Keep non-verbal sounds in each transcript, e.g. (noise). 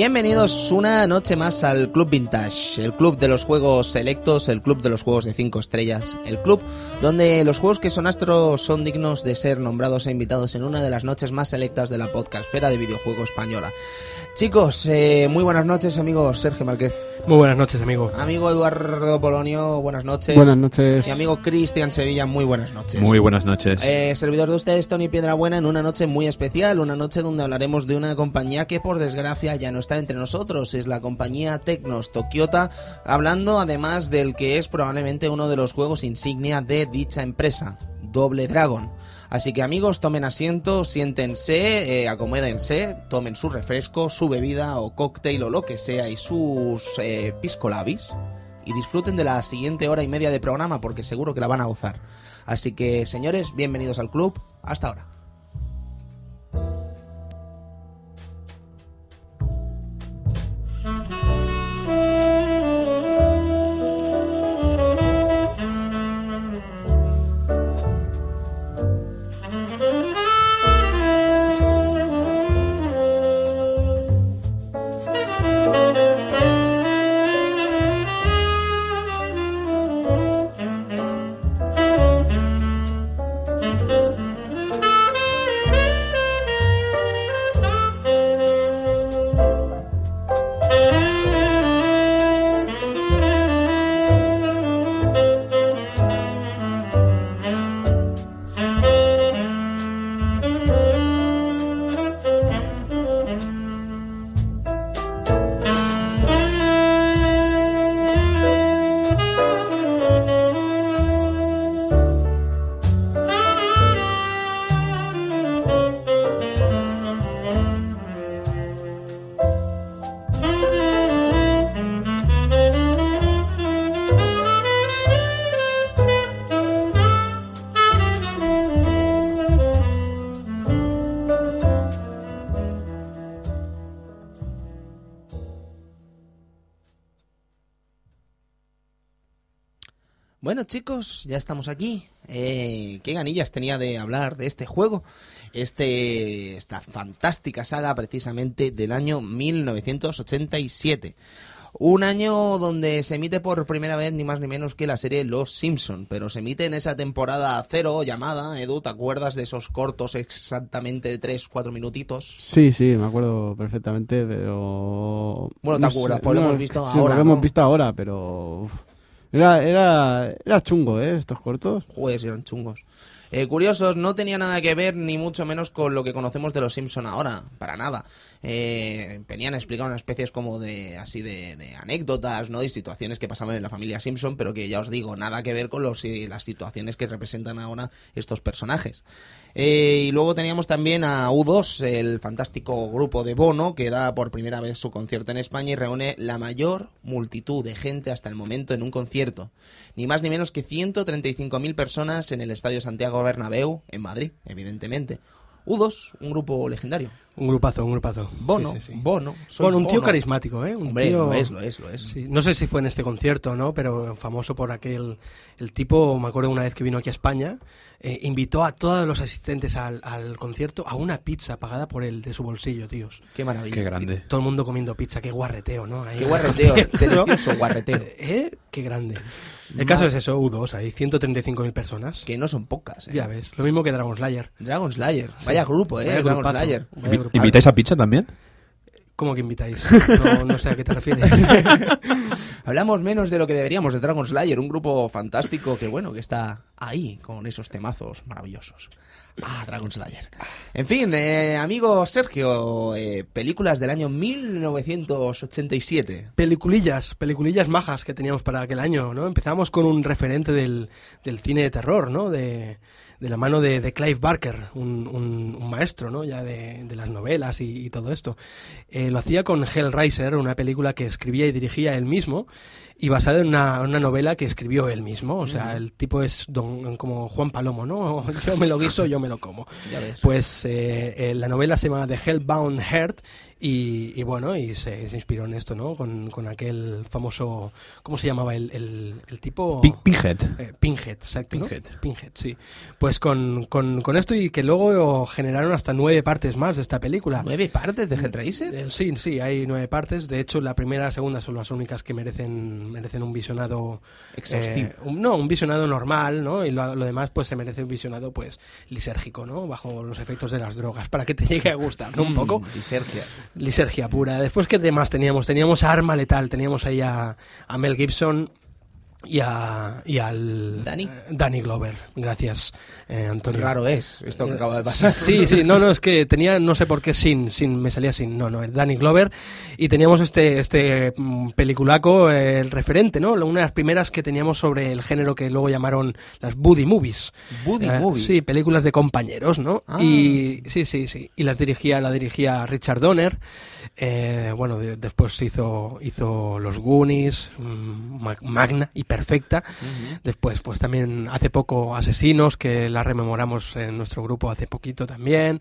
Bienvenidos una noche más al Club Vintage, el club de los juegos selectos, el club de los juegos de 5 estrellas, el club donde los juegos que son astros son dignos de ser nombrados e invitados en una de las noches más selectas de la podcastfera de videojuego española. Chicos, eh, muy buenas noches, amigo Sergio Márquez. Muy buenas noches, amigo. Amigo Eduardo Polonio, buenas noches. Buenas noches. Y amigo Cristian Sevilla, muy buenas noches. Muy buenas noches. Eh, servidor de ustedes, Tony Piedrabuena, en una noche muy especial, una noche donde hablaremos de una compañía que por desgracia ya no está entre nosotros, es la compañía Tecnos Tokyota, hablando además del que es probablemente uno de los juegos insignia de dicha empresa, Doble Dragon. Así que amigos, tomen asiento, siéntense, eh, tomen su refresco, su bebida o cóctel o lo que sea y sus eh, piscolabis y disfruten de la siguiente hora y media de programa porque seguro que la van a gozar. Así que señores, bienvenidos al club, hasta ahora. Chicos, ya estamos aquí. Eh, ¿Qué ganillas tenía de hablar de este juego? Este, esta fantástica saga precisamente del año 1987. Un año donde se emite por primera vez ni más ni menos que la serie Los Simpson, pero se emite en esa temporada cero llamada, Edu, ¿te acuerdas de esos cortos exactamente de 3-4 minutitos? Sí, sí, me acuerdo perfectamente, pero... Bueno, te no acuerdas, sé, pues lo no, hemos visto sí, ahora. Lo ¿no? hemos visto ahora, pero... uf. Era, era, era chungo, ¿eh? Estos cortos. Joder, eran chungos. Eh, curiosos, no tenía nada que ver ni mucho menos con lo que conocemos de los Simpson ahora, para nada. Eh, venían a explicar unas especies como de así de, anécdotas, ¿no? Y situaciones que pasaban en la familia Simpson, pero que ya os digo, nada que ver con los, eh, las situaciones que representan ahora estos personajes. Eh, y luego teníamos también a U2, el fantástico grupo de Bono, que da por primera vez su concierto en España y reúne la mayor multitud de gente hasta el momento en un concierto. Ni más ni menos que 135.000 personas en el Estadio Santiago Bernabéu, en Madrid, evidentemente. U2, un grupo legendario. Un grupazo, un grupazo. Bono, Sí, sí, sí. Bono. Bueno, un tío Bono. carismático, ¿eh? Un Hombre, tío... lo es, lo es, lo es. Sí, no sé si fue en este concierto, ¿no? Pero famoso por aquel... El tipo, me acuerdo una vez que vino aquí a España, eh, invitó a todos los asistentes al, al concierto a una pizza pagada por él de su bolsillo, tíos. Qué maravilla. Qué grande. Todo el mundo comiendo pizza, qué guarreteo, ¿no? Ahí Qué guarreteo, (laughs) delicioso guarreteo. (laughs) ¿Eh? Qué grande. El caso es eso, U2, hay 135.000 personas. Que no son pocas, ¿eh? Ya ves, lo mismo que Dragon Slayer. Dragon Slayer. Vaya grupo, ¿eh? Vaya Dragon. Slayer. ¿Invitáis a pizza también? ¿Cómo que invitáis? No, no sé a qué te refieres. (laughs) Hablamos menos de lo que deberíamos de Dragon Slayer, un grupo fantástico que, bueno, que está ahí con esos temazos maravillosos. Ah, Dragon Slayer. En fin, eh, amigo Sergio, eh, películas del año 1987. Peliculillas, peliculillas majas que teníamos para aquel año, ¿no? Empezamos con un referente del, del cine de terror, ¿no? De, de la mano de, de Clive Barker, un, un- un maestro, ¿no? Ya de, de las novelas y, y todo esto. Eh, lo hacía con Hellraiser, una película que escribía y dirigía él mismo y basada en una, una novela que escribió él mismo. O sea, el tipo es don, como Juan Palomo, ¿no? (laughs) Yo me lo guiso, yo me lo como. Pues eh, eh, la novela se llama The Hellbound Heart Y, y bueno, y se, se inspiró en esto, ¿no? Con, con aquel famoso, ¿cómo se llamaba el, el, el tipo? Pin- Pinhead. Eh, Pinhead, exacto. ¿no? Pinhead. Pinhead, sí. Pues con, con, con esto y que luego generaron hasta nueve partes más de esta película. ¿Nueve partes de Hellraiser? Eh, sí, sí, hay nueve partes. De hecho, la primera y la segunda son las únicas que merecen, merecen un visionado Exhaustivo. eh, un- no, un visionado normal, ¿no? Y lo, lo demás, pues se merece un visionado, pues, lisérgico, ¿no? Bajo los efectos de las drogas, para que te llegue a gustar, ¿no? Un poco. Y Sergio. Lisergia pura. Después, ¿qué demás teníamos? Teníamos a Arma Letal, teníamos ahí a, a Mel Gibson y, a, y al... Danny. eh, Danny Glover. Gracias, eh, Antonio. Raro es esto que acaba de pasar. Sí, sí, no, no, es que tenía, no sé por qué sin, sin, me salía sin, no, no, es Danny Glover. Y teníamos este, este mm, peliculaco, eh, el referente, ¿no? Una de las primeras que teníamos sobre el género que luego llamaron las Buddy Movies. Buddy Eh, Movie. Sí, películas de compañeros, ¿no? Ah. Y sí, sí, sí. Y las dirigía, la dirigía Richard Donner. Eh, bueno, de- después hizo, hizo Los Goonies, mm, Ma- Magna y Perfecta. Después, pues también hace poco Asesinos, que la rememoramos en nuestro grupo hace poquito también.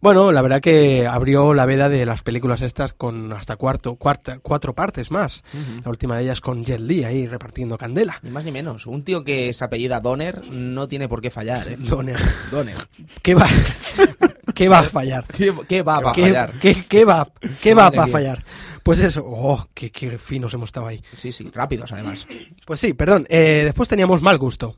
Bueno, la verdad que abrió la veda de las películas estas con hasta cuarto, cuarta, cuatro partes más. La última de ellas con Jet Li ahí repartiendo candela. Ni más ni menos. Un tío que se apellida Donner no tiene por qué fallar, ¿eh? (laughs) Donner. Donner. ¿Qué va, (laughs) qué va a fallar? ¿Qué, qué va a ¿Qué, fallar? qué- qué va, qué va a fallar? Pues eso, oh, qué, qué finos hemos estado ahí. Sí, sí, rápidos además. Pues sí, perdón. eh, después teníamos Mal Gusto.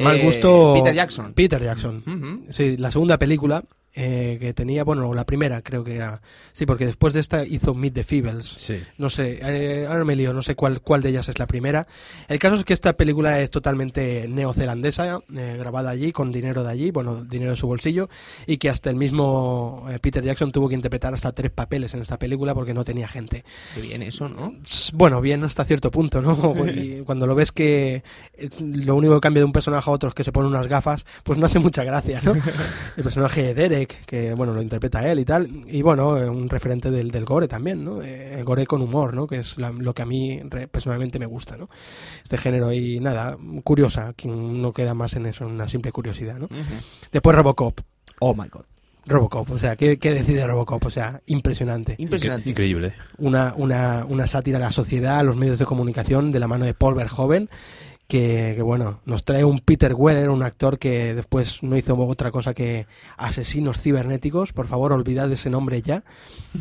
Mal Eh, Gusto. Peter Jackson. Peter Jackson. Sí, la segunda película eh, que tenía, bueno, la primera creo que era. Sí, porque después de esta hizo Meet the Feebles. Sí. No sé, eh, ahora me lío, no sé cuál, cuál de ellas es la primera. El caso es que esta película es totalmente neozelandesa, eh, grabada allí, con dinero de allí, bueno, dinero de su bolsillo, y que hasta el mismo eh, Peter Jackson tuvo que interpretar hasta tres papeles en esta película porque no tenía gente. Qué bien eso, ¿no? Bueno, bien hasta cierto punto, ¿no? (laughs) Y cuando lo ves que eh, lo único que cambia de un personaje a otro es que se pone unas gafas, pues no hace mucha gracia, ¿no? (laughs) El personaje de Derek, que bueno, lo interpreta él y tal, y bueno, eh, un referente del, del gore también, ¿no? Eh, gore con humor, ¿no? Que es la- lo que a mí re- personalmente me gusta, ¿no? Este género y nada, curiosa, que no queda más en eso, una simple curiosidad, ¿no? Después Robocop. Oh my god. Robocop, o sea, ¿qué, qué decide Robocop? O sea, impresionante Impresionante. Increíble. una, una, una sátira a la sociedad, a los medios de comunicación, de la mano de Paul Verhoeven, que, que, bueno, nos trae un Peter Weller, un actor que después no hizo otra cosa que asesinos cibernéticos. Por favor, olvidad ese nombre ya,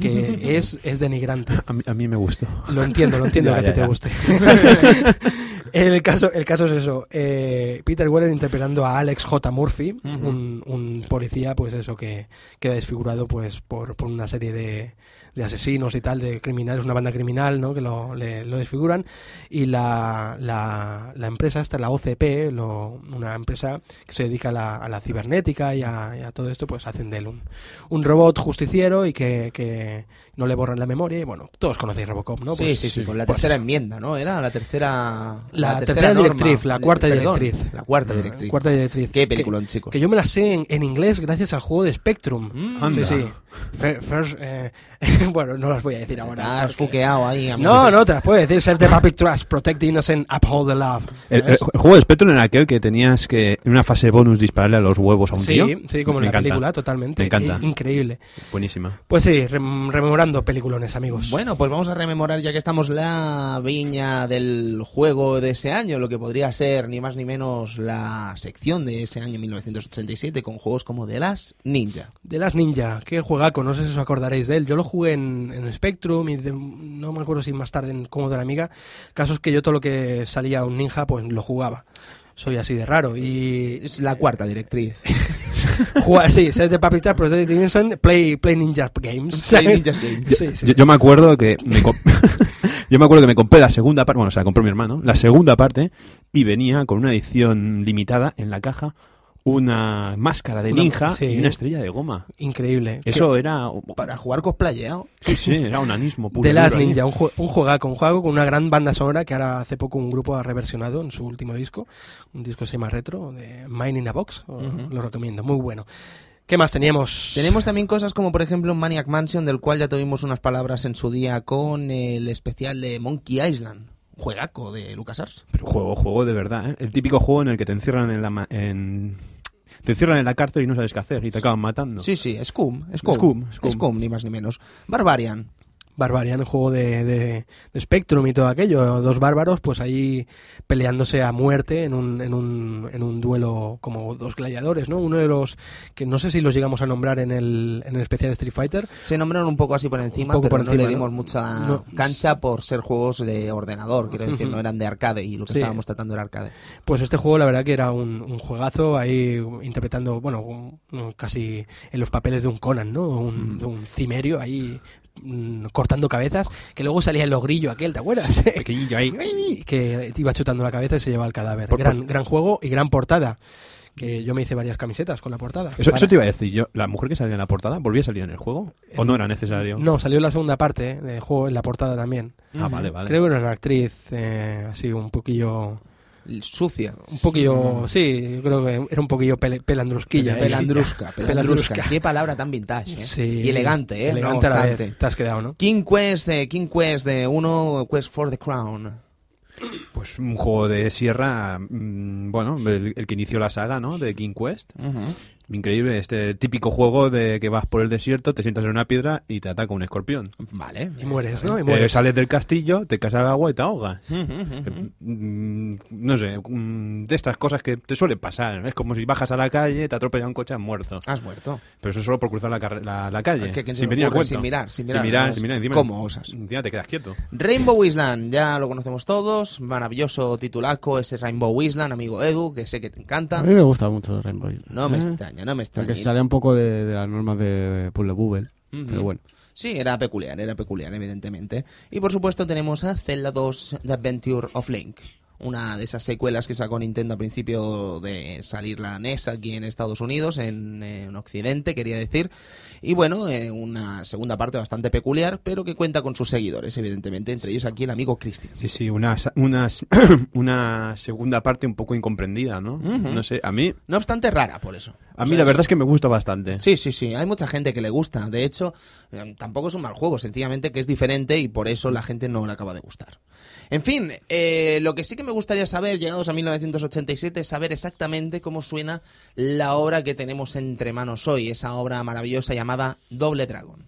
que (laughs) es, es denigrante. A mí, a mí me gustó. Lo entiendo, lo entiendo (laughs) Ya, que a ti te guste. (laughs) el, caso, el caso es eso. eh, Peter Weller interpretando a Alex J. Murphy, un, un policía, pues eso, que queda desfigurado pues por, por una serie de, de asesinos y tal, de criminales, una banda criminal, ¿no? Que lo, le- lo desfiguran. Y la, la, la empresa esta, la OCP, lo- una empresa que se dedica a la, a la cibernética y a, y a todo esto, pues hacen de él un, un robot justiciero y que, que no le borran la memoria. Y bueno, todos conocéis Robocop, ¿no? sí, Pues- sí, sí, con la pues tercera eso. enmienda, ¿no? Era la tercera... La tercera norma. directriz, la cuarta Perdón, directriz. La cuarta Ah, directriz. Cuarta directriz. Qué Que- peliculón, chicos. Que yo me la sé en, en inglés gracias al juego de Spectrum. Mm. Anda. Sí, sí. First, eh, (laughs) (laughs) bueno, no las voy a decir ahora. Porque- fuqueado ahí. amigo. No, no, te las puedo decir. Save the public trust, protect the innocent, uphold the love. El, el- ¿Sabes? el juego de Spectrum era aquel que tenías que en una fase bonus dispararle a los huevos a un tío. Sí, sí, como en la encanta. película, totalmente. Me encanta. I- increíble. Buenísima. Pues sí, rem- rememorando peliculones, amigos. Bueno, pues vamos a rememorar ya que estamos la viña del juego de ese año, lo que podría ser ni más ni menos la sección de ese año 1987 con juegos como The Last Ninja. De las Ninja, qué juegaco, no sé si os acordaréis de él. Yo lo jugué en, en Spectrum y de- no me acuerdo si más tarde en Como de la Amiga. El caso es que yo todo lo que salía un ninja, pues lo jugaba. Soy así de raro. Y Es la cuarta directriz. (laughs) Juega, sí, Puppy Trap, Protect the Innocent, Play, play Ninja Games. Play Ninjas (laughs) Games. Sí, sí. Yo, yo me acuerdo que me (laughs) yo me acuerdo que me compré la segunda parte, bueno, se la compró mi hermano, la segunda parte y venía con una edición limitada en la caja una máscara de Una- ninja sí. y una estrella de goma. Increíble. Eso era Para jugar cosplayeado. sí, sí, era un anismo puro. De las duro. Ninja, un, jue- un juegaco, un juego con una gran banda sonora que ahora hace poco un grupo ha reversionado en su último disco. Un disco que se llama Retro, de Mine in a Box. Lo recomiendo, muy bueno. ¿Qué más teníamos? Tenemos también cosas como por ejemplo Maniac Mansion, del cual ya tuvimos unas palabras en su día con el especial de Monkey Island. Juegaco de LucasArts. Pero juego, juego de verdad, ¿eh? El típico juego en el que te encierran en la ma- en te cierran en la cárcel y no sabes qué hacer y te acaban matando. Sí, sí, Scum, Scum, Scum, Scum, Scum. ni más ni menos. Barbarian. Barbarian, el juego de, de, de Spectrum y todo aquello, dos bárbaros pues ahí peleándose a muerte en un, en, un, en un duelo como dos gladiadores, ¿no? Uno de los que no sé si los llegamos a nombrar en el, en el especial Street Fighter, Se nombraron un poco así por encima, pero por no encima, le dimos ¿no? mucha No. cancha por ser juegos de ordenador, quiero decir, no eran de arcade y lo que Sí. estábamos tratando era arcade. pues este juego la verdad que era un, un juegazo ahí interpretando, bueno, casi en los papeles de un Conan, ¿no? Un, de un cimerio ahí mm, cortando cabezas, que luego salía el logrillo aquel, ¿te acuerdas? (laughs) Pequeñillo ahí. que iba chutando la cabeza y se llevaba el cadáver. Por- gran, por- gran juego y gran portada. Que yo me hice varias camisetas con la portada. Eso, Para- eso te iba a decir yo. ¿La mujer que salía en la portada volvía a salir en el juego? ¿O no era necesario? No, salió la segunda parte eh, del juego en la portada también. Ah, vale, vale. Creo que era una actriz eh, así un poquillo... Sucia. Un poquillo... Sí, yo creo que era un poquillo pelandrusquilla. ¿eh? Pelandrusca, pelandrusca. Pelandrusca. Qué palabra tan vintage, ¿eh? Sí. Y elegante, ¿eh? Elegante No a la obstante. vez. Te has quedado, ¿no? King Quest, de King Quest de 1, Quest for the Crown. Pues un juego de sierra, mm, bueno, el, el que inició la saga, ¿no? De King Quest. Increíble, este típico juego de que vas por el desierto, te sientas en una piedra y te ataca un escorpión. Vale. Y mueres, ¿no? Y Eh, mueres. sales del castillo, te caes al agua y te ahogas. Ujú. Mm, no sé, mm, de estas cosas que te suelen pasar. Es como si bajas a la calle, te atropella un coche, has muerto. Has muerto. Pero eso es solo por cruzar la, la, la calle. ¿Qué- quién se sin. Sin mirar, sin mirar, Sin mirar, sin mirar. Encima, ¿Cómo osas? Encima te quedas quieto. Rainbow Island, ya lo conocemos todos. Maravilloso titulaco ese Rainbow Island, amigo Edu, que sé que te encanta. A mí me gusta mucho Rainbow. No me Eh, extraña, no me extraña. Porque se salía un poco de, de las normas de Puzzle Bubble. Ujú. Pero bueno. Sí, era peculiar, era peculiar, evidentemente. Y por supuesto tenemos a Zelda 2 The Adventure of Link. Una de esas secuelas que sacó Nintendo a principio de salir la NES aquí en Estados Unidos, en, en Occidente, quería decir. Y bueno, eh, una segunda parte bastante peculiar, pero que cuenta con sus seguidores, evidentemente. Entre ellos aquí el amigo Christian. Sí, sí, una, una, (coughs) una segunda parte un poco incomprendida, ¿no? No sé, a mí, No obstante, rara por eso. a O mí sea, la verdad es que me gusta bastante. Sí, sí, sí. Hay mucha gente que le gusta. De hecho, eh, tampoco es un mal juego. Sencillamente que es diferente y por eso la gente no le acaba de gustar. En fin, eh, lo que sí que me gustaría saber, llegados a 1987, es saber exactamente cómo suena la obra que tenemos entre manos hoy. Esa obra maravillosa llamada Doble Dragón.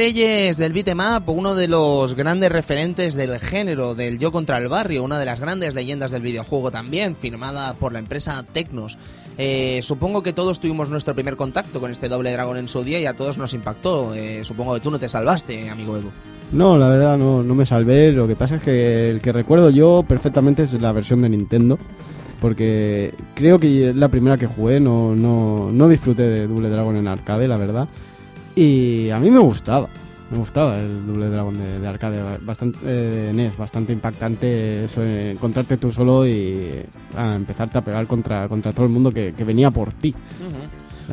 Reyes del beat'em up, uno de los grandes referentes del género del yo contra el barrio, una de las grandes leyendas del videojuego también, firmada por la empresa Tecnos. Eh, supongo que todos tuvimos nuestro primer contacto con este doble dragón en su día y a todos nos impactó. Eh, supongo que tú no te salvaste, amigo Edu. No, la verdad no, no me salvé. Lo que pasa es que el que recuerdo yo perfectamente es la versión de Nintendo. Porque creo que es la primera que jugué. No, no, no disfruté de Double Dragon en arcade, la verdad. Y a mí me gustaba. Me gustaba el Double Dragon de, de arcade. Bastante, eh, NES, bastante impactante eso de encontrarte tú solo y ah, empezarte a pegar contra, contra todo el mundo que, que venía por ti.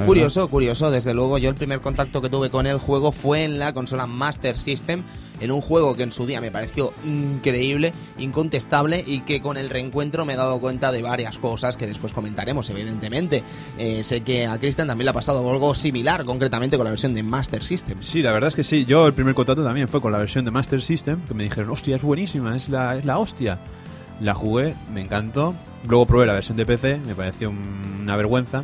Curioso, curioso. Desde luego, yo el primer contacto que tuve con el juego fue en la consola Master System, en un juego que en su día me pareció increíble, incontestable y que con el reencuentro me he dado cuenta de varias cosas que después comentaremos, evidentemente. Eh, sé que a Christian también le ha pasado algo similar, concretamente con la versión de Master System. Sí, la verdad es que sí. Yo el primer contacto también fue con la versión de Master System, que me dijeron, hostia, es buenísima, es la, es la hostia. La jugué, me encantó. Luego probé la versión de PC, me pareció un- una vergüenza.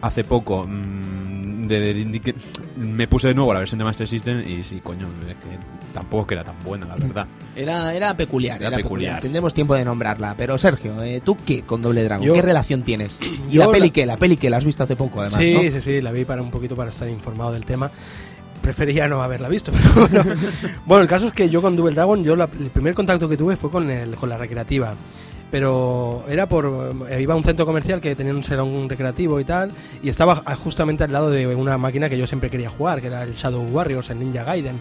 Hace poco mm, de- de- de- que- me puse de nuevo la versión de Master System y sí, coño, es que tampoco es que era tan buena, la verdad. Era, era peculiar, Era era, peculiar. peculiar. Tendremos tiempo de nombrarla. Pero Sergio, eh, ¿tú qué con Doble Dragon? Yo- ¿Qué relación tienes? (clears throat) Y la peli la- que, la peli que la has visto hace poco, además, sí, ¿no? sí, sí, la vi para un poquito para estar informado del tema. prefería no haberla visto. (laughs) Pero bueno. (laughs) bueno, el caso es que yo con Double Dragon, yo la- el primer contacto que tuve fue con, el, con la recreativa. Pero era por. eh, iba a un centro comercial que tenía un salón recreativo y tal, y estaba justamente al lado de una máquina que yo siempre quería jugar, que era el Shadow Warriors, el Ninja Gaiden.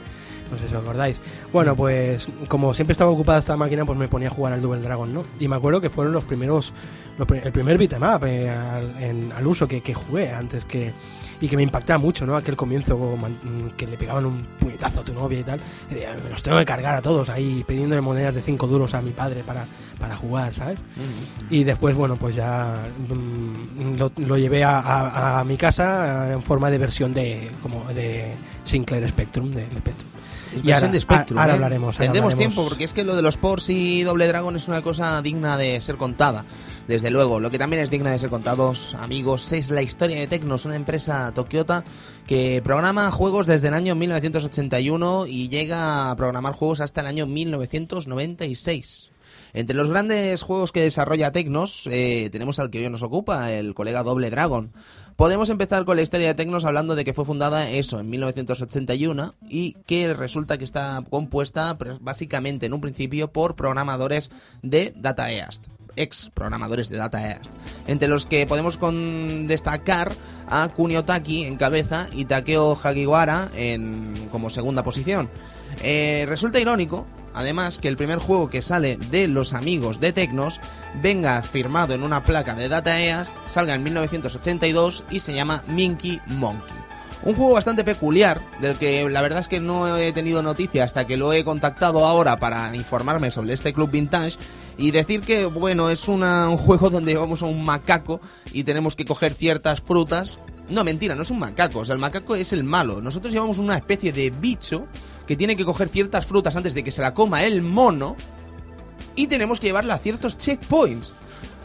No sé si os acordáis. Bueno, pues como siempre estaba ocupada esta máquina, pues me ponía a jugar al Double Dragon, ¿no? Y me acuerdo que fueron los primeros. los el primer beat'em up eh, al, al uso que, que jugué antes que. Y que me impactaba mucho, ¿no? Aquel comienzo man- que le pegaban un puñetazo a tu novia y tal. Y decía, me los tengo que cargar a todos ahí, pidiéndole monedas de 5 duros a mi padre para, para jugar, ¿sabes? Y después, bueno, pues ya mm, lo, lo llevé a, a- a mi casa eh, en forma de versión de como de Sinclair Spectrum, del Spectrum. Y Versión ahora, de Spectrum, a- ahora ¿eh? hablaremos. ahora Tendremos hablaremos. tiempo, porque es que lo de los ports y Doble Dragon es una cosa digna de ser contada. Desde luego, lo que también es digna de ser contados, amigos, es la historia de Tecnos, una empresa tokiota que programa juegos desde el año 1981 y llega a programar juegos hasta el año 1996. Entre los grandes juegos que desarrolla Tecnos, eh, tenemos al que hoy nos ocupa, el colega Doble Dragon. Podemos empezar con la historia de Tecnos hablando de que fue fundada eso en 1981 y que resulta que está compuesta pues, básicamente en un principio por programadores de Data East ex programadores de Data East, entre los que podemos con destacar a Kunio Taki en cabeza y Takeo Hagiwara en, como segunda posición. Eh, resulta irónico, además, que el primer juego que sale de los amigos de Tecnos venga firmado en una placa de Data East, salga en 1982 y se llama Minky Monkey. Un juego bastante peculiar, del que la verdad es que no he tenido noticia hasta que lo he contactado ahora para informarme sobre este club vintage y decir que, bueno, es una- un juego donde llevamos a un macaco y tenemos que coger ciertas frutas. No, mentira, no es un macaco, o sea, el macaco es el malo. Nosotros llevamos una especie de bicho que tiene que coger ciertas frutas antes de que se la coma el mono y tenemos que llevarla a ciertos checkpoints.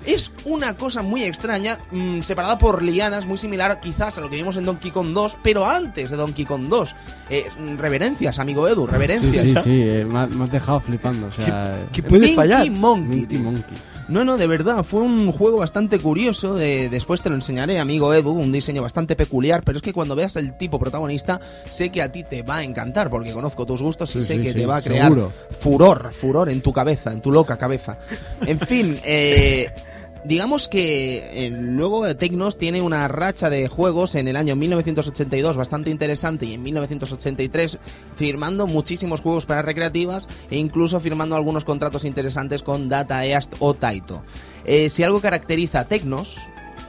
Es una cosa muy extraña, mm, separada por lianas, muy similar quizás a lo que vimos en Donkey Kong 2, pero antes de Donkey Kong 2. Eh, mm, reverencias, amigo Edu, reverencias. sí, sí, eh, me, ha- me has dejado flipando. O sea, ¿Qué eh, puede Minky fallar? Monkey. Monkey. No, no, de verdad, fue un juego bastante curioso. después te lo enseñaré, amigo Edu, un diseño bastante peculiar. Pero es que cuando veas el tipo protagonista, sé que a ti te va a encantar, porque conozco tus gustos y Sí, sé sí, que sí, te va a crear seguro. furor, furor en tu cabeza, en tu loca cabeza. En fin, (laughs) eh, digamos que eh, luego eh, Tecnos tiene una racha de juegos en el año 1982 bastante interesante y en 1983 firmando muchísimos juegos para recreativas e incluso firmando algunos contratos interesantes con Data East o Taito. Eh, si algo caracteriza a Tecnos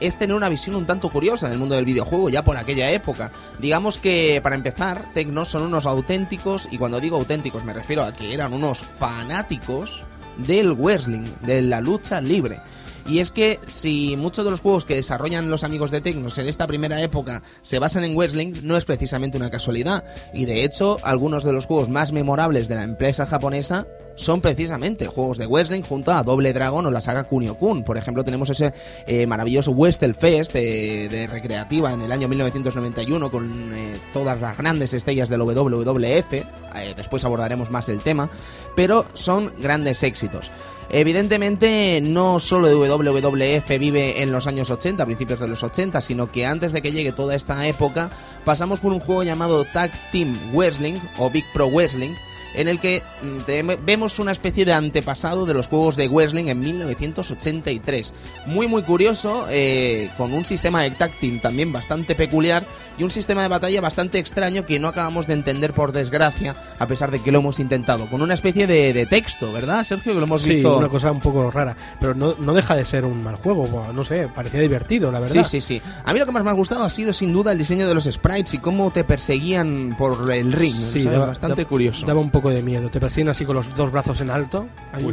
es tener una visión un tanto curiosa en el mundo del videojuego ya por aquella época. Digamos que para empezar, Tecnos son unos auténticos, y cuando digo auténticos me refiero a que eran unos fanáticos del wrestling, de la lucha libre. Y es que si muchos de los juegos que desarrollan los amigos de Tecnos en esta primera época se basan en wrestling, no es precisamente una casualidad. Y de hecho, algunos de los juegos más memorables de la empresa japonesa son precisamente juegos de wrestling junto a Doble Dragon o la saga Kunio Kun. Por ejemplo, tenemos ese eh, maravilloso Wrestle Fest de, de recreativa en el año 1991 con eh, todas las grandes estrellas del WWF. Eh, después abordaremos más el tema. Pero son grandes éxitos. Evidentemente, no solo WWF vive en los años 80, principios de los 80, sino que antes de que llegue toda esta época, pasamos por un juego llamado Tag Team Wrestling o Big Pro Wrestling, en el que mm, vemos una especie de antepasado de los juegos de Wrestling en 1983. Muy, muy curioso, eh, con un sistema de team también bastante peculiar y un sistema de batalla bastante extraño que no acabamos de entender por desgracia, a pesar de que lo hemos intentado. Con una especie de, de texto, ¿verdad, Sergio? Que lo hemos Sí, visto. una cosa un poco rara. Pero no, no deja de ser un mal juego. No sé, parecía divertido, la verdad. Sí, sí, sí. A mí lo que más me ha gustado ha sido sin duda el diseño de los sprites y cómo te perseguían por el ring. Sí, daba- bastante da- curioso. Daba un poco de miedo. Te persiguen así con los dos brazos en alto. ahí,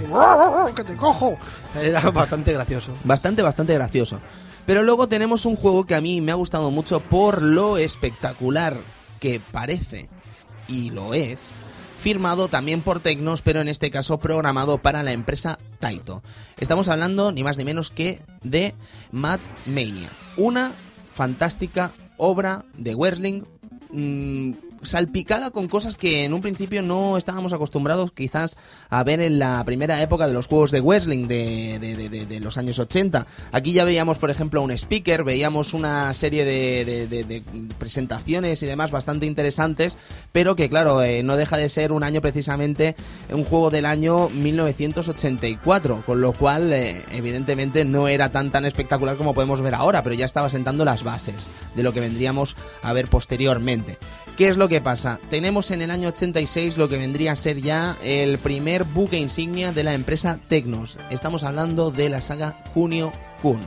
¡Que te cojo! Era (laughs) bastante gracioso. Bastante, bastante gracioso. Pero luego tenemos un juego que a mí me ha gustado mucho por lo espectacular que parece, y lo es, firmado también por Tecnos, pero en este caso programado para la empresa Taito. Estamos hablando ni más ni menos que de Mad Mania, una fantástica obra de Wrestling mm, salpicada con cosas que en un principio no estábamos acostumbrados quizás a ver en la primera época de los juegos de Wrestling de, de- de- los años 80. Aquí ya veíamos, por ejemplo, un speaker, veíamos una serie de presentaciones y demás bastante interesantes, pero que claro, eh, no deja de ser un año precisamente un juego del año 1984, con lo cual eh, evidentemente no era tan tan espectacular como podemos ver ahora, pero ya estaba sentando las bases de lo que vendríamos a ver posteriormente. ¿Qué es lo que pasa? Tenemos en el año 86 lo que vendría a ser ya el primer buque insignia de la empresa Tecnos. Estamos hablando de la saga Kunio Kun.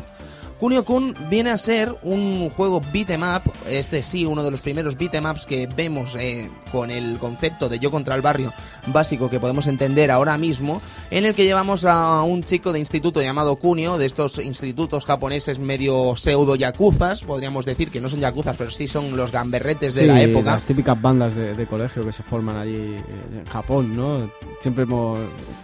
Kunio Kun viene a ser un juego beat'em up, este sí, uno de los primeros beat'em ups que vemos eh, con el concepto de yo contra el barrio básico que podemos entender ahora mismo, en el que llevamos a un chico de instituto llamado Kunio, de estos institutos japoneses medio pseudo yakuzas, podríamos decir que no son yakuzas, pero sí son los gamberretes de Sí, la época. Las típicas bandas de, de colegio que se forman allí eh, en Japón, ¿no? Siempre hemos,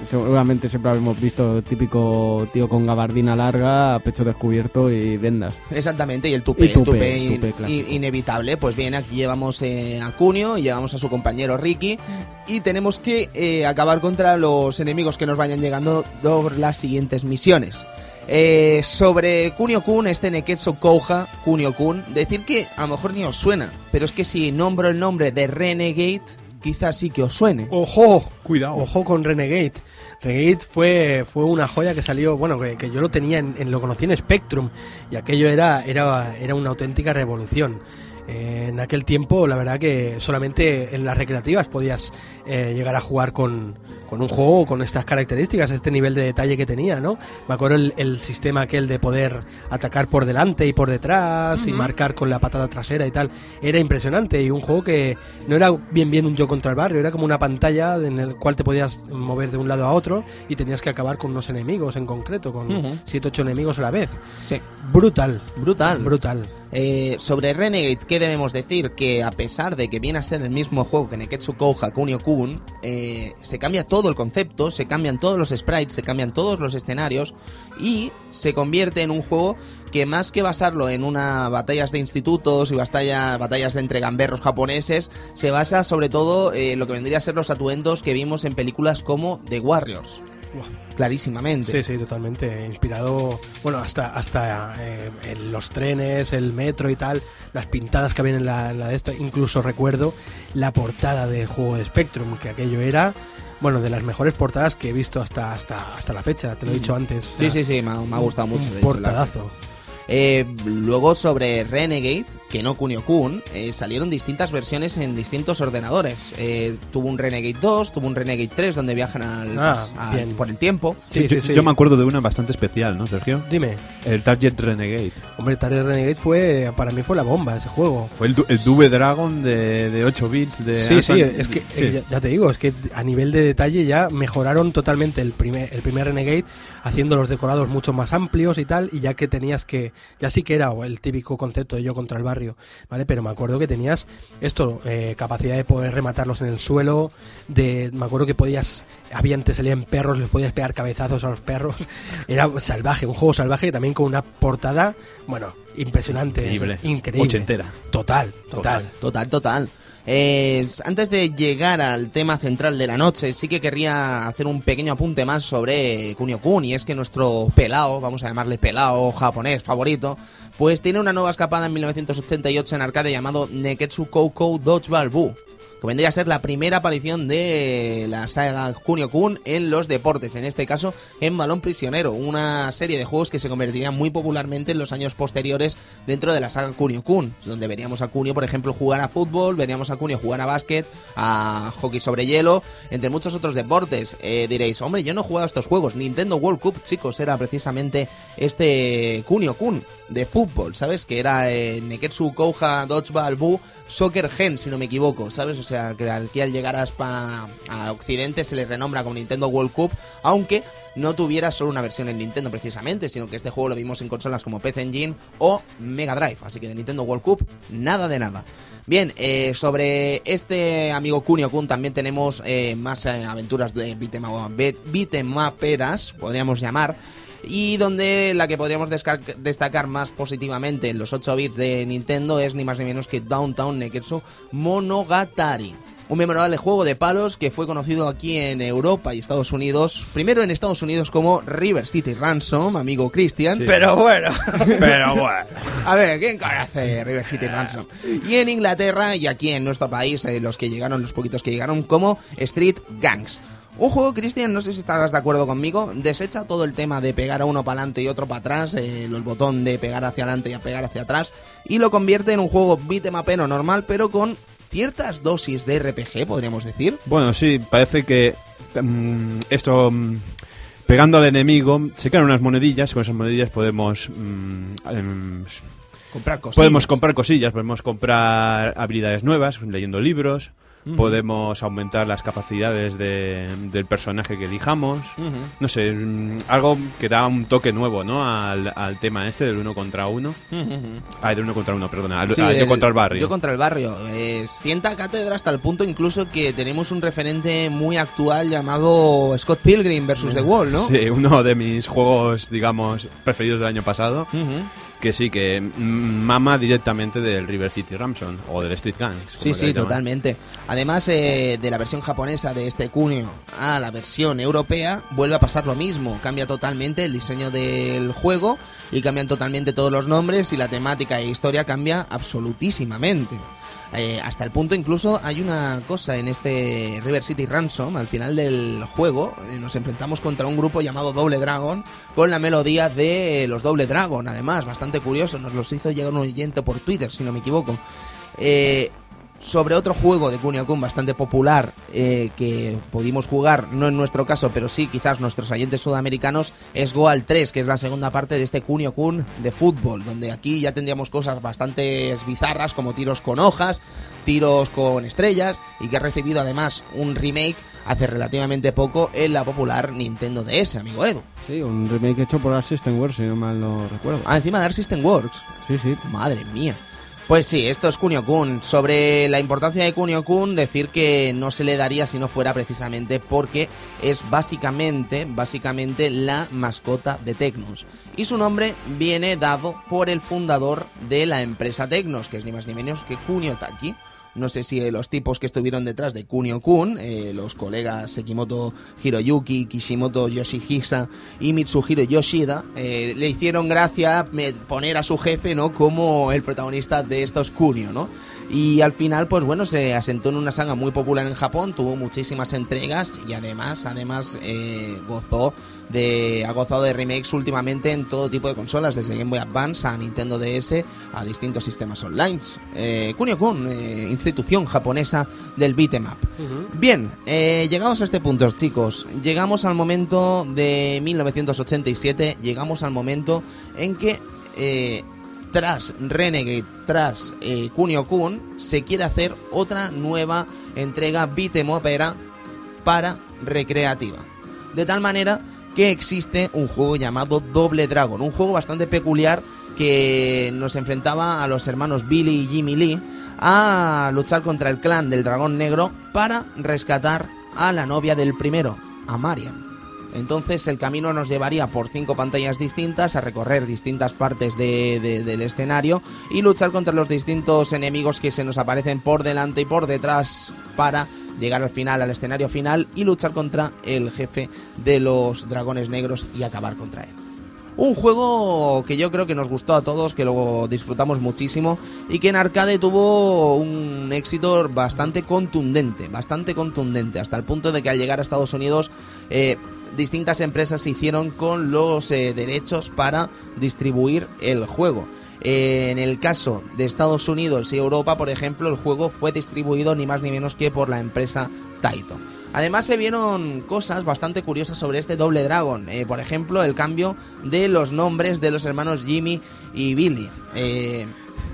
seguramente siempre hemos visto el típico tío con gabardina larga, pecho descubierto y vendas. Exactamente, y el tupé, Y el tupé, tupé in- tupé clásico. in- inevitable. Pues bien, aquí llevamos eh, a Cunio y llevamos a su compañero Ricky y tenemos que eh, acabar contra los enemigos que nos vayan llegando por las siguientes misiones. Eh, sobre Kunio Kun, este Neketsu Kouha, Kunio Kun, decir que a lo mejor ni os suena, pero es que si nombro el nombre de Renegade, quizás sí que os suene. Ojo, Cuidado. ojo con Renegade. Renegade fue, fue una joya que salió, bueno, que, que yo lo tenía, en, en- lo conocí en Spectrum y aquello era, era, era una auténtica revolución. Eh, en aquel tiempo, la verdad que solamente en las recreativas podías eh, llegar a jugar con, con un juego con estas características, este nivel de detalle que tenía, ¿no? Me acuerdo el, el sistema aquel de poder atacar por delante y por detrás y marcar con la patada trasera y tal, era impresionante y un juego que no era bien bien un yo contra el barrio, era como una pantalla en el cual te podías mover de un lado a otro y tenías que acabar con unos enemigos en concreto, con Ujú. 7 8 enemigos a la vez. Sí. Brutal, Brutal. brutal. Eh, sobre Renegade, ¿qué debemos decir? Que a pesar de que viene a ser el mismo juego que Neketsu Kouha Kunio Kun, eh, se cambia todo el concepto, se cambian todos los sprites, se cambian todos los escenarios y se convierte en un juego que más que basarlo en una batallas de institutos y batalla- batallas entre gamberros japoneses, se basa sobre todo en lo que vendría a ser los atuendos que vimos en películas como The Warriors. Clarísimamente. Sí, sí, totalmente inspirado, bueno, hasta hasta eh, en los trenes, el metro y tal, las pintadas que habían en la, en la de esta, incluso recuerdo la portada del juego de Spectrum, que aquello era, bueno, de las mejores portadas que he visto hasta hasta hasta la fecha, te lo he dicho antes. Mm. Sí, sí, sí, me ha, me ha gustado mucho. Un de hecho, la- portadazo. Eh, luego sobre Renegade, que no Kunio Kun, eh, salieron distintas versiones en distintos ordenadores. Eh, tuvo un Renegade 2, tuvo un Renegade 3 donde viajan al, Ah, bien. por el tiempo. Sí, yo, sí, sí. yo me acuerdo de una bastante especial, ¿no, Sergio? Dime, El Target Renegade. hombre, Target Renegade fue, para mí fue la bomba ese juego. Fue el, du- el Dube Dragon de, de 8 bits. De Sí, sí, es que sí. eh, ya, ya te digo, es que a nivel de detalle ya mejoraron totalmente el primer, el primer Renegade, haciendo los decorados mucho más amplios y tal, y ya que tenías que, ya sí que era el típico concepto de yo contra el barrio, ¿vale? Pero me acuerdo que tenías esto, eh, capacidad de poder rematarlos en el suelo, de, me acuerdo que podías, había antes salían perros, les podías pegar cabezazos a los perros, (laughs) era salvaje, un juego salvaje también con una portada, bueno, impresionante, Increíble. increíble, Ochentera. total, total. Total, total. Eh, antes de llegar al tema central de la noche, sí que querría hacer un pequeño apunte más sobre Kunio Kun, y es que nuestro pelao, vamos a llamarle pelao japonés favorito, pues tiene una nueva escapada en 1988 en arcade llamado Neketsu Koukou Dodgeball Buu, que vendría a ser la primera aparición de la saga Kunio Kun en los deportes, en este caso en Balón Prisionero, una serie de juegos que se convertirían muy popularmente en los años posteriores dentro de la saga Kunio Kun, donde veríamos a Kunio, por ejemplo, jugar a fútbol, veríamos a Kunio jugar a básquet, a hockey sobre hielo, entre muchos otros deportes. Eh, diréis, hombre, yo no he jugado a estos juegos. Nintendo World Cup, chicos, era precisamente este Kunio Kun de fútbol, ¿sabes? Que era eh, Neketsu Kouha Dodgeball Buu Soccer Gen, si no me equivoco, ¿sabes? O sea, que al llegar a, a Occidente se le renombra como Nintendo World Cup, aunque no tuviera solo una versión en Nintendo precisamente, sino que este juego lo vimos en consolas como PC Engine o Mega Drive, así que de Nintendo World Cup, nada de nada. Bien, eh, sobre este amigo Kunio Kun también tenemos eh, más eh, aventuras de beat'em- be- beat'emaperas, podríamos llamar. Y donde la que podríamos destacar más positivamente en los 8 bits de Nintendo es ni más ni menos que Downtown Neketsu Monogatari. Un memorable juego de palos que fue conocido aquí en Europa y Estados Unidos. Primero en Estados Unidos como River City Ransom, amigo Christian. Sí. Pero bueno. (laughs) Pero bueno. A ver, ¿quién conoce River City Ransom? Y en Inglaterra y aquí en nuestro país, eh, los que llegaron, los poquitos que llegaron, como Street Gangs. Un juego, Cristian, no sé si estarás de acuerdo conmigo, desecha todo el tema de pegar a uno para adelante y otro para atrás, eh, el botón de pegar hacia adelante y a pegar hacia atrás, y lo convierte en un juego beat'em normal, pero con ciertas dosis de RPG, podríamos decir. Bueno, sí, parece que mm, esto mm, pegando al enemigo se crean unas monedillas, con esas monedillas podemos mm, em, Comprar cosas. podemos comprar cosillas, podemos comprar habilidades nuevas leyendo libros, podemos aumentar las capacidades de- del personaje que elijamos. No sé, mm, algo que da un toque nuevo, ¿no? Al, al tema este del uno contra uno. Ah, del uno contra uno, perdona. Al, Sí, al yo el- contra el barrio. Yo contra el barrio. Eh, sienta cátedra hasta el punto incluso que tenemos un referente muy actual llamado Scott Pilgrim versus The Wall, ¿no? Sí, uno de mis juegos, digamos, preferidos del año pasado. Que sí, que mm, mama directamente del River City Ramson o del Street Gangs. Sí, sí, totalmente. Además eh, de la versión japonesa de este Kunio a la versión europea, vuelve a pasar lo mismo. Cambia totalmente el diseño del juego y cambian totalmente todos los nombres y la temática e historia cambia absolutísimamente. Eh, hasta el punto incluso hay una cosa en este River City Ransom, al final del juego, eh, nos enfrentamos contra un grupo llamado Doble Dragon con la melodía de los Doble Dragon, además, bastante curioso, nos los hizo llegar un oyente por Twitter, si no me equivoco. Eh, sobre otro juego de Kunio Kun bastante popular eh, que pudimos jugar, no en nuestro caso, pero sí quizás nuestros oyentes sudamericanos, es Goal 3, que es la segunda parte de este Kunio Kun de fútbol, donde aquí ya tendríamos cosas bastante bizarras como tiros con hojas, tiros con estrellas y que ha recibido además un remake hace relativamente poco en la popular Nintendo DS, amigo Edu. Sí, un remake hecho por Assistant Wars, si no mal no recuerdo. Ah, encima de System Works. Sí, sí. Madre mía. Pues sí, esto es Kunio-kun. Sobre la importancia de Kunio-kun, decir que no se le daría si no fuera precisamente porque es básicamente, básicamente la mascota de Tecnos. Y su nombre viene dado por el fundador de la empresa Tecnos, que es ni más ni menos que Kunio Taki. No sé si eh, los tipos que estuvieron detrás de Kunio-kun, eh, los colegas Sekimoto Hiroyuki, Kishimoto Yoshihisa y Mitsuhiro Yoshida, eh, le hicieron gracia me- poner a su jefe ¿no? como el protagonista de estos Kunio, ¿no? Y al final, pues bueno, se asentó en una saga muy popular en Japón, tuvo muchísimas entregas y además, además eh, gozó de, ha gozado de remakes últimamente en todo tipo de consolas, desde Game Boy Advance a Nintendo DS a distintos sistemas online. Eh, Kunio-kun, eh, institución japonesa del beat'em up. Bien, eh, llegados a este punto, chicos, llegamos al momento de 1987, llegamos al momento en que eh, tras Renegade, tras eh, Kunio-kun, se quiere hacer otra nueva entrega beat'em upera para recreativa. De tal manera que existe un juego llamado Doble Dragon, un juego bastante peculiar que nos enfrentaba a los hermanos Billy y Jimmy Lee a luchar contra el clan del dragón negro para rescatar a la novia del primero, a Mariam. Entonces el camino nos llevaría por cinco pantallas distintas a recorrer distintas partes de- de- del escenario y luchar contra los distintos enemigos que se nos aparecen por delante y por detrás para llegar al final, al escenario final y luchar contra el jefe de los dragones negros y acabar contra él. Un juego que yo creo que nos gustó a todos, que lo disfrutamos muchísimo y que en arcade tuvo un éxito bastante contundente, bastante contundente, hasta el punto de que al llegar a Estados Unidos eh, distintas empresas se hicieron con los eh, derechos para distribuir el juego. Eh, en el caso de Estados Unidos y Europa, por ejemplo, el juego fue distribuido ni más ni menos que por la empresa Taito. Además se vieron cosas bastante curiosas sobre este Doble Dragon. Eh, por ejemplo, el cambio de los nombres de los hermanos Jimmy y Billy. Eh,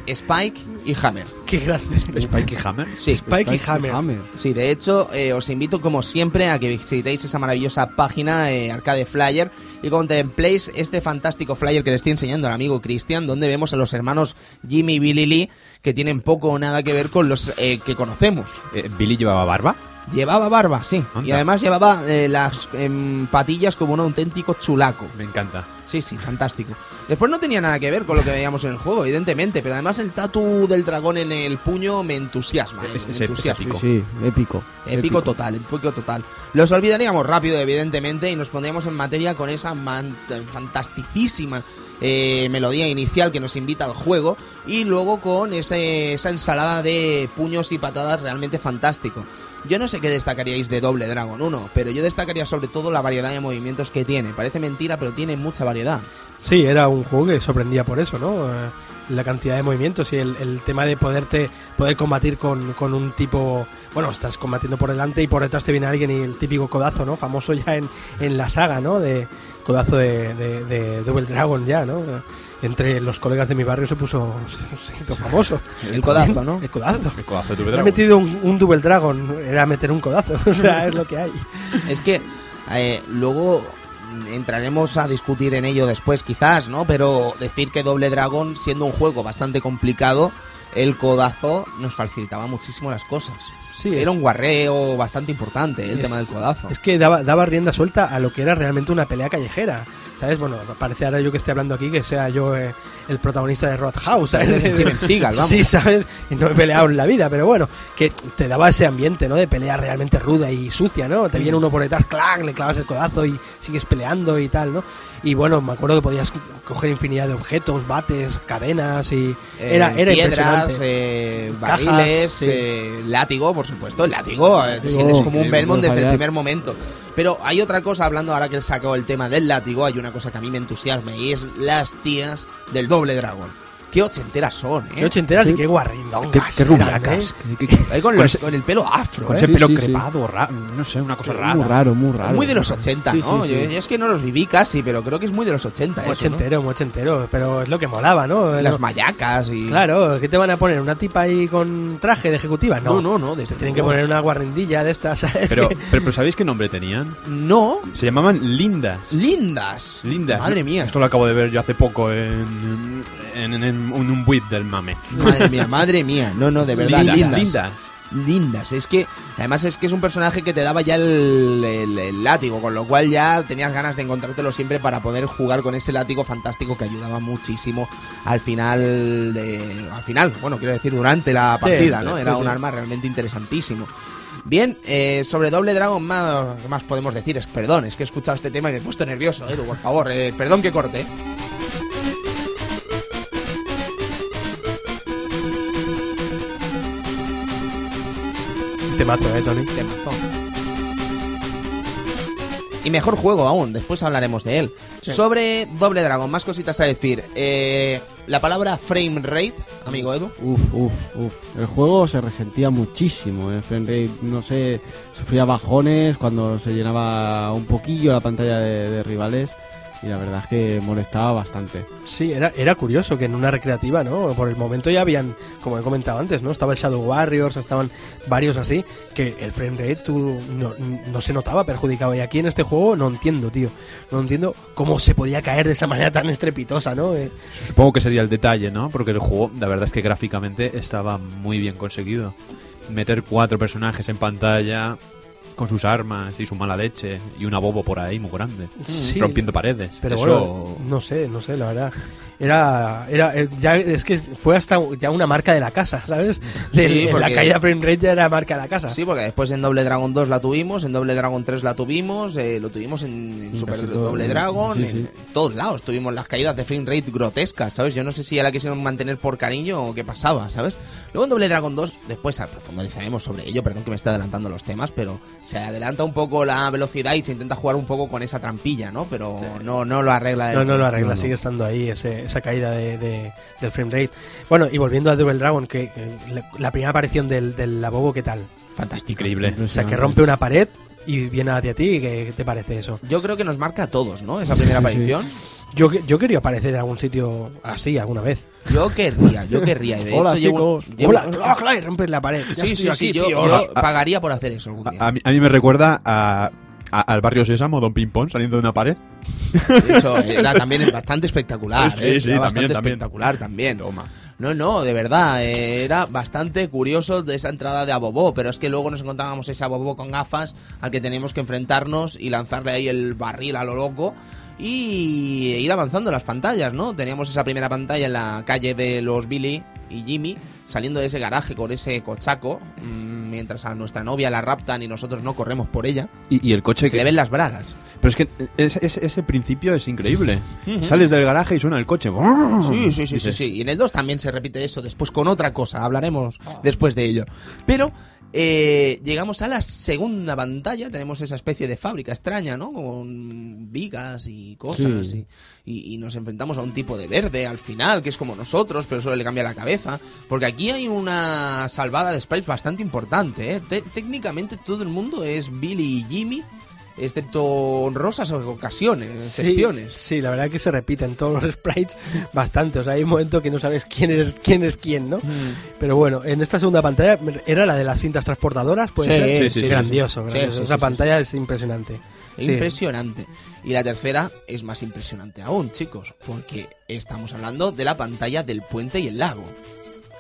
Spike y Hammer. Qué grande. Spike y Hammer. Sí, Spike y Hammer. Sí, de hecho, eh, os invito como siempre a que visitéis esa maravillosa página eh, Arcade Flyer y contempléis este fantástico flyer que le estoy enseñando al amigo Cristian, donde vemos a los hermanos Jimmy y Billy Lee que tienen poco o nada que ver con los eh, que conocemos. Eh, ¿Billy llevaba barba? Llevaba barba, sí, y además llevaba eh, las em, patillas como un auténtico chulaco. Me encanta. Sí, sí, fantástico. Después no tenía nada que ver con lo que veíamos en el juego, evidentemente, pero además el tatu del dragón en el puño me entusiasma. eh, Es- me es entusiasma. épico. Sí, sí, épico. Épico total, épico total. Los olvidaríamos rápido, evidentemente, y nos pondríamos en materia con esa man- fantasticísima eh, melodía inicial que nos invita al juego y luego con ese- esa ensalada de puños y patadas realmente fantástico. Yo no sé qué destacaríais de Doble Dragon 1, pero yo destacaría sobre todo la variedad de movimientos que tiene. Parece mentira, pero tiene mucha variedad. Sí, era un juego que sorprendía por eso, ¿no? Eh, La cantidad de movimientos y el, tema de poderte poder combatir con, con un tipo. Bueno, estás combatiendo por delante y por detrás te viene alguien y el típico codazo, ¿no? Famoso ya en, en la saga, ¿no? De codazo de, de, de Double Dragon ya, ¿no? Entre los colegas de mi barrio se puso. se hizo famoso. El codazo, ¿no? El codazo. El codazo de He metido un, un Double Dragon, era meter un codazo, (laughs) o sea, es lo que hay. Es que eh, luego entraremos a discutir en ello después quizás, ¿no? Pero decir que Doble Dragon, siendo un juego bastante complicado, el codazo nos facilitaba muchísimo las cosas. Sí, Era un guarreo bastante importante el Es- tema del codazo. Es que daba, daba rienda suelta a lo que era realmente una pelea callejera. ¿Sabes? Bueno, parece ahora yo que esté hablando aquí que sea yo eh, el protagonista de Roadhouse, ¿sabes? Pareces Steven Seagal, vamos. Sí, ¿sabes? Y no he peleado en la vida, pero bueno, que te daba ese ambiente, ¿no? De pelea realmente ruda y sucia, ¿no? Te viene uno por detrás, clac, le clavas el codazo y sigues peleando y tal, ¿no? Y bueno, me acuerdo que podías coger infinidad de objetos, bates, cadenas y... Eh, era era piedras, impresionante. eh, Cajas, barriles, sí. eh, látigo, por supuesto. El látigo, eh, te sientes como un Belmont desde el primer momento. Pero hay otra cosa, hablando ahora que él sacó el tema del látigo, hay una cosa que a mí me entusiasma y es las tías del doble dragón. Qué ochenteras son, ¿eh? Qué ochenteras y qué guarrindongas. Qué, qué rubiacas. ¿eh? Ahí con, los- el pelo afro, con ¿eh? ese Sí, pelo sí, sí. crepado, no sé, una cosa rara. Muy raro, muy raro. Muy de los 80, Sí, ¿no? sí, sí. Yo, yo es que no los viví casi, pero creo que es muy de los 80 Muy eso, ¿no? ochentero, muy ochentero, pero es lo que molaba, ¿no? Las mayacas y... Claro, ¿qué te van a poner? ¿Una tipa ahí con traje de ejecutiva? No, No, no, no. desde Tienen que poner una guarrindilla de estas. ¿sabes? Pero, (laughs) pero, pero ¿sabéis qué nombre tenían? No, Se llamaban Lindas. lindas. Lindas. Madre mía. Esto lo acabo de ver yo hace poco en, en, en- en un buit del mame. Madre mía, madre mía. No, no, de verdad, lindas. lindas. lindas. lindas. Es que, además, es que es un personaje que te daba ya el, el- el látigo, con lo cual ya tenías ganas de encontrártelo siempre para poder jugar con ese látigo fantástico que ayudaba muchísimo al final de. Al final, bueno, quiero decir, durante la partida, sí, ¿no? Era un sí. arma realmente interesantísimo. Bien, eh, sobre Doble Dragon, más, ¿qué más podemos decir? Es, perdón, es que he escuchado este tema y me he puesto nervioso, Edu, por favor. eh, perdón que corte. Temazo, eh, Tony. Temazo. Y mejor juego aún, después hablaremos de él. Sobre Doble Dragon, más cositas a decir. Eh, la palabra frame rate, amigo Edu. Uf, uf, uf. El juego se resentía muchísimo. El frame rate, no sé, sufría bajones cuando se llenaba un poquillo la pantalla de, de rivales. Y la verdad es que molestaba bastante. Sí, era, era curioso que en una recreativa, ¿no? Por el momento ya habían, como he comentado antes, ¿no? Estaba el Shadow Warriors, estaban varios así, que el frame rate tú no, no se notaba perjudicado. Y aquí en este juego no entiendo, tío. No entiendo cómo se podía caer de esa manera tan estrepitosa, ¿no? Eh, Supongo que sería el detalle, ¿no? Porque el juego, la verdad es que gráficamente estaba muy bien conseguido. Meter cuatro personajes en pantalla con sus armas y su mala leche y una bobo por ahí muy grande, Sí. rompiendo paredes. Pero Eso bueno, no sé, no sé, la verdad. Era, era, eh, ya es que fue hasta ya una marca de la casa, ¿sabes? Sí, porque- La caída frame rate ya era marca de la casa. Sí, porque después en Doble Dragon 2 la tuvimos, en Doble Dragon 3 la tuvimos, eh, lo tuvimos en, en Super todo, Doble. Dragon, Sí, en, sí. en todos lados tuvimos las caídas de frame rate grotescas, ¿sabes? Yo no sé si ya la quisieron mantener por cariño o qué pasaba, ¿sabes? Luego en Doble Dragon 2, después profundizaremos sobre ello, perdón que me esté adelantando los temas, pero se adelanta un poco la velocidad y se intenta jugar un poco con esa trampilla, ¿no? Pero no, no lo arregla. No, no lo arregla, No, no. sigue estando ahí ese- esa caída de, de- del frame rate. Bueno, y volviendo a Double Dragon, que, que la, la primera aparición del, del Labobo, ¿qué tal? Fantástico. increíble. O sea, que rompe una pared y viene hacia ti, ¿qué, te parece eso? Yo creo que nos marca a todos, ¿no? Esa primera Sí, sí. aparición. Yo, yo quería aparecer en algún sitio así alguna vez. Yo querría, yo querría. y de Hola, hecho, llevo- chicos. llevo- Hola, clac, clac, y rompes la pared. Sí, sí, aquí, sí, yo, tío. yo pagaría por hacer eso algún día. A, a mí, a mí me recuerda a, a- al barrio Sésamo, Don Ping Pong saliendo de una pared. Eso era también es bastante espectacular. Sí, ¿eh? sí, Era también, bastante también. espectacular también. Toma. No, no, de verdad, eh, era bastante curioso de esa entrada de Abobo, pero es que luego nos encontrábamos ese Abobo con gafas al que teníamos que enfrentarnos y lanzarle ahí el barril a lo loco y ir avanzando las pantallas, ¿no? Teníamos esa primera pantalla en la calle de los Billy y Jimmy, saliendo de ese garaje con ese cochaco, mm, mientras a nuestra novia la raptan y nosotros no corremos por ella. Y, y el coche Se que... le ven las bragas. Pero es que ese, ese- ese principio es increíble. Sales del garaje y suena el coche. Sí, sí, sí, sí, sí. Y en el 2 también se repite eso, después con otra cosa, hablaremos después de ello. Pero eh, llegamos a la segunda pantalla, tenemos esa especie de fábrica extraña, ¿no? Con vigas y cosas. Sí. Y, y- y nos enfrentamos a un tipo de verde al final, que es como nosotros, pero solo le cambia la cabeza. Porque aquí hay una salvada de sprites bastante importante, ¿eh? Te- técnicamente todo el mundo es Billy y Jimmy. Excepto honrosas ocasiones, Sí, excepciones. Sí, la verdad que se repiten todos los sprites bastante. O sea, hay un momento que no sabes quién es quién, es quién ¿no? Mm. Pero bueno, en esta segunda pantalla era la de las cintas transportadoras, pues Sí, sí, sí, sí, grandioso. sí. grandioso. Sí, sí, Esa sí, pantalla es impresionante. Sí. Impresionante. Y la tercera es más impresionante aún, chicos, porque estamos hablando de la pantalla del puente y el lago.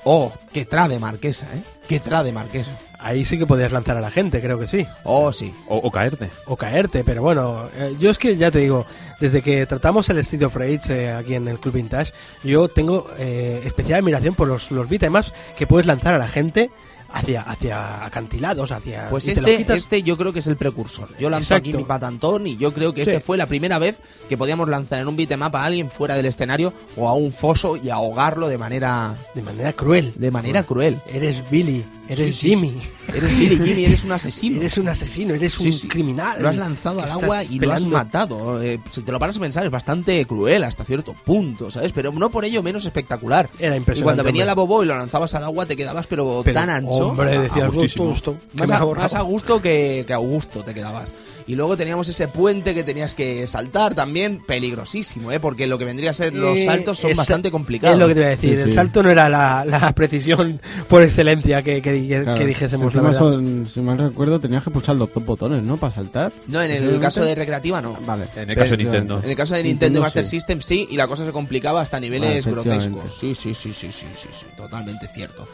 Oh, qué tra de marquesa, ¿eh? Qué tra de marquesa. Ahí sí que podías lanzar a la gente, creo que sí. Oh, sí. O, o caerte. O caerte, pero bueno, eh, yo es que ya te digo, desde que tratamos el Street of Rage eh, aquí en el Club Vintage, yo tengo eh, especial admiración por los, los que puedes lanzar a la gente hacia, hacia acantilados, hacia... Pues este, este yo creo que es el precursor. Yo lanzo Exacto. aquí mi patantón y yo creo que este fue la primera vez que podíamos lanzar en un beatmap a alguien fuera del escenario o a un foso y ahogarlo de manera De manera cruel. de manera cruel. Eres Billy, eres Sí, sí, Jimmy. Eres Billy Jimmy, (laughs) eres un asesino. Eres un asesino, eres Sí, un sí. criminal. Lo has lanzado al agua y lo has pelando. matado. Eh, si te lo paras a pensar, es bastante cruel hasta cierto punto, ¿sabes? Pero no por ello menos espectacular. Era Y impresionante. cuando venía hombre. la bobo y lo lanzabas al agua, te quedabas pero, Pero, tan ancho. Hombre, decías, a gusto, gusto. más, a, más a gusto que, que a gusto te quedabas. Y luego teníamos ese puente que tenías que saltar también, peligrosísimo, ¿eh? Porque lo que vendría a ser los Eh, saltos son es- bastante complicados. Es lo que te voy a decir. Sí, El sí. salto no era la, la precisión por excelencia que, que, que- Claro. que dijésemos, la verdad. son- si mal recuerdo, tenías que pulsar los dos botones, ¿no? Para saltar. No, en el caso de recreativa no. Vale. En el caso de Nintendo. En el caso de Nintendo, Nintendo y Master sí. System sí, y la cosa se complicaba hasta niveles Ah, grotescos. Sí, sí, sí, sí, sí, sí, sí, totalmente cierto.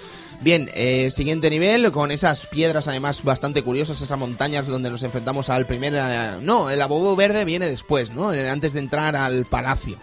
Bien, eh, siguiente nivel, con esas piedras además bastante curiosas, esas montañas donde nos enfrentamos al primer... eh, no, el abobo verde viene después, ¿no? Eh, antes de entrar al palacio.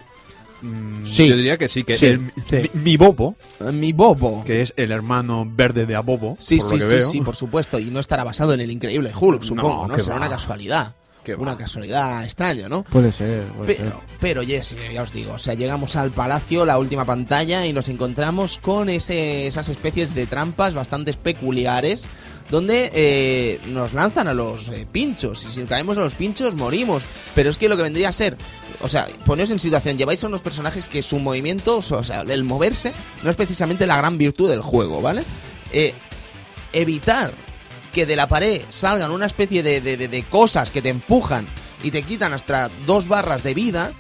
Mm, Sí. Yo diría que sí, que Sí, el- sí. Mi, mi Bobo, Eh, Mi bobo. que es el hermano verde de Abobo, Sí, por sí, lo que sí, veo. sí, por supuesto. Y no estará basado en el increíble Hulk, supongo, ¿no? qué Será va. una casualidad. Qué Una va. casualidad extraña, ¿no? Puede ser, puede ser. Pero, pero yes, ya os digo, o sea, llegamos al palacio, la última pantalla, y nos encontramos con ese, esas especies de trampas bastante peculiares, donde eh, nos lanzan a los eh, pinchos, y si caemos a los pinchos morimos. Pero es que lo que vendría a ser, o sea, poneos en situación, lleváis a unos personajes que su movimiento, o sea, el moverse, no es precisamente la gran virtud del juego, ¿vale? Eh, evitar que de la pared salgan una especie de, de- de- de cosas que te empujan y te quitan hasta dos barras de vida,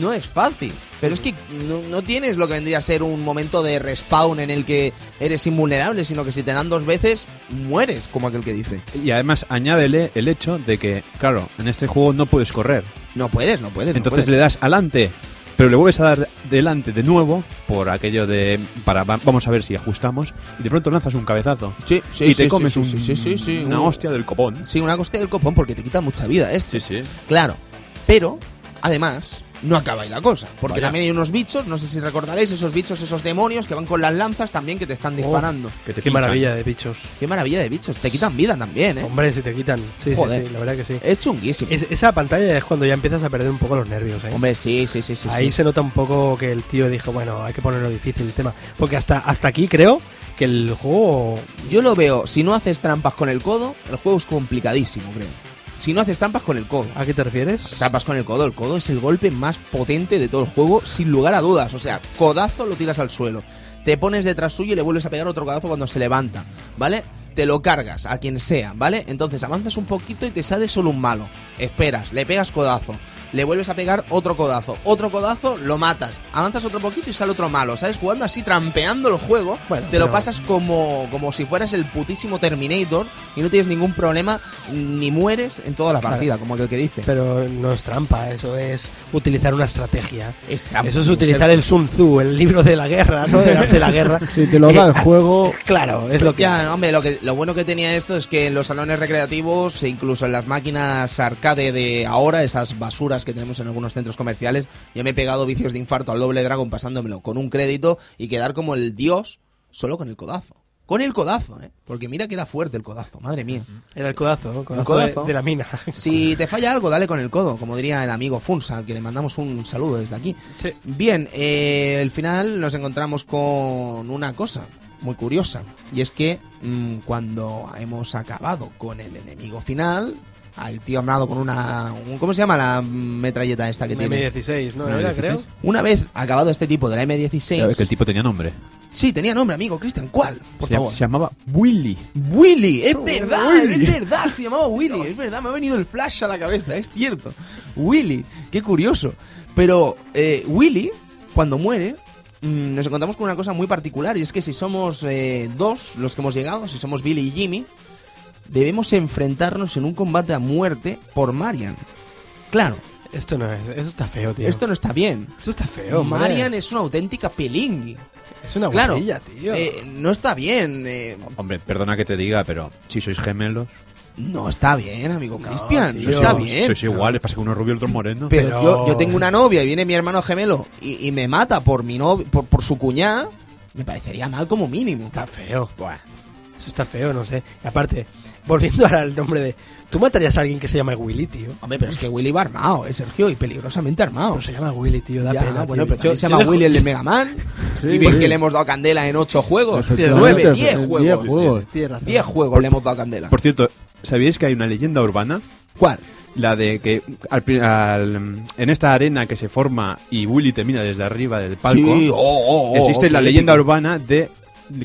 no es fácil. Pero es que no, no tienes lo que vendría a ser un momento de respawn en el que eres invulnerable, sino que si te dan dos veces, mueres, como aquel que dice. Y además añádele el hecho de que, claro, en este juego no puedes correr. No puedes, no puedes. no Entonces puedes. le das adelante, pero le vuelves a dar delante de nuevo por aquello de para va- vamos a ver si ajustamos y de pronto lanzas un cabezazo Sí, sí, y te sí, comes un- una un- hostia del copón. Sí, una coste del copón porque te quita mucha vida esto. Sí, sí. Claro, pero además no acaba ahí la cosa, porque Vaya. también hay unos bichos, no sé si recordaréis esos bichos, esos demonios que van con las lanzas también que te están disparando. Que te Qué pinchan. maravilla de bichos. Qué maravilla de bichos, te quitan vida también, ¿eh? Hombre, si te quitan. Sí, Joder. sí, sí, la verdad que sí. Es chunguísimo. Es- esa pantalla es cuando ya empiezas a perder un poco los nervios, ¿eh? Hombre, sí, sí, sí, sí. Ahí sí. se nota un poco que el tío dijo, bueno, hay que ponerlo difícil el tema. Porque hasta, hasta aquí creo que el juego... Yo lo veo, si no haces trampas con el codo, el juego es complicadísimo, creo. Si no haces trampas con el codo. ¿A qué te refieres? Trampas con el codo, el codo es el golpe más potente de todo el juego, sin lugar a dudas. O sea, codazo lo tiras al suelo. Te pones detrás suyo y le vuelves a pegar otro codazo cuando se levanta, ¿vale? Te lo cargas a quien sea, ¿vale? Entonces avanzas un poquito y te sale solo un malo. Esperas, le pegas codazo. Le vuelves a pegar otro codazo, otro codazo, lo matas, avanzas otro poquito y sale otro malo, ¿sabes? Jugando así, trampeando el juego, Bueno, te lo pero- pasas como, como si fueras el putísimo Terminator y no tienes ningún problema ni mueres en toda la Claro. partida, como aquel que dice. Pero no es trampa, eso es utilizar una estrategia. Es trampa, Eso es utilizar el Sun Tzu, el libro de la guerra, ¿no? Arte de la guerra. (laughs) Si te lo da el Eh, juego, (laughs) Claro, es lo que... Ya, hombre, lo, que, lo bueno que tenía esto es que en los salones recreativos e incluso en las máquinas arcade de ahora, esas basuras que tenemos en algunos centros comerciales, yo me he pegado vicios de infarto al doble dragón pasándomelo con un crédito y quedar como el dios solo con el codazo. Con el codazo, ¿eh? Porque mira que era fuerte el codazo, madre mía. Era el codazo, ¿no? Codazo, codazo. De, de la mina. (laughs) Si te falla algo, dale con el codo, como diría el amigo Funsa, al que le mandamos un saludo desde aquí. Sí. Bien, eh, al final nos encontramos con una cosa muy curiosa. Y es que mm, cuando hemos acabado con el enemigo final, al tío armado con una... un- ¿Cómo se llama la metralleta esta que Una tiene? M16, ¿no? Una Era, M16. creo. Una vez acabado este tipo de la M16... Claro, que el tipo tenía nombre. Sí, tenía nombre, amigo. Cristian, ¿cuál? Por se, favor. se llamaba Willy. Willy, es verdad, Willy. es verdad, se llamaba Willy, es verdad, me ha venido el flash a la cabeza, es cierto. Willy, qué curioso. Pero eh, Willy, cuando muere, mm, nos encontramos con una cosa muy particular y es que si somos eh, dos los que hemos llegado, si somos Billy y Jimmy, debemos enfrentarnos en un combate a muerte por Marian. Claro, Esto no es... Eso está feo, tío. esto no está bien. Esto está feo, hombre. Marian es una auténtica pelingui. Es una Claro, tío. eh, no está bien. eh, Hombre, perdona que te diga, pero si sois gemelos, no está bien, amigo No, Cristian. No está bien. sois iguales, pasa que uno es rubio y el otro es moreno. Pero, Pero- Yo, yo tengo una novia y viene mi hermano gemelo y, y me mata por mi novio, por, por su cuñada, me parecería mal como mínimo. Está feo. Buah. Eso está feo, no sé. Y aparte, volviendo ahora al nombre de... Tú matarías a alguien que se llama Willy, tío. Hombre, pero es que Willy va armado, eh, Sergio, y peligrosamente armado. Pero se llama Willy, tío. Da Ya, pena, bueno, tío. pero Yo- se yo llama dejo- Willy el de Mega Man. (laughs) Sí, y bien sí. que le hemos dado candela en ocho juegos. Efectivamente, Nueve, diez diez juegos. juegos. Tienes razón. Diez juegos le hemos dado candela. Por cierto, ¿sabíais que hay una leyenda urbana? ¿Cuál? La de que al pri- al- en esta arena que se forma y Willy te mira desde arriba del palco, Sí, oh, oh, oh, existe qué la leyenda épico. urbana de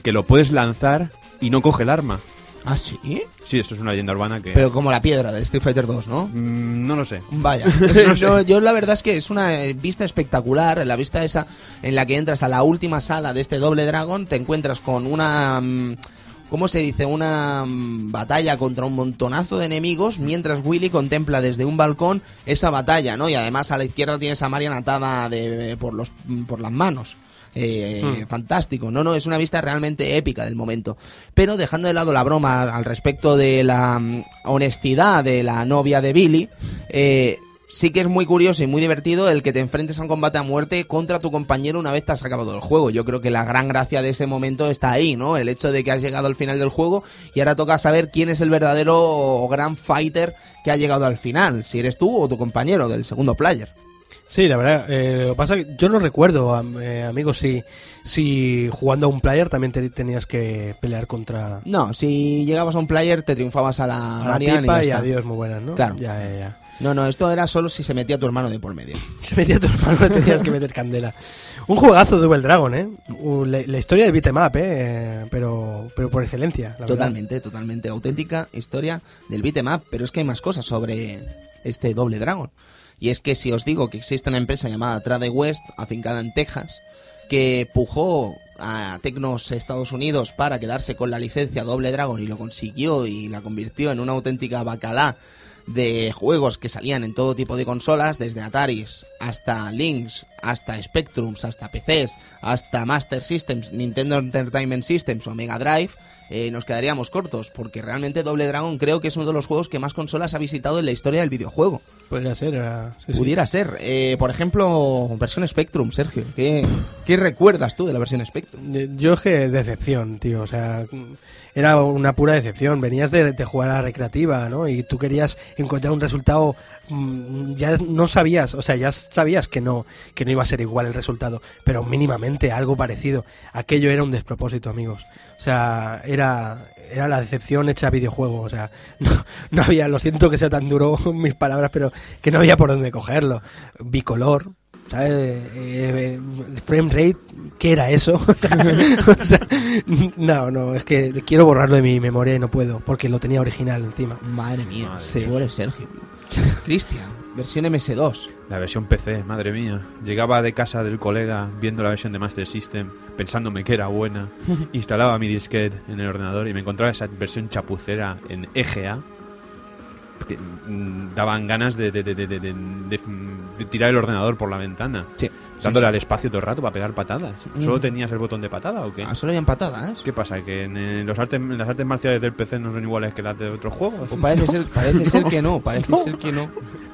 que lo puedes lanzar y no coge el arma. ¿Ah, sí? Sí, esto es una leyenda urbana que... Pero como la piedra del Street Fighter 2, ¿no? Mm, no lo sé. Vaya, (laughs) (laughs) No, yo la verdad es que es una eh, vista espectacular, la vista esa en la que entras a la última sala de este doble dragón, te encuentras con una... mm, ¿Cómo se dice? Una mm, batalla contra un montonazo de enemigos, mientras Willy contempla desde un balcón esa batalla, ¿no? Y además a la izquierda tienes a Marian atada de, por, los, mm, por las manos. Eh, Fantástico, no, no, es una vista realmente épica del momento. Pero dejando de lado la broma al respecto de la mm, honestidad de la novia de Billy, eh, sí que es muy curioso y muy divertido el que te enfrentes a un combate a muerte contra tu compañero una vez te has acabado el juego. Yo creo que la gran gracia de ese momento está ahí, ¿no? El hecho de que has llegado al final del juego y ahora toca saber quién es el verdadero gran fighter que ha llegado al final, si eres tú o tu compañero del segundo player. Sí, la verdad. eh, lo que pasa es que yo no recuerdo, eh, amigos, si, si jugando a un player también te- tenías que pelear contra No, si llegabas a un player te triunfabas a la, a la Marian y ya y, adiós, muy buenas, ¿no? Claro. Ya, ya, ya. No, no, esto era solo si se metía tu hermano de por medio. (laughs) Se metía tu hermano, le tenías que meter candela. Un juegazo de Double Dragon, ¿eh? La, la historia del beat'em up, ¿eh? Pero, pero por excelencia, la verdad. Totalmente, totalmente auténtica historia del beat'em up, pero es que hay más cosas sobre este doble dragón. Y es que si os digo que existe una empresa llamada Trade West, afincada en Texas, que pujó a Tecnos Estados Unidos para quedarse con la licencia Doble Dragon y lo consiguió y la convirtió en una auténtica bacalá de juegos que salían en todo tipo de consolas, desde Ataris hasta Lynx, hasta Spectrums, hasta PCs, hasta Master Systems, Nintendo Entertainment Systems o Mega Drive, eh, nos quedaríamos cortos, porque realmente Doble Dragon creo que es uno de los juegos que más consolas ha visitado en la historia del videojuego. Podría ser, sí, sí. Pudiera ser. Eh, por ejemplo, versión Spectrum, Sergio. ¿Qué, ¿Qué recuerdas tú de la versión Spectrum? Eh, Yo es que decepción, tío. O sea, era una pura decepción. Venías de, de jugar a la recreativa, ¿no? Y tú querías encontrar un resultado. mm, Ya no sabías, o sea, ya sabías que no, que no iba a ser igual el resultado, pero mínimamente algo parecido. Aquello era un despropósito, amigos. O sea, era, era la decepción hecha videojuego. O sea, (laughs) no, no había, lo siento que sea tan duro (laughs) mis palabras, pero que no había por dónde cogerlo. Bicolor, ¿Sabes? Eh, el frame rate, ¿qué era eso? (laughs) O sea, no, no, es que quiero borrarlo de mi memoria y no puedo, porque lo tenía original encima. Madre mía, Madre Sí. pobre Sergio. Cristian, versión MS2. La versión PC, madre mía. Llegaba de casa del colega viendo la versión de Master System, pensándome que era buena. (laughs) Instalaba mi disquete en el ordenador y me encontraba esa versión chapucera en EGA. Que, mm, daban ganas de, tirar el ordenador por la ventana. Sí. Dándole Sí, al espacio todo el rato para pegar patadas. ¿Solo Mm. tenías el botón de patada o qué? Ah, solo habían patadas. ¿Qué pasa? ¿Que en, eh, los artes, en las artes marciales del PC no son iguales que las de otros juegos? Pues parece ser, parece ser (laughs) que no, parece ser que no.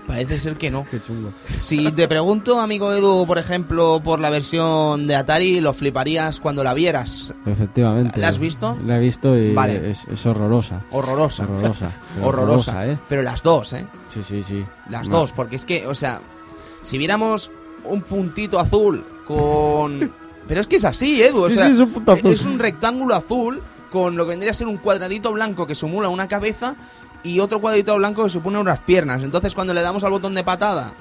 Parece ser que no. Qué chungo. Si te pregunto, amigo Edu, por ejemplo, por la versión de Atari, lo fliparías cuando la vieras. Efectivamente. ¿La has visto? La he visto y Vale. es, es horrorosa. Horrorosa. Horrorosa. (laughs) pero Horrorosa. ¿eh? Pero las dos, ¿eh? Sí, sí, sí. Las No. dos, porque es que, o sea, si viéramos un puntito azul con... (laughs) Pero es que es así, Edu, o Sí, sea, sí, es un punto azul. es un rectángulo azul con lo que vendría a ser un cuadradito blanco que simula una cabeza y otro cuadradito blanco que supone unas piernas. Entonces, cuando le damos al botón de patada,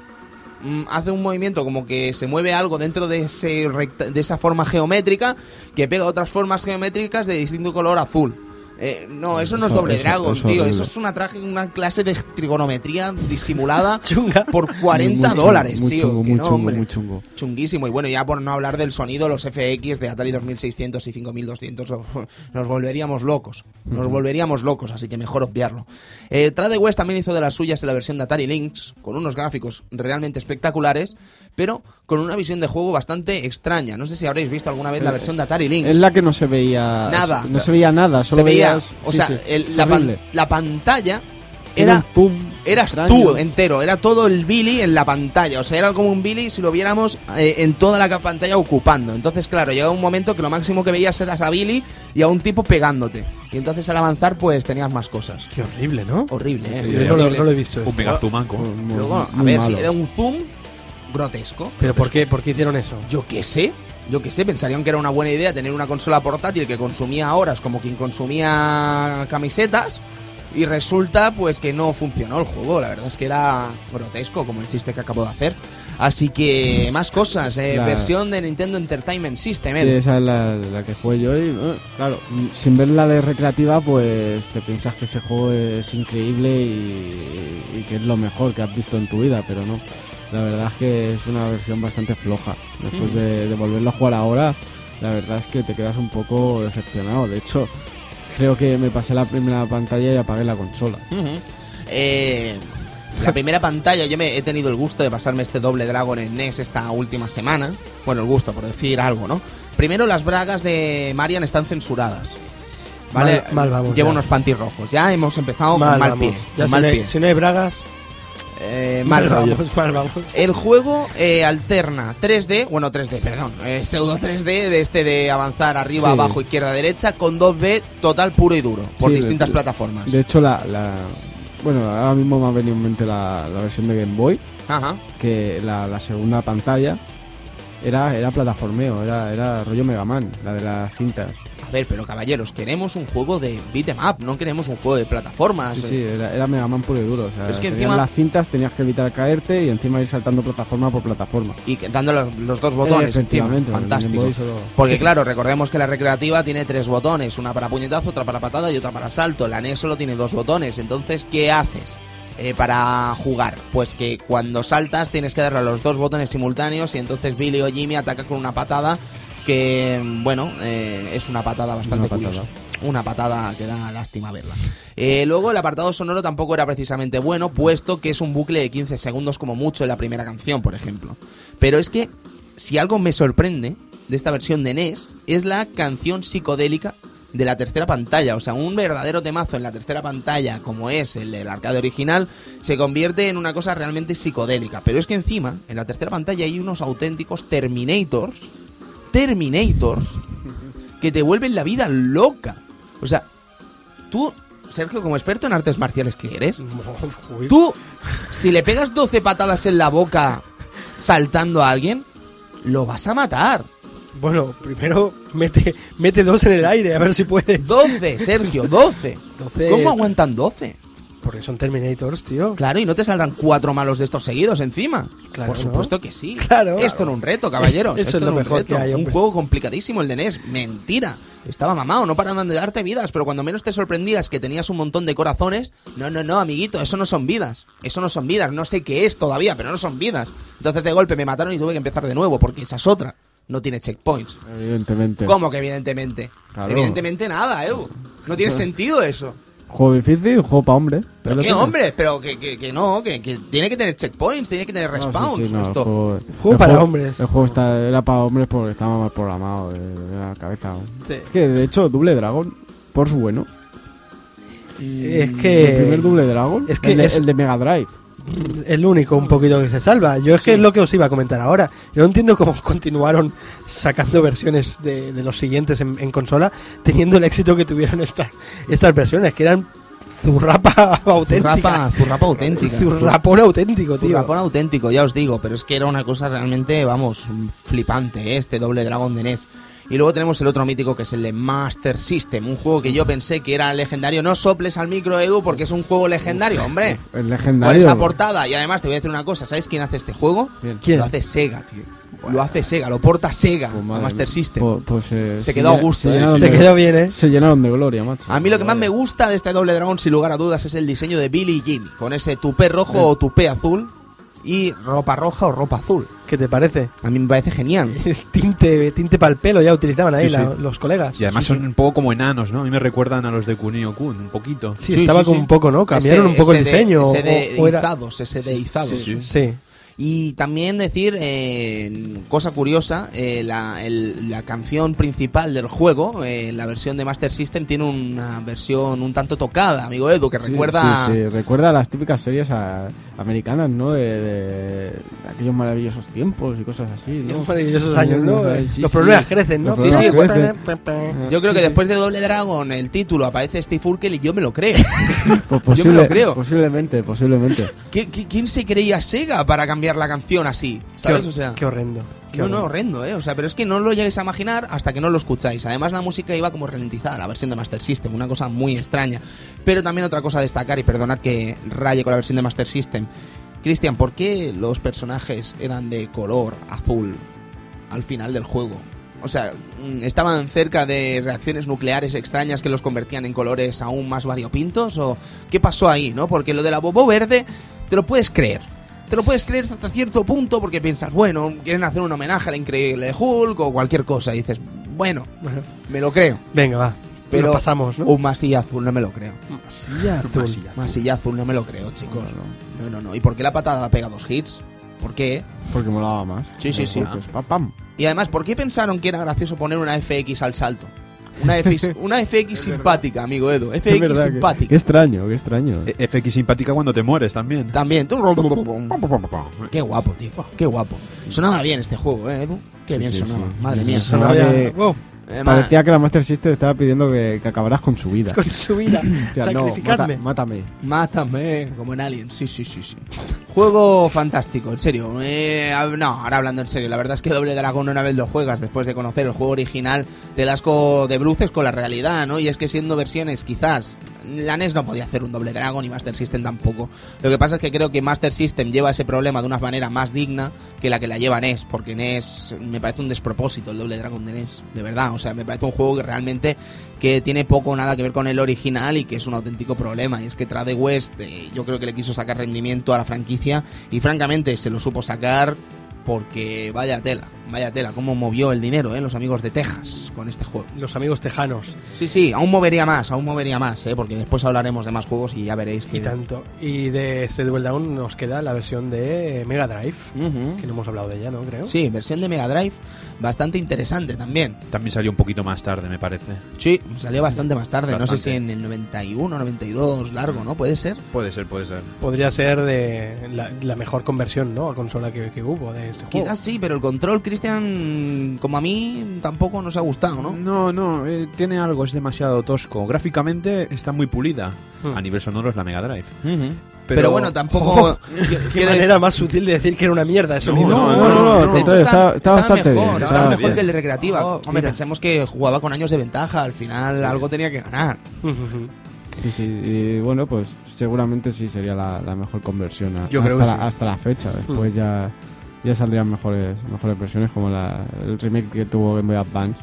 mm, hace un movimiento como que se mueve algo dentro de, ese recta- de esa forma geométrica que pega otras formas geométricas de distinto color azul. Eh, no, eso no es doble eso- Dragon, eso tío. Eso es una, traje, una clase de trigonometría disimulada (laughs) Chunga. por Muy 40 chungo, dólares, muy tío. Chungo, muy no, chungo, hombre. muy chungo. Chunguísimo. Y bueno, ya por no hablar del sonido, los FX de Atari 2600 y 5200 (laughs) nos volveríamos locos. Nos volveríamos locos, así que mejor obviarlo. Eh, Trade West también hizo de las suyas en la versión de Atari Lynx, con unos gráficos realmente espectaculares, pero con una visión de juego bastante extraña. No sé si habréis visto alguna vez la versión de Atari Lynx. Es la que no se veía Nada. No se veía nada, solo Se veía, veías- o sí, sea, sí, el- es la, pan- horrible. la pantalla Era era un zoom Eras extraño. tú entero, era todo el Billy en la pantalla. O sea, era como un Billy si lo viéramos eh, en toda la pantalla ocupando. Entonces, claro, llegaba un momento que lo máximo que veías eras a Billy y a un tipo pegándote. Y entonces al avanzar, pues tenías más cosas. Qué horrible, ¿no? Horrible, ¿eh? Sí, Yo no, lo, Horrible. no lo he visto Un esto. Luego, a muy ver, malo. si era un zoom grotesco. ¿Pero por qué, por qué hicieron eso? Yo qué sé. Yo qué sé, pensarían que era una buena idea tener una consola portátil que consumía horas como quien consumía camisetas. Y resulta pues que no funcionó el juego. La verdad es que era grotesco como el chiste que acabo de hacer. Así que más cosas. eh, La- Versión de Nintendo Entertainment System. Sí, eh. esa es la, la que jugué yo y, eh, claro, mm, sin ver la de recreativa, pues te piensas que ese juego es increíble y, y que es lo mejor que has visto en tu vida, pero no. La verdad es que es una versión bastante floja. Después de, de volverlo a jugar ahora, la verdad es que te quedas un poco decepcionado. De hecho, creo que me pasé la primera pantalla y apagué la consola. Eh, la primera pantalla, yo me he tenido el gusto de pasarme este doble Dragon en NES esta última semana. Bueno, el gusto, por decir algo, ¿no? Primero, las bragas de Marian están censuradas. ¿Vale? Mal- mal vamos, Llevo ya. unos panties rojos. Ya hemos empezado con mal vamos. pie. Ya con si, mal no hay, pie. si no hay bragas, Eh, mal rollo. vamos, (laughs) mal vamos. El juego eh, alterna 3D, bueno 3D, perdón, eh, pseudo 3D de este de avanzar arriba, Sí. abajo, izquierda, derecha, con 2D total puro y duro, por Sí, distintas de- plataformas. De hecho, la, la- bueno, ahora mismo me ha venido en mente la, la versión de Game Boy. Ajá. que la, la segunda pantalla era, era plataformeo, era, era rollo Mega Man, la de las cintas. A ver, pero caballeros, queremos un juego de beat 'em up, no queremos un juego de plataformas. Sí, sí, era, era Mega Man puro y duro. O sea, es que encima- las cintas, tenías que evitar caerte y encima ir saltando plataforma por plataforma. Y dando los, los dos botones encima. Efectivamente, en el Game Fantástico. Solo- Porque claro, recordemos que la recreativa tiene tres botones, una para puñetazo, otra para patada y otra para salto. La NES solo tiene dos botones, entonces ¿qué haces? eh, para jugar, pues que cuando saltas tienes que darle a los dos botones simultáneos y entonces Billy o Jimmy ataca con una patada que, bueno, eh, es una patada bastante Una patada. curiosa. Una patada que da lástima verla. Eh, luego el apartado sonoro tampoco era precisamente bueno, puesto que es un bucle de 15 segundos como mucho en la primera canción, por ejemplo. Pero es que si algo me sorprende de esta versión de NES es la canción psicodélica de la tercera pantalla. O sea, un verdadero temazo en la tercera pantalla, como es el del arcade original, se convierte en una cosa realmente psicodélica. Pero es que encima, en la tercera pantalla hay unos auténticos Terminators. Terminators. Que te vuelven la vida loca. O sea, tú, Sergio, como experto en artes marciales que eres. (laughs) Tú, si le pegas 12 patadas en la boca saltando a alguien, lo vas a matar. Bueno, primero mete, mete dos en el aire, a ver si puedes. 12, Sergio, 12. (laughs) Doce- ¿Cómo aguantan 12? Porque son Terminators, tío. Claro, y no te saldrán cuatro malos de estos seguidos encima. Claro, Por ¿no? supuesto que sí. Claro. Esto era un reto, caballeros. (laughs) Eso Esto es lo era un mejor reto. que hay, Un juego complicadísimo el de NES. Mentira. Estaba mamado, no paraban de darte vidas, pero cuando menos te sorprendías que tenías un montón de corazones, no, no, no, amiguito, eso no son vidas. Eso no son vidas, no sé qué es todavía, pero no son vidas. Entonces de golpe me mataron y tuve que empezar de nuevo, porque esa es otra. No tiene checkpoints. Evidentemente. ¿Cómo que evidentemente? Claro. Evidentemente nada, Edu. No tiene (laughs) sentido eso. Juego difícil, juego para hombre. Pero qué tienes. hombre, pero que, que, que no, que, que tiene que tener checkpoints, tiene que tener No, sí, respawns. sí, no, el esto. juego, Juego el para juego- hombres. El juego está, era para hombres porque estaba mal programado de, de la cabeza. Sí. Es que de hecho, Double Dragon, por su bueno. Es que- El primer Double Dragon. es que el, de, es- el de Mega Drive. El único un poquito que se salva. Yo es que es lo que os iba a comentar ahora. Yo no entiendo cómo (laughs) continuaron sacando versiones de, de los siguientes en, en consola, teniendo el éxito que tuvieron estas estas versiones, que eran zurrapa (laughs) auténtica. Zurrapa, zurrapa auténtica. (laughs) Zurrapón auténtico, tío. Zurrapón auténtico, ya os digo, pero es que era una cosa realmente, vamos, flipante, ¿eh? este doble dragón de NES. Y luego tenemos el otro mítico que es el de Master System, un juego que yo pensé que era legendario. No soples al micro, Edu, porque es un juego legendario, hombre. Con legendario. esa portada. Y además te voy a decir una cosa, ¿sabes quién hace este juego? Bien. ¿Quién? Lo hace Sega, tío. Lo hace Sega, lo porta Sega Pues a Master. System. Pues- pues, eh, Se quedó a gusto, ¿eh? Se de- quedó bien, ¿eh? Se llenaron de gloria, macho. A mí lo que más me gusta de este doble dragón, sin lugar a dudas, es el diseño de Billy y Jimmy, con ese tupé rojo o tupé azul y ropa roja o ropa azul. ¿Qué te parece? A mí me parece genial. (laughs) tinte tinte para el pelo ya utilizaban ahí Sí, la- sí. los colegas. Y además Sí, son un poco como enanos, ¿no? A mí me recuerdan a los de Kunio Kun, un poquito. Sí, Sí, estaba sí, como sí. un poco, ¿no? Cambiaron Ese- un poco el de- diseño. ese o- de o era- izados, ese de izados. sí. Y también decir, eh, cosa curiosa, eh, la, el- la canción principal del juego, eh, la versión de Master System, tiene una versión un tanto tocada, amigo Edu, que Sí, recuerda... Sí, sí, recuerda a las típicas series a- americanas, ¿no? De, de aquellos maravillosos tiempos y cosas así, ¿no? Maravillosos años, ¿no? Los sí. problemas crecen, ¿no? Los Sí, sí, crecen. Yo creo que después de Doble Dragon, el título aparece Steve Urkel y yo me lo creo. (laughs) Pues yo me posible- lo creo. Posiblemente, posiblemente. ¿Qué- qué- quién se creía Sega para cambiar la canción así? ¿Sabes? Qué, O sea, qué horrendo. qué no, no, horrendo. horrendo, ¿eh? O sea, pero es que no lo llegues a imaginar hasta que no lo escucháis. Además, la música iba como ralentizada, la versión de Master System, una cosa muy extraña. Pero también otra cosa a destacar, y perdonad que raye con la versión de Master System. Cristian, ¿por qué los personajes eran de color azul al final del juego? O sea, mm, ¿estaban cerca de reacciones nucleares extrañas que los convertían en colores aún más variopintos? ¿O qué pasó ahí, no? Porque lo de la bobo verde te lo puedes creer. Te lo puedes creer hasta cierto punto porque piensas, bueno, quieren hacer un homenaje al increíble Hulk o cualquier cosa. Y dices, bueno, me lo creo. Venga, va. Pero pasamos, ¿no? un masilla azul no me lo creo. Masilla azul. Masilla azul no me lo creo, chicos. No, no, no. ¿Y por qué la patada pega dos hits? ¿Por qué? Porque molaba más. Sí, sí, sí. Pues, pam, pam. Y además, ¿por qué pensaron que era gracioso poner una FX al salto? Una FX, una FX simpática, amigo Edu. Es FX verdad simpática. Qué extraño, qué extraño. E- FX simpática cuando te mueres también. También. Qué guapo, tío. Qué guapo. Sonaba bien este juego, ¿eh, Edu? Qué Sí, bien sí, sonaba. sí. Madre mía. Sonaba sonaba ya- que- Parecía que la Master System estaba pidiendo que, que acabaras con su vida. con su vida. (laughs) Sacrificadme. mata- mátame. Mátame, como en Alien. Sí, sí, sí, sí. Juego fantástico, en serio. Eh, no, ahora hablando en serio. La verdad es que Doble Dragón una vez lo juegas después de conocer el juego original, te das de bruces con la realidad, ¿no? Y es que siendo versiones, quizás, la NES no podía hacer un Doble Dragon y Master System tampoco. Lo que pasa es que creo que Master System lleva ese problema de una manera más digna que la que la lleva NES, porque NES me parece un despropósito el Doble Dragon de NES, de verdad. O sea, me parece un juego que realmente que tiene poco o nada que ver con el original y que es un auténtico problema. Y es que Trade West eh, yo creo que le quiso sacar rendimiento a la franquicia y francamente se lo supo sacar porque vaya tela, vaya tela, cómo movió el dinero, ¿eh? Los amigos de Texas con este juego. Los amigos tejanos. Sí, sí, aún movería más, aún movería más, ¿eh? Porque después hablaremos de más juegos y ya veréis que... Y tanto. Y de este Double Down nos queda la versión de Mega Drive. Que no hemos hablado de ella, ¿no? Creo. Sí, versión de Mega Drive, bastante interesante también. También salió un poquito más tarde, me parece. Sí, salió bastante más tarde, no sé si en el 91, 92, largo, ¿no? ¿Puede ser? Puede ser, puede ser. Podría ser de la, la mejor conversión, ¿no? A consola que, que hubo de este juego. Quizás sí, pero el control, Cristian, como a mí, tampoco nos ha gustado, ¿no? No, no, eh, tiene algo, es demasiado tosco. Gráficamente está muy pulida. Hmm. A nivel sonoro es la Mega Drive. Ujú. Pero- Pero, bueno, tampoco... (laughs) Qué quiere- manera más sutil de decir que era una mierda eso. No, sonido. no, no, no, de contrario, está- está bastante mejor, bien, Está, está mejor bien. que el de recreativa. Oh, Hombre, mira. pensemos que jugaba con años de ventaja. Al final Sí. algo tenía que ganar. (laughs) Sí, sí, y bueno, pues seguramente sí sería la, la mejor conversión a- Yo hasta, creo que la, sí. hasta la fecha. Después ya, ya saldrían mejores, mejores versiones como la, el remake que tuvo Game Boy Advance,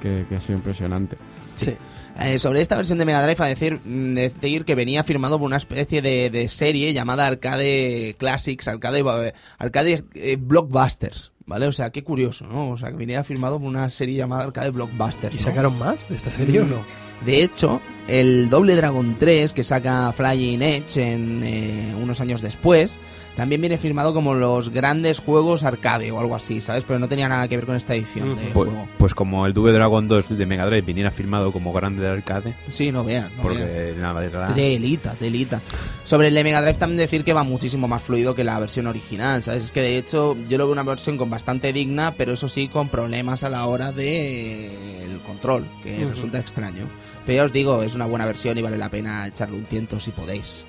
que, que ha sido impresionante. Sí. Eh, sobre esta versión de Mega Drive, a decir, mm, decir que venía firmado por una especie de, de serie llamada Arcade Classics, Arcade, eh, arcade eh, Blockbusters, ¿vale? O sea, qué curioso, ¿no? O sea, que viniera firmado por una serie llamada Arcade Blockbusters. ¿Y ¿no? sacaron más de esta serie o no? De hecho, el Doble Dragon 3 que saca Flying Edge en eh, unos años después, también viene firmado como los grandes juegos arcade o algo así, ¿sabes? Pero no tenía nada que ver con esta edición de Pues, juego. pues como el Double Dragon 2 de Mega Drive viniera firmado como grande de arcade, Sí, no vean, no vean. porque la verdad... Telita, telita. Sobre el de Mega Drive también decir que va muchísimo más fluido que la versión original, ¿sabes? Es que de hecho yo lo veo una versión con bastante digna, pero eso sí con problemas a la hora de eh, control, que resulta extraño. Pero ya os digo, es una buena versión y vale la pena echarle un tiento si podéis.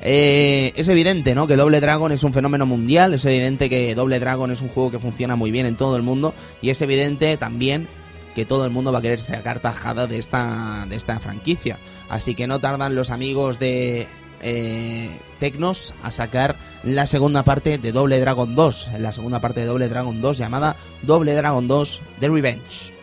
Eh, es evidente, ¿no? Que Double Dragon es un fenómeno mundial, es evidente que Double Dragon es un juego que funciona muy bien en todo el mundo y es evidente también que todo el mundo va a querer sacar tajada de esta, de esta franquicia. Así que no tardan los amigos de eh, Tecnos a sacar la segunda parte de Double Dragon 2, la segunda parte de Double Dragon 2 llamada Double Dragon 2 The Revenge.「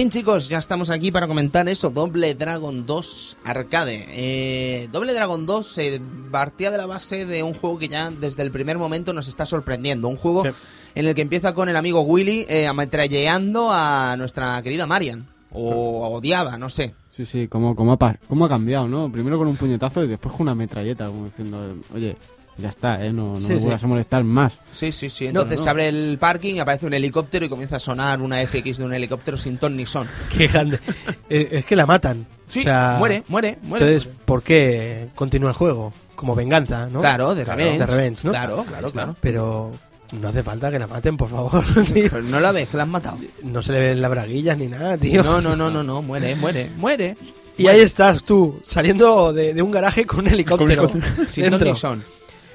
fin, chicos, ya estamos aquí para comentar eso. Doble Dragon 2 Arcade. Eh, Doble Dragon 2 se partía de la base de un juego que ya desde el primer momento nos está sorprendiendo. Un juego Sí. en el que empieza con el amigo Willy eh, ametralleando a nuestra querida Marian. O odiaba, no sé. Sí, sí, cómo, cómo, ha, cómo ha cambiado, ¿no? Primero con un puñetazo y después con una metralleta, como diciendo, oye, ya está, ¿eh? No, no Sí, me sí. vuelvas a molestar más. Sí, sí, sí. Entonces no. se abre el parking, aparece un helicóptero y comienza a sonar una FX de un helicóptero sin ton ni son. (laughs) Qué grande. Eh, es que la matan. Sí, O sea, muere, muere, muere. Entonces, ¿por qué continúa el juego? Como venganza, ¿no? Claro, de Claro, revenge. de revenge, ¿no? Claro, claro, claro. Pero no hace falta que la maten, por favor. (laughs) tío. No la ves, que la han matado. No se le ven las braguillas ni nada, tío. No, no, no, no, no, muere, muere, muere. Y ahí estás tú, saliendo de, de un garaje con un helicóptero. Sin ton ni son.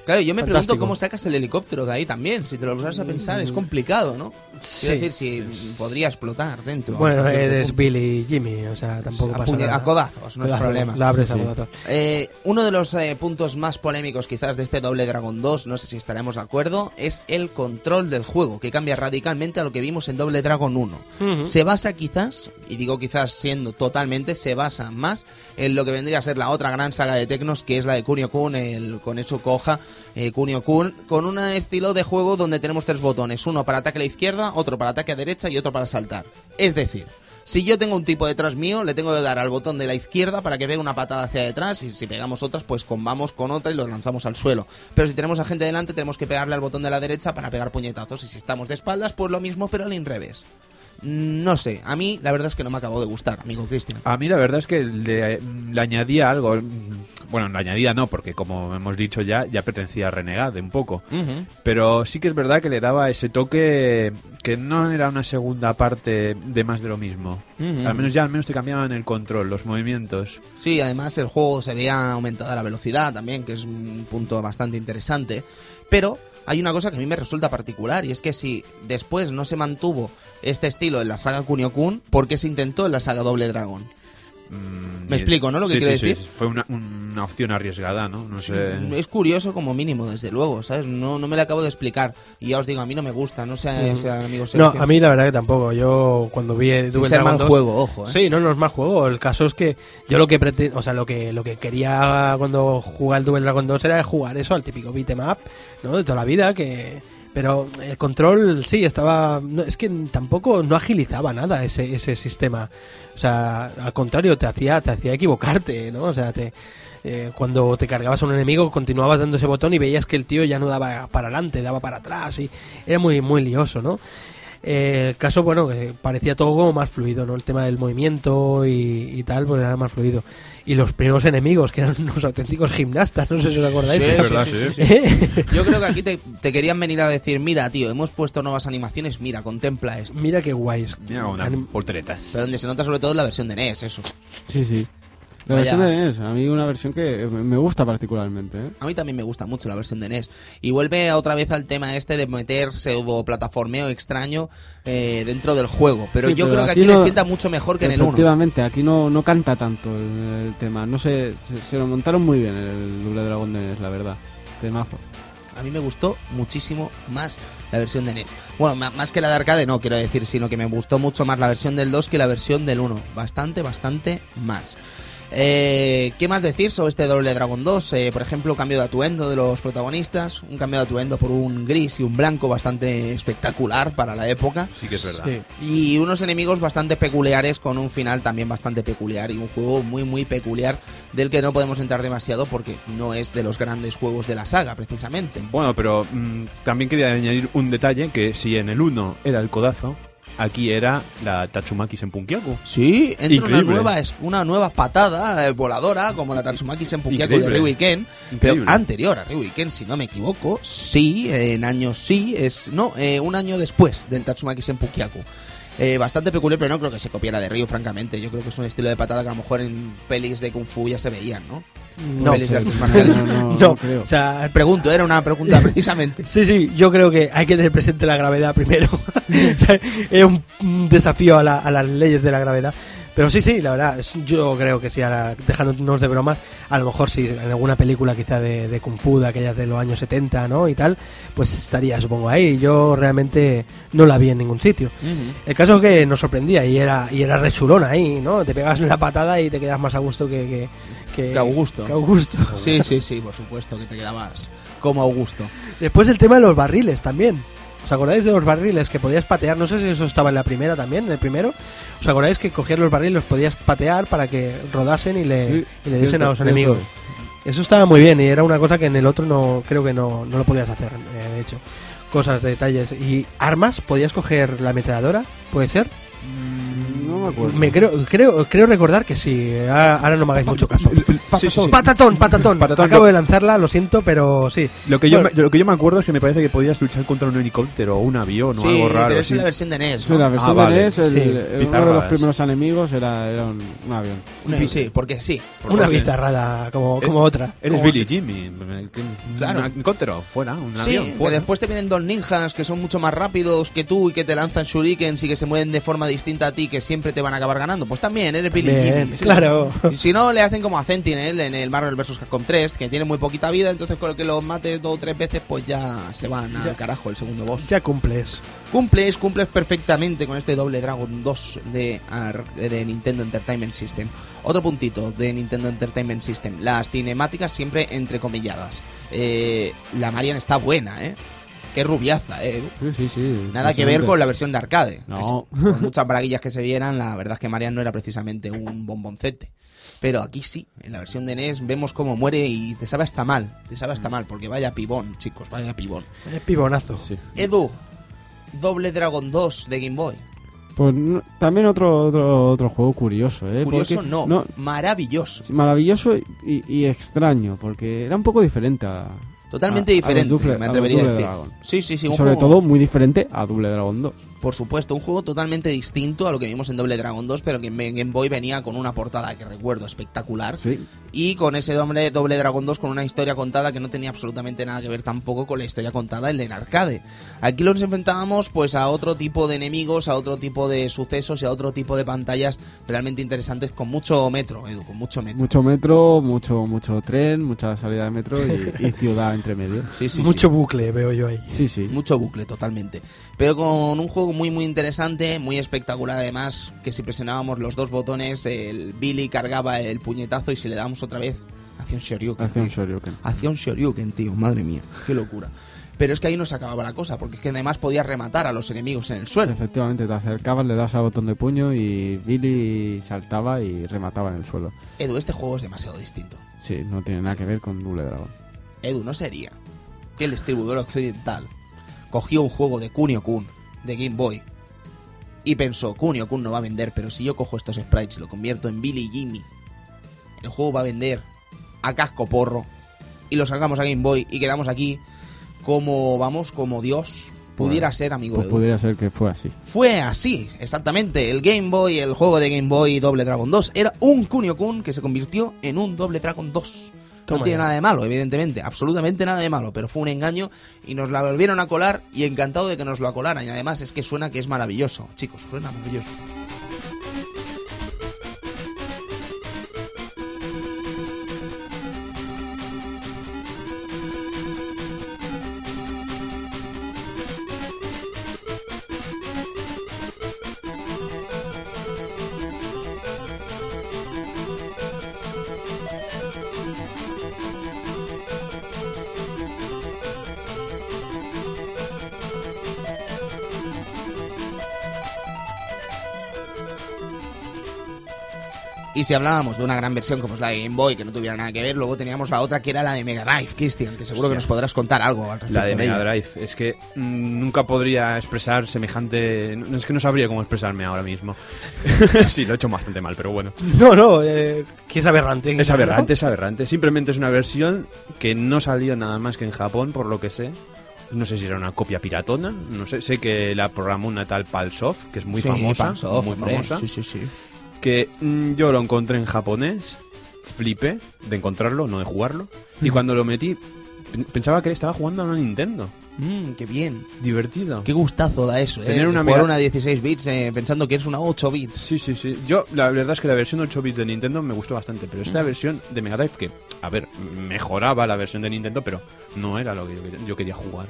Claro, yo me Fantástico. pregunto cómo sacas el helicóptero de ahí también. Si te lo vas a pensar, es complicado, ¿no? Sí. Quiero decir, si podría explotar dentro. Bueno, eres punto. Billy Jimmy, o sea, tampoco A pasa nada. a codazos, no es problema. La abres a codazos. Eh, uno de los eh, puntos más polémicos quizás de este Doble Dragon 2, no sé si estaremos de acuerdo, es el control del juego, que cambia radicalmente a lo que vimos en Doble Dragon 1. Ujú. Se basa quizás, y digo quizás siendo totalmente, se basa más en lo que vendría a ser la otra gran saga de Tecnos, que es la de Kunio Kun, el Konechu Koha, eh, Kunio Kun, con un estilo de juego donde tenemos tres botones, uno para ataque a la izquierda, otro para ataque a derecha y otro para saltar. Es decir, si yo tengo un tipo detrás mío, le tengo que dar al botón de la izquierda para que pegue una patada hacia detrás y si pegamos otras, pues combamos con otra y lo lanzamos al suelo. Pero si tenemos a gente delante, tenemos que pegarle al botón de la derecha para pegar puñetazos y si estamos de espaldas, pues lo mismo, pero al revés. No sé, a mí la verdad es que no me acabó de gustar, amigo Cristian. A mí la verdad es que le añadía algo. Bueno, le añadía no, porque como hemos dicho ya, ya pertenecía a Renegade un poco. Pero sí que es verdad que le daba ese toque que no era una segunda parte de más de lo mismo. Al menos ya al menos te cambiaban el control, los movimientos. Sí, además el juego se veía aumentada la velocidad también, que es un punto bastante interesante. Pero hay una cosa que a mí me resulta particular y es que si después no se mantuvo este estilo en la saga Kunio Kun, ¿por qué se intentó en la saga Doble Dragon? Mm, Me explico, ¿no? Lo que sí, quiero sí, decir. sí. Fue una, una opción arriesgada, ¿no? No sé. Es curioso como mínimo, desde luego, ¿sabes? No, no me lo acabo de explicar. Y ya os digo, a mí no me gusta, no sé, ese amigo No, Sergio. a mí la verdad que tampoco. Yo cuando vi Sin ser mal 2 juego, ojo, ¿eh? Sí, no, no es mal juego. El caso es que yo lo que prete- o sea, lo que lo que quería cuando jugaba el Double Dragon 2 era jugar eso al típico beat 'em up, ¿no? De toda la vida que pero el control sí estaba no, es que tampoco no agilizaba nada ese, ese sistema. O sea, al contrario te hacía te hacía equivocarte, ¿no? O sea, te eh, cuando te cargabas a un enemigo continuabas dando ese botón y veías que el tío ya no daba para adelante, daba para atrás y era muy muy lioso, ¿no? Eh, el caso, bueno, que parecía todo como más fluido, ¿no? El tema del movimiento y, y tal, pues era más fluido. Y los primeros enemigos, que eran (laughs) unos auténticos gimnastas, no sé si os acordáis. Sí, verdad, sí, sí. sí, Yo creo que aquí te, te querían venir a decir, mira, tío, hemos puesto nuevas animaciones, mira, contempla esto. Mira qué guays. Mira, unas Anim- volteretas. Pero donde se nota sobre todo es la versión de NES, eso. Sí, sí. La Vaya. versión de NES, a mí una versión que me gusta particularmente, ¿eh? A mí también me gusta mucho la versión de NES. Y vuelve otra vez al tema este de meter pseudo plataformeo extraño eh, dentro del juego. Pero Sí, yo pero creo que aquí le sienta mucho mejor que en el 1. Efectivamente, aquí no, no canta tanto el, el tema. No sé, se, se lo montaron muy bien el Double Dragon de NES, la verdad. Temazo. A mí me gustó muchísimo más la versión de NES. Bueno, más que la de arcade no quiero decir, sino que me gustó mucho más la versión del 2 que la versión del 1. Bastante, bastante más. Eh, ¿Qué más decir sobre este Doble Dragon 2? Eh, por ejemplo, cambio de atuendo de los protagonistas. Un cambio de atuendo por un gris y un blanco bastante espectacular para la época. Sí que es verdad. Sí. Y unos enemigos bastante peculiares con un final también bastante peculiar y un juego muy muy peculiar del que no podemos entrar demasiado porque no es de los grandes juegos de la saga precisamente. Bueno, pero mm, también quería añadir un detalle, que si en el 1 era el codazo, aquí era la Tatsumaki Senpunkyaku. Sí, entra una nueva, es- una nueva patada eh, voladora como la Tatsumaki Senpukiaku de. Ryu Ken, pero anterior a Ryu Ken, si no me equivoco, sí, en años sí, es no, eh, un año después del Tatsumaki Senpukiaku. Eh, bastante peculiar, pero no creo que se copiara de Ryu, francamente. Yo creo que es un estilo de patada que a lo mejor en pelis de Kung Fu ya se veían, ¿no? No, Pelis de sé. artes marciales. No, no, no, no creo. o sea, Pregunto, era una pregunta (laughs) precisamente. Sí, sí, yo creo que hay que tener presente la gravedad primero. (laughs) es un un desafío a, la- a las leyes de la gravedad. Pero sí, sí, la verdad, yo creo que sí, ahora dejándonos de bromas, a lo mejor sí, en alguna película quizá de, de Kung Fu, de aquellas de los años 70, ¿no? Y tal, pues estaría, supongo, ahí. Yo realmente no la vi en ningún sitio. El caso es que nos sorprendía y era, y era re chulona ahí, ¿no? Te pegas la patada y te quedas más a gusto que... que, que, Que Augusto. que Augusto. Sí, sí, sí, por supuesto, que te quedabas como Augusto. Después el tema de los barriles también. ¿Os acordáis de los barriles que podías patear? No sé si eso estaba en la primera también, en el primero. ¿Os acordáis que cogías los barriles, los podías patear para que rodasen y le, Sí, y le diesen a los enemigos? Eso estaba muy bien y era una cosa que en el otro no creo que no, no lo podías hacer, eh, de hecho. Cosas, detalles. Y armas, podías coger la ametralladora, ¿puede ser? No me acuerdo. Me creo, creo, creo recordar que sí. Ahora, ahora no me hagáis mucho caso. Sí, sí, sí. Patatón, patatón. Patatón, Acabo lo- de lanzarla, lo siento, pero sí. Lo que, yo, Bueno. me- lo que yo me acuerdo es que me parece que podías luchar contra un helicóptero o un avión o sí, algo raro. pero es la versión de NES. Sí, ¿no? la versión Ah, vale. de NES, el- Sí. el- uno de los primeros enemigos era, era un, un avión. Una- sí, porque sí. Por Una bizarrada como, Eh, como otra. Eres Como- Billy Jimmy. Claro. Un helicóptero, fuera. Un Sí, avión, que fuera. después te vienen dos ninjas que son mucho más rápidos que tú y que te lanzan shurikens y que se mueven de forma distinta a ti que siempre te van a acabar ganando. Pues también eres Billy Bien, Jimmy. claro. Y si no, le hacen como a Sentinel en el Marvel vs. Capcom 3, que tiene muy poquita vida, entonces con el que los mates dos o tres veces, pues ya se van al carajo el segundo boss. Ya cumples. Cumples, cumples perfectamente con este Doble Dragon 2 de, de Nintendo Entertainment System. Otro puntito de Nintendo Entertainment System. Las cinemáticas siempre entrecomilladas. Eh, la Marian está buena, ¿eh? Qué rubiaza, ¿eh? Sí, sí, sí. Nada que ver con la versión de arcade. No. Es- Por (laughs) muchas braguillas que se vieran, la verdad es que Marian no era precisamente un bomboncete. Pero aquí sí, en la versión de NES vemos cómo muere y te sabe hasta mal. Te sabe hasta mal, porque vaya pibón, chicos, vaya pibón. Es pibonazo. Sí. Edu, Doble Dragon 2 de Game Boy. Pues no- también otro, otro, otro juego curioso, ¿eh? Curioso Porque- no, maravilloso. maravilloso y, y extraño, porque era un poco diferente a... Totalmente a- a los diferente, me a atrevería a Double decir. Sí, sí, sí, Y un sobre juego- todo muy diferente a Double Dragon 2. Por supuesto, un juego totalmente distinto a lo que vimos en Doble Dragon 2, pero que en Game Boy venía con una portada que recuerdo espectacular. Sí. Y con ese doble, doble Dragon 2 con una historia contada que no tenía absolutamente nada que ver tampoco con la historia contada en el arcade. Aquí nos enfrentábamos pues a otro tipo de enemigos, a otro tipo de sucesos y a otro tipo de pantallas realmente interesantes con mucho metro, Edu, con mucho metro. Mucho metro, mucho mucho tren, mucha salida de metro y, y ciudad entre medio. Sí, sí, sí. Mucho bucle veo yo ahí. Sí, sí. Mucho bucle, totalmente. Pero con un juego muy, muy interesante, muy espectacular además, que si presionábamos los dos botones, el Billy cargaba el puñetazo y si le damos otra vez, hacía un Shoryuken. Hace un. Shoryuken. Hacía un Shoryuken, tío, madre mía, qué locura. Pero es que ahí no se acababa la cosa, porque es que además podías rematar a los enemigos en el suelo. Efectivamente, te acercabas, le das al botón de puño y Billy saltaba y remataba en el suelo. Edu, este juego es demasiado distinto. Sí, no tiene nada que ver con Double Dragon. Edu, no sería que el distribuidor occidental cogió un juego de Kunio Kun, de Game Boy, y pensó, Kunio Kun no va a vender, pero si yo cojo estos sprites y lo convierto en Billy y Jimmy, el juego va a vender a casco porro, y lo sacamos a Game Boy y quedamos aquí como, vamos, como Dios pudiera ser, amigo Pues pudiera ser que fue así. Fue así, exactamente. El Game Boy, el juego de Game Boy Doble Dragon 2, era un Kunio Kun que se convirtió en un Doble Dragon 2. No tiene ya. nada de malo, evidentemente, absolutamente nada de malo, pero fue un engaño y nos la volvieron a colar y encantado de que nos lo acolaran. Y además es que suena que es maravilloso, chicos, suena maravilloso. Si hablábamos de una gran versión como es la de Game Boy, que no tuviera nada que ver, luego teníamos la otra que era la de Mega Drive, Cristian, que seguro que nos podrás contar algo al respecto La de Mega ella. Drive. Es que mm, nunca podría expresar semejante. no, Es que no sabría cómo expresarme ahora mismo. (laughs) sí, lo he hecho bastante mal, pero bueno. No, no, eh, que es aberrante. Es ¿no? aberrante, es aberrante. Simplemente es una versión que no salió nada más que en Japón, por lo que sé. No sé si era una copia piratona, no sé. Sé que la programó una tal Palsoft, que es muy Sí, famosa. Muy hombre, famosa. Sí, sí, sí. Que mm, yo lo encontré en japonés, flipé de encontrarlo, no de jugarlo, y cuando lo metí pen- pensaba que estaba jugando a una Nintendo. Mmm, qué bien. Divertido. Qué gustazo da eso, ¿eh? Tener una Jugar mega- una 16 bits eh, pensando que es una 8 bits. Sí, sí, sí. Yo, la verdad es que la versión 8 bits de Nintendo me gustó bastante, pero esta versión de Mega Drive que, a ver, mejoraba la versión de Nintendo, pero no era lo que yo, quería- yo quería jugar.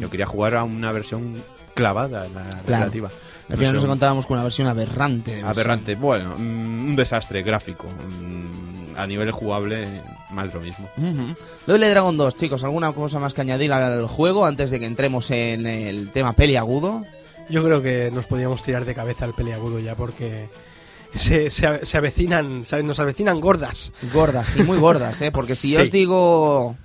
Yo quería jugar a una versión clavada, la recreativa. Al final nos encontrábamos con una versión aberrante. de versión. aberrante. Bueno, mm, un desastre gráfico. Mm, A nivel jugable, más lo mismo. Ujú. Double Dragon 2, chicos, ¿alguna cosa más que añadir al juego antes de que entremos en el tema peliagudo? Yo creo que nos podíamos tirar de cabeza al peleagudo ya porque se, se, se avecinan. Nos avecinan gordas. Gordas, sí, muy gordas, ¿eh? Porque si yo os digo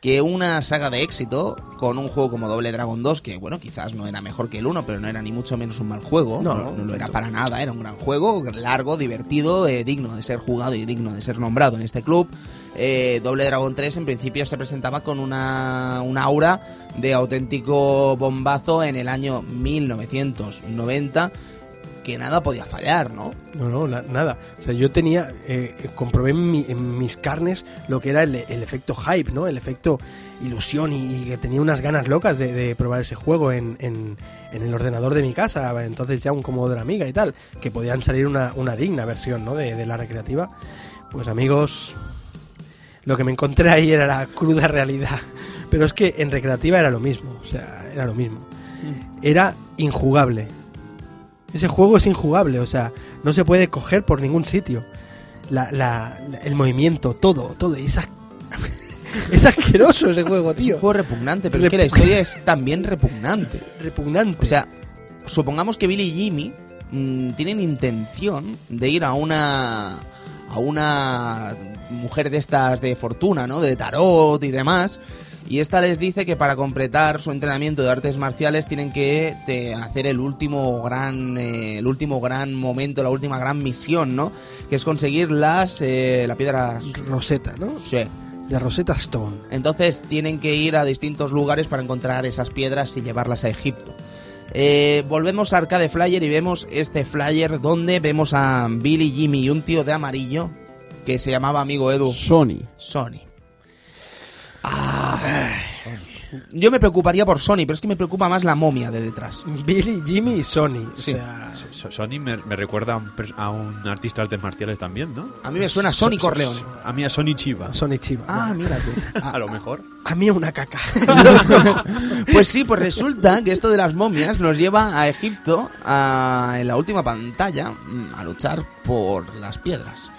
que una saga de éxito con un juego como Doble Dragon 2, que bueno, quizás no era mejor que el 1, pero no era ni mucho menos un mal juego, No, no, no lo era para nada, era un gran juego, largo, divertido, eh, digno de ser jugado y digno de ser nombrado en este club. Eh, Doble Dragon 3 en principio se presentaba con una, una aura de auténtico bombazo en el año 1990 que nada podía fallar, ¿no? No, no, na- nada. O sea, yo tenía, eh, comprobé en, mi- en mis carnes lo que era el, el efecto hype, ¿no? El efecto ilusión y, y que tenía unas ganas locas de, de probar ese juego en, en- en el ordenador de mi casa, entonces ya un Commodore Amiga y tal, que podían salir una, una digna versión, ¿no? De, de la recreativa. Pues amigos, lo que me encontré ahí era la cruda realidad. Pero es que en recreativa era lo mismo, o sea, era lo mismo. Era injugable. Ese juego es injugable, o sea, no se puede coger por ningún sitio. La, la- la- el movimiento, todo, todo. Es, as- (laughs) es asqueroso ese juego, Es un tío. juego repugnante, pero es que la historia es también repugnante. Repugnante. O sea, supongamos que Billy y Jimmy mm, tienen intención de ir a una a una mujer de estas de fortuna, ¿no? De tarot y demás. Y esta les dice que para completar su entrenamiento de artes marciales tienen que te- hacer el último gran eh, el último gran momento, la última gran misión, ¿no? Que es conseguir las eh, la piedra Rosetta, ¿no? sí. De Rosetta Stone. Entonces tienen que ir a distintos lugares para encontrar esas piedras y llevarlas a Egipto. Eh, volvemos a Arcade Flyer y vemos este flyer donde vemos a Billy, Jimmy y un tío de amarillo que se llamaba amigo Edu Sony. Sony. Ah, yo me preocuparía por Sony, pero es que me preocupa más la momia de detrás. Billy, Jimmy y Sony. O sea, Sony me, me recuerda a un, a un artista de artes marciales también, ¿no? A mí me suena Sony So- Corleone. A mí a Sony Chiva. Sony Chiva. Ah, mira tú. (laughs) A lo mejor. A mí una caca. (laughs) Pues sí, pues resulta que esto de las momias nos lleva a Egipto, a- en la última pantalla, mm, a luchar por las piedras.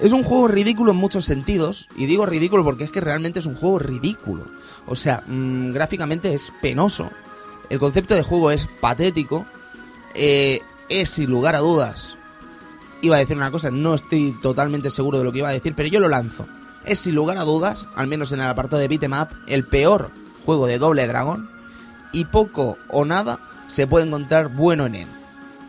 Es un juego ridículo en muchos sentidos, y digo ridículo porque es que realmente es un juego ridículo. O sea, mm, gráficamente es penoso, el concepto de juego es patético, eh, es sin lugar a dudas. Iba a decir una cosa, no estoy totalmente seguro de lo que iba a decir, pero yo lo lanzo. Es sin lugar a dudas, al menos en el apartado de beat'em up, el peor juego de Doble Dragón y poco o nada se puede encontrar bueno en él.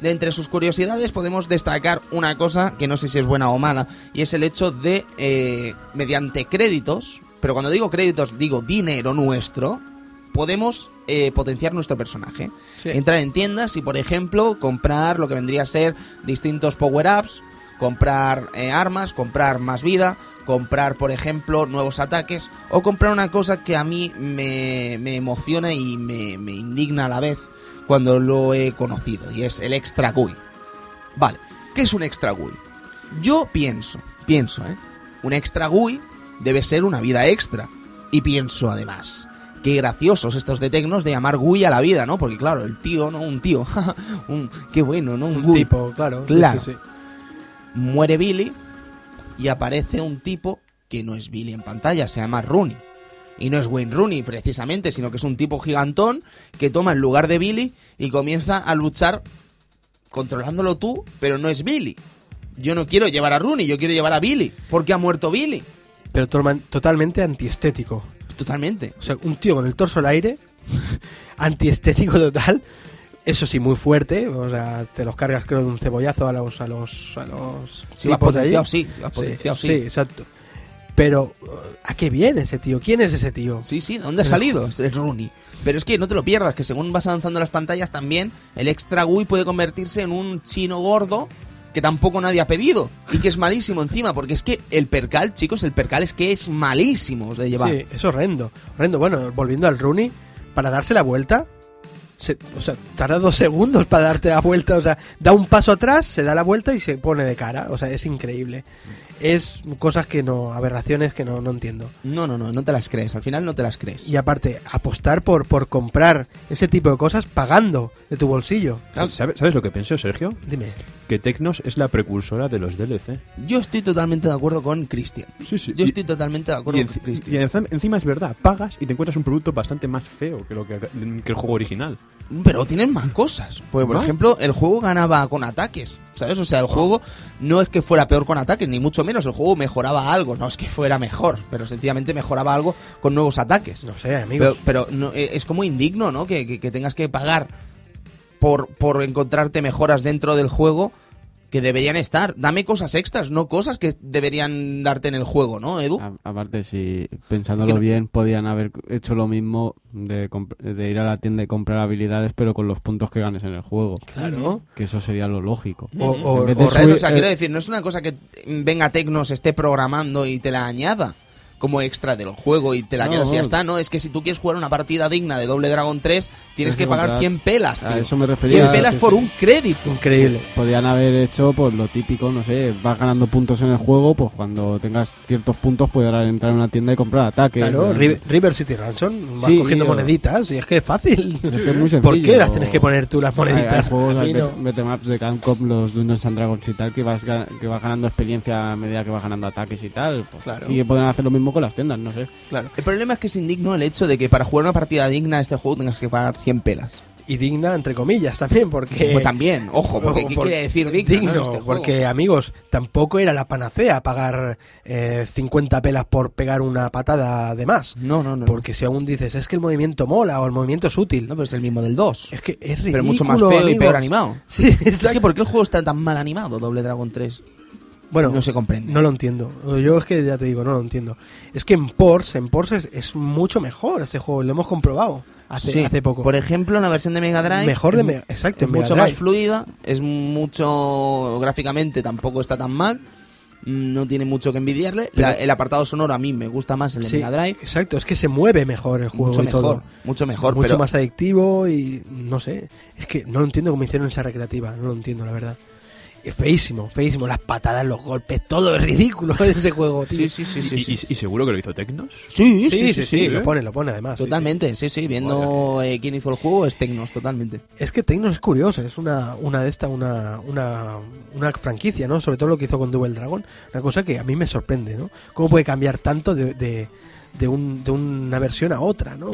De entre sus curiosidades podemos destacar una cosa que no sé si es buena o mala y es el hecho de, eh, mediante créditos, pero cuando digo créditos digo dinero nuestro, podemos eh, potenciar nuestro personaje. Entrar en tiendas y, por ejemplo, comprar lo que vendría a ser distintos power-ups, comprar eh, armas, comprar más vida, comprar, por ejemplo, nuevos ataques o comprar una cosa que a mí me, me emociona y me, me indigna a la vez cuando lo he conocido y es el extra GUI. Vale, ¿qué es un extra GUI? Yo pienso, pienso, ¿eh? Un extra GUI debe ser una vida extra. Y pienso además, qué graciosos estos de Tecnos de llamar GUI a la vida, ¿no? Porque claro, el tío, ¿no? Un tío, (laughs) un, qué bueno, ¿no? Un, Un GUI. tipo, claro. sí, Claro. sí, sí. Muere Billy y aparece un tipo que no es Billy en pantalla, se llama Rooney. Y no es Wayne Rooney precisamente, sino que es un tipo gigantón que toma el lugar de Billy y comienza a luchar controlándolo tú, pero no es Billy. Yo no quiero llevar a Rooney, yo quiero llevar a Billy, porque ha muerto Billy. Pero totalmente antiestético. Totalmente. O sea, un tío con el torso al aire, (laughs) antiestético total. Eso sí, muy fuerte. O sea, te los cargas, creo, de un cebollazo a los. A los, a los Si va tipos de allí. potenciado, sí, si va potenciado, sí. sí, exacto. Pero, uh, ¿a qué viene ese tío? ¿Quién es ese tío? Sí, sí, ¿de dónde ha salido? Es Rooney. Pero es que no te lo pierdas, que según vas avanzando las pantallas también, el extra GUI puede convertirse en un chino gordo que tampoco nadie ha pedido y que es malísimo encima, porque es que el percal, chicos, el percal es que es malísimo de llevar. Sí, es horrendo. Horrendo. Bueno, volviendo al Rooney, para darse la vuelta, se- o sea, tarda dos segundos para darte la vuelta. O sea, da un paso atrás, se da la vuelta y se pone de cara. O sea, es increíble. Es cosas que no, aberraciones que no, no entiendo. No, no, no, no te las crees. Al final no te las crees. Y aparte, apostar por, por comprar ese tipo de cosas pagando de tu bolsillo. ¿Sabes, ¿Sabes lo que pienso, Sergio? Dime. Que Tecnos es la precursora de los DLC. Yo estoy totalmente de acuerdo con Cristian. Sí, sí. Yo Y- estoy totalmente de acuerdo Y, con Cristian. y enci- encima es verdad, pagas y te encuentras un producto bastante más feo que lo que, que el juego original. Pero tienen más cosas. Porque, por ¿No? ejemplo, el juego ganaba con ataques. ¿Sabes? O sea, el juego no es que fuera peor con ataques, ni mucho menos. El juego mejoraba algo. No es que fuera mejor, pero sencillamente mejoraba algo con nuevos ataques. No sé, amigos. Pero, pero no, eh, es como indigno, ¿no? Que, que- que tengas que pagar por, por encontrarte mejoras dentro del juego que deberían estar. Dame cosas extras, no cosas que deberían darte en el juego, ¿no, Edu? A- aparte, si pensándolo no- bien, podían haber hecho lo mismo de, ir a la tienda y comprar habilidades, pero con los puntos que ganes en el juego. Claro. Que eso sería lo lógico. O, o- En vez de o- Correcto, subir- o sea, eh, quiero decir, no es una cosa que venga Tecnos, esté programando y te la añada como extra del juego y te la No, quedas y ya está, ¿no? Es que si tú quieres jugar una partida digna de Doble Dragon 3, tienes que que pagar comprar. 100 pelas, A tío. eso me refería, 100 pelas sí, por sí. un crédito. Increíble. Podían haber hecho pues lo típico, no sé, vas ganando puntos en el juego, pues cuando tengas ciertos puntos podrás entrar en una tienda y comprar ataques. Claro, River, River City Ransom, vas Sí, cogiendo moneditas y es que es fácil. Es que es muy (laughs) ¿Por sencillo. qué las tienes que poner tú las moneditas? juegos, A mí hay no. betemaps de Capcom, los Dungeons and Dragons y tal, que vas, que vas ganando experiencia a medida que vas ganando ataques y tal. Pues Claro. sí que pueden hacer lo mismo con las tiendas, no sé. Claro. El problema es que es indigno el hecho de que para jugar una partida digna de este juego tengas que pagar 100 pelas. Y digna, entre comillas, también, porque... Pues también, ojo, porque ¿qué por- quiere decir digna, digno? no, este juego? porque, amigos, tampoco era la panacea pagar eh, 50 pelas por pegar una patada de más. No, no, no. Porque si aún dices, es que el movimiento mola o el movimiento es útil. No, pero es el mismo del 2. Es que es ridículo, pero mucho más feo y amigos. peor animado. (laughs) Sí, Es que ¿por qué el juego está tan mal animado, Doble Dragon 3? Bueno, no se comprende. No lo entiendo. Yo es que ya te digo, no lo entiendo. Es que en Ports, en Ports es, es mucho mejor este juego, lo hemos comprobado hace, Sí, hace poco. Por ejemplo, en la versión de Mega Drive. Mejor de Mega- exacto, Es Mega mucho Drive. más fluida, es mucho. Gráficamente tampoco está tan mal. No tiene mucho que envidiarle. La- el apartado sonoro a mí me gusta más el de Sí, Mega Drive. Exacto, es que se mueve mejor el juego Mucho y mejor, todo. mucho mejor. mucho pero más adictivo y no sé. Es que no lo entiendo cómo hicieron esa recreativa, no lo entiendo, la verdad. Es feísimo, feísimo. Las patadas, los golpes, todo es ridículo en (laughs) ese juego, tío. Sí, sí, sí, sí. ¿Y, sí, y- y seguro que lo hizo Tecnos? Sí, Sí, sí, sí, ¿eh? lo pone, lo pone además. sí, sí. Totalmente, sí, sí. Viendo eh, quién hizo el juego es Tecnos, totalmente. Es que Tecnos es curioso, es una, una de esta, una, una, una franquicia, ¿no? Sobre todo lo que hizo con Double Dragon, una cosa que a mí me sorprende, ¿no? ¿Cómo puede cambiar tanto de, de, de, un, de una versión a otra, ¿no?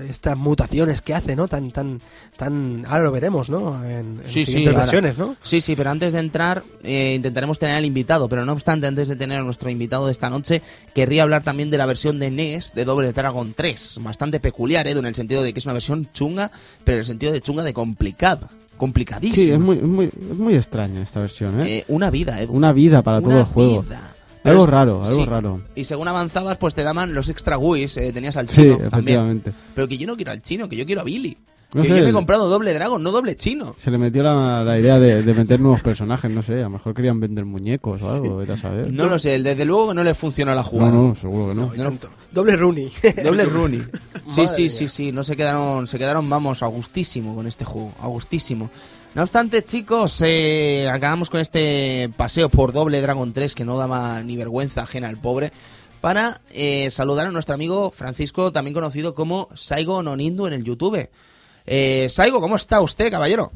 Estas mutaciones que hace, ¿no? Tan, tan, tan, ahora lo veremos, ¿no? En, en Sí, sí, siguientes ahora. versiones, ¿no? Sí, sí, pero antes de entrar eh, intentaremos tener al invitado, pero no obstante, antes de tener a nuestro invitado de esta noche, querría hablar también de la versión de NES de Double Dragon 3, bastante peculiar, Edu, en el sentido de que es una versión chunga, pero en el sentido de chunga de complicada, complicadísima. Sí, es muy, es muy, es muy extraña esta versión, ¿eh? Eh, una vida, Edu. Una vida para todo el juego. vida. Pero Algo es- raro, algo sí. raro. Y según avanzabas, pues te daban los extra GUIs, eh, tenías al Sí, chino también. efectivamente. Pero que yo no quiero al chino, que yo quiero a Billy. No que sé, yo me he comprado doble Dragon, no doble chino. Se le metió la, la idea de, de meter nuevos personajes, no sé, a lo mejor querían vender muñecos o algo, vete a saber. No lo sé, desde luego que no le funcionó la jugada. no, no, seguro que no. Doble Rooney. (laughs) Doble Rooney. Sí, Madre sí, mía. sí, sí. No se quedaron, se quedaron, vamos, a gustísimo con este juego. A gustísimo. No obstante, chicos, eh, acabamos con este paseo por doble Dragon 3 que no daba ni vergüenza ajena al pobre. Para eh, saludar a nuestro amigo Francisco, también conocido como Saigo Nonindu en el YouTube. Eh, Saigo, ¿cómo está usted, caballero?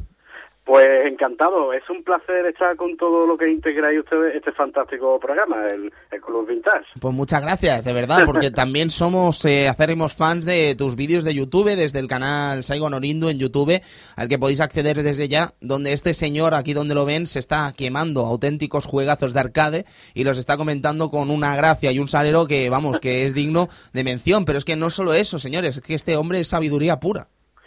Pues encantado, es un placer estar con todo lo que integráis ustedes este fantástico programa, el, el Club Vintage. Pues muchas gracias, de verdad, porque (laughs) también somos eh, acérrimos fans de tus vídeos de YouTube, desde el canal Saigo Norindu en YouTube, al que podéis acceder desde ya, donde este señor, aquí donde lo ven, se está quemando auténticos juegazos de arcade y los está comentando con una gracia y un salero que, vamos, que es digno de mención. Pero es que no solo eso, señores, es que este hombre es sabiduría pura.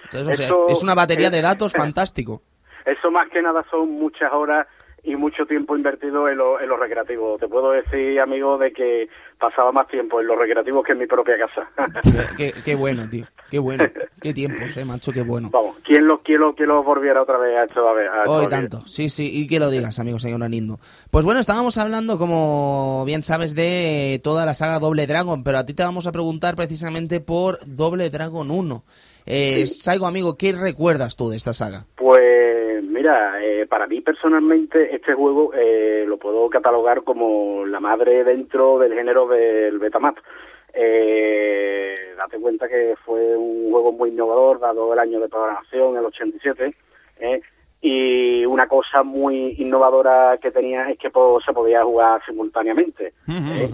¿Sabes? O sea, es una batería de datos fantástico. Eso más que nada son muchas horas y mucho tiempo invertido en lo, en lo recreativo. Te puedo decir, amigo, de que pasaba más tiempo en los recreativos que en mi propia casa. (laughs) qué, qué bueno, tío. Qué bueno. Qué tiempos, eh, macho, qué bueno. Vamos, ¿quién lo, quién quién lo volviera otra vez a esto? A ver, a Hoy tanto, sí, sí, y que lo digas, amigos, señor Nindo. Pues bueno, estábamos hablando, como bien sabes, de toda la saga Doble Dragon, pero a ti te vamos a preguntar precisamente por Doble Dragon 1. Eh, Saigo, amigo, ¿qué recuerdas tú de esta saga? Pues mira, eh, para mí personalmente este juego eh, lo puedo catalogar como la madre dentro del género del Betamax. Eh, date cuenta que fue un juego muy innovador, dado el año de programación, el 87, ¿eh? y una cosa muy innovadora que tenía es que po- se podía jugar simultáneamente. ¿eh?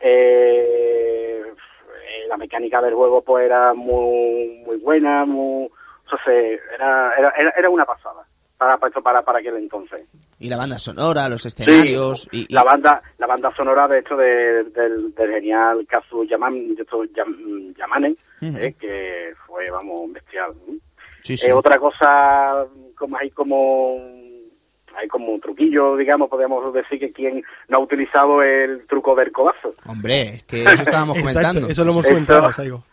Eh, eh, la mecánica del juego pues era muy muy buena, muy, era, era, era, era una pasada para, para, para, para aquel entonces. Y la banda sonora, los escenarios. y, y- la banda la banda sonora de hecho de- del, del genial Kazu Yaman, de Yam- Yamane eh, que fue vamos bestial ¿no? sí, sí. Eh, otra cosa como hay como hay como un truquillo digamos podríamos decir que quien no ha utilizado el truco del codazo Hombre, es que eso estábamos (laughs) Exacto, comentando. eso lo hemos comentado, Saigo.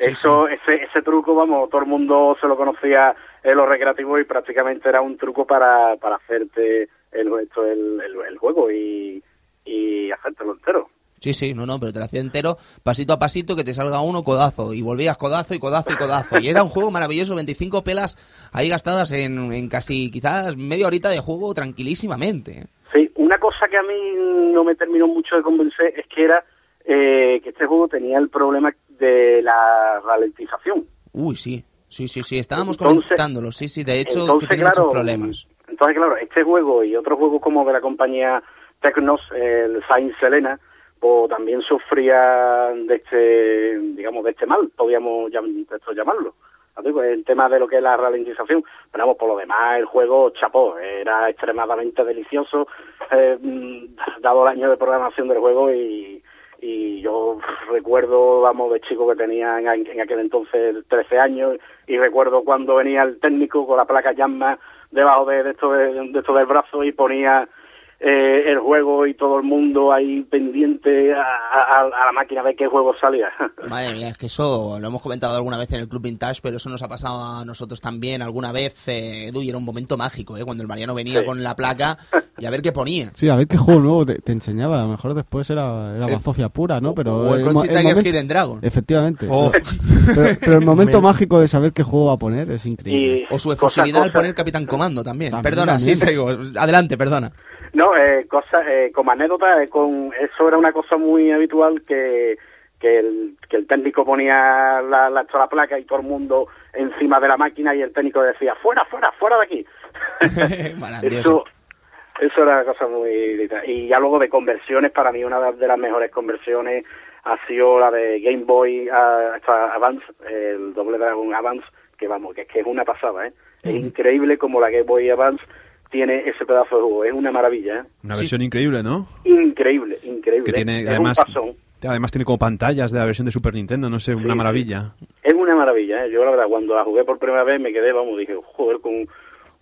Sí, eso ese ese truco vamos todo el mundo se lo conocía en los recreativos y prácticamente era un truco para, para hacerte el, esto, el, el, el juego y, y hacértelo entero Sí, sí, no, no, pero te lo hacía entero, pasito a pasito, que te salga uno codazo, y volvías codazo y codazo y codazo. Y era un juego maravilloso, 25 pelas ahí gastadas en, en casi quizás media horita de juego tranquilísimamente. Sí, una cosa que a mí no me terminó mucho de convencer es que era eh, que este juego tenía el problema de la ralentización. Uy, sí, sí, sí, sí, estábamos Entonces- comentándolo, sí, sí, de hecho, entonces, que tiene claro, muchos problemas. Entonces, claro, este juego y otros juegos como de la compañía Tecnos, el Saint Selena, pues también sufrían de este, digamos, de este mal, podríamos esto llamarlo. Pues el tema de lo que es la ralentización, pero vamos, por lo demás, el juego chapó, era extremadamente delicioso, eh, mm, dado el año de programación del juego y, y yo recuerdo, vamos, de chico que tenía en, aquel entonces 13 años y recuerdo cuando venía el técnico con la placa llama debajo de, de esto de, de esto del brazo y ponía eh, el juego y todo el mundo ahí pendiente a, a- a la máquina de qué juego salía. (laughs) Madre mía, es que eso lo hemos comentado alguna vez en el Club Vintage, pero eso nos ha pasado a nosotros también alguna vez, eh, Edu, y era un momento mágico, ¿eh? Cuando el Mariano venía Sí. con la placa y a ver qué ponía. Sí, a ver qué juego nuevo te, te enseñaba. A lo mejor después era, era El- bazofia pura, ¿no? Pero o el Crunchy Tiger momento- Hidden Dragon. Efectivamente. Oh. Pero, pero el momento (laughs) Me- mágico de saber qué juego va a poner es increíble. Y O su efusividad al poner Capitán Comando también. También, perdona, también. sí, sigo. Adelante, perdona. No, eh, cosa, eh, como anécdota, eh, con eso era una cosa muy habitual que, que, el, que el técnico ponía la, la, la placa y todo el mundo encima de la máquina y el técnico decía, fuera, fuera, fuera de aquí. (laughs) Eso, eso era una cosa muy... Y ya luego de conversiones, para mí una de las mejores conversiones ha sido la de Game Boy a, Advance, el Doble Dragon Advance, que vamos, que es que es una pasada, ¿eh? Es increíble como la Game Boy Advance tiene ese pedazo de juego, es una maravilla, ¿eh? Una Sí. versión increíble, ¿no? Increíble, increíble. Que tiene, es además, un pasón. además tiene como pantallas de la versión de Super Nintendo, no sé, Sí, una sí. maravilla. Es una maravilla, ¿eh? Yo la verdad, cuando la jugué por primera vez me quedé, vamos, dije, joder, con...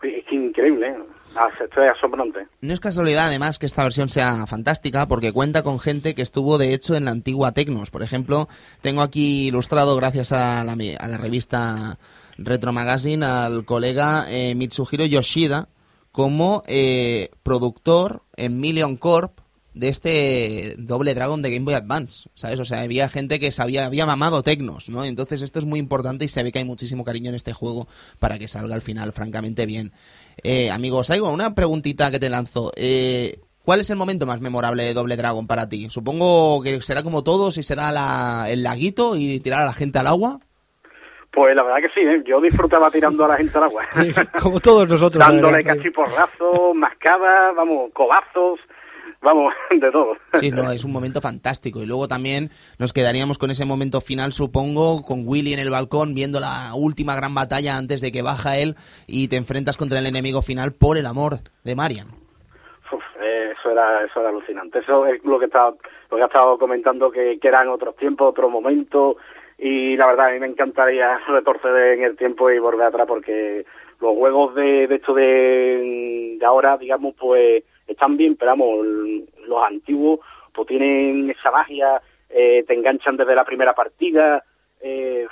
es que increíble, ¿eh? Ah, estoy asombrante. No es casualidad, además, que esta versión sea fantástica, porque cuenta con gente que estuvo, de hecho, en la antigua Tecnos. Por ejemplo, tengo aquí ilustrado, gracias a la, a la revista Retro Magazine, al colega eh, Mitsuhiro Yoshida, como eh, productor en Million Corp de este doble Dragon de Game Boy Advance, ¿sabes? O sea, había gente que sabía, había mamado Tecnos, ¿no? Entonces esto es muy importante y se ve que hay muchísimo cariño en este juego para que salga al final francamente bien. Eh, amigo Saigo, una preguntita que te lanzo. Eh, ¿Cuál es el momento más memorable de Doble Dragon para ti? Supongo que será como todos y será la- el laguito y tirar a la gente al agua. Pues la verdad que sí, ¿eh? Yo disfrutaba tirando a la gente al agua. (laughs) Como todos nosotros. Dándole verdad, casi porrazos, mascadas, vamos, cobazos, vamos, (laughs) de todo. Sí, no, es un momento fantástico. Y luego también nos quedaríamos con ese momento final, supongo, con Willy en el balcón viendo la última gran batalla antes de que baja él y te enfrentas contra el enemigo final por el amor de Marian. Uf, eh, eso era eso era alucinante. Eso es lo que estaba, lo que ha estado comentando que, que eran otros tiempos, otros momentos y la verdad a mí me encantaría (laughs) retorcer en el tiempo y volver atrás porque los juegos de, de esto de, de ahora, digamos, pues están bien, pero vamos, los antiguos pues tienen esa magia, eh, te enganchan desde la primera partida, eh,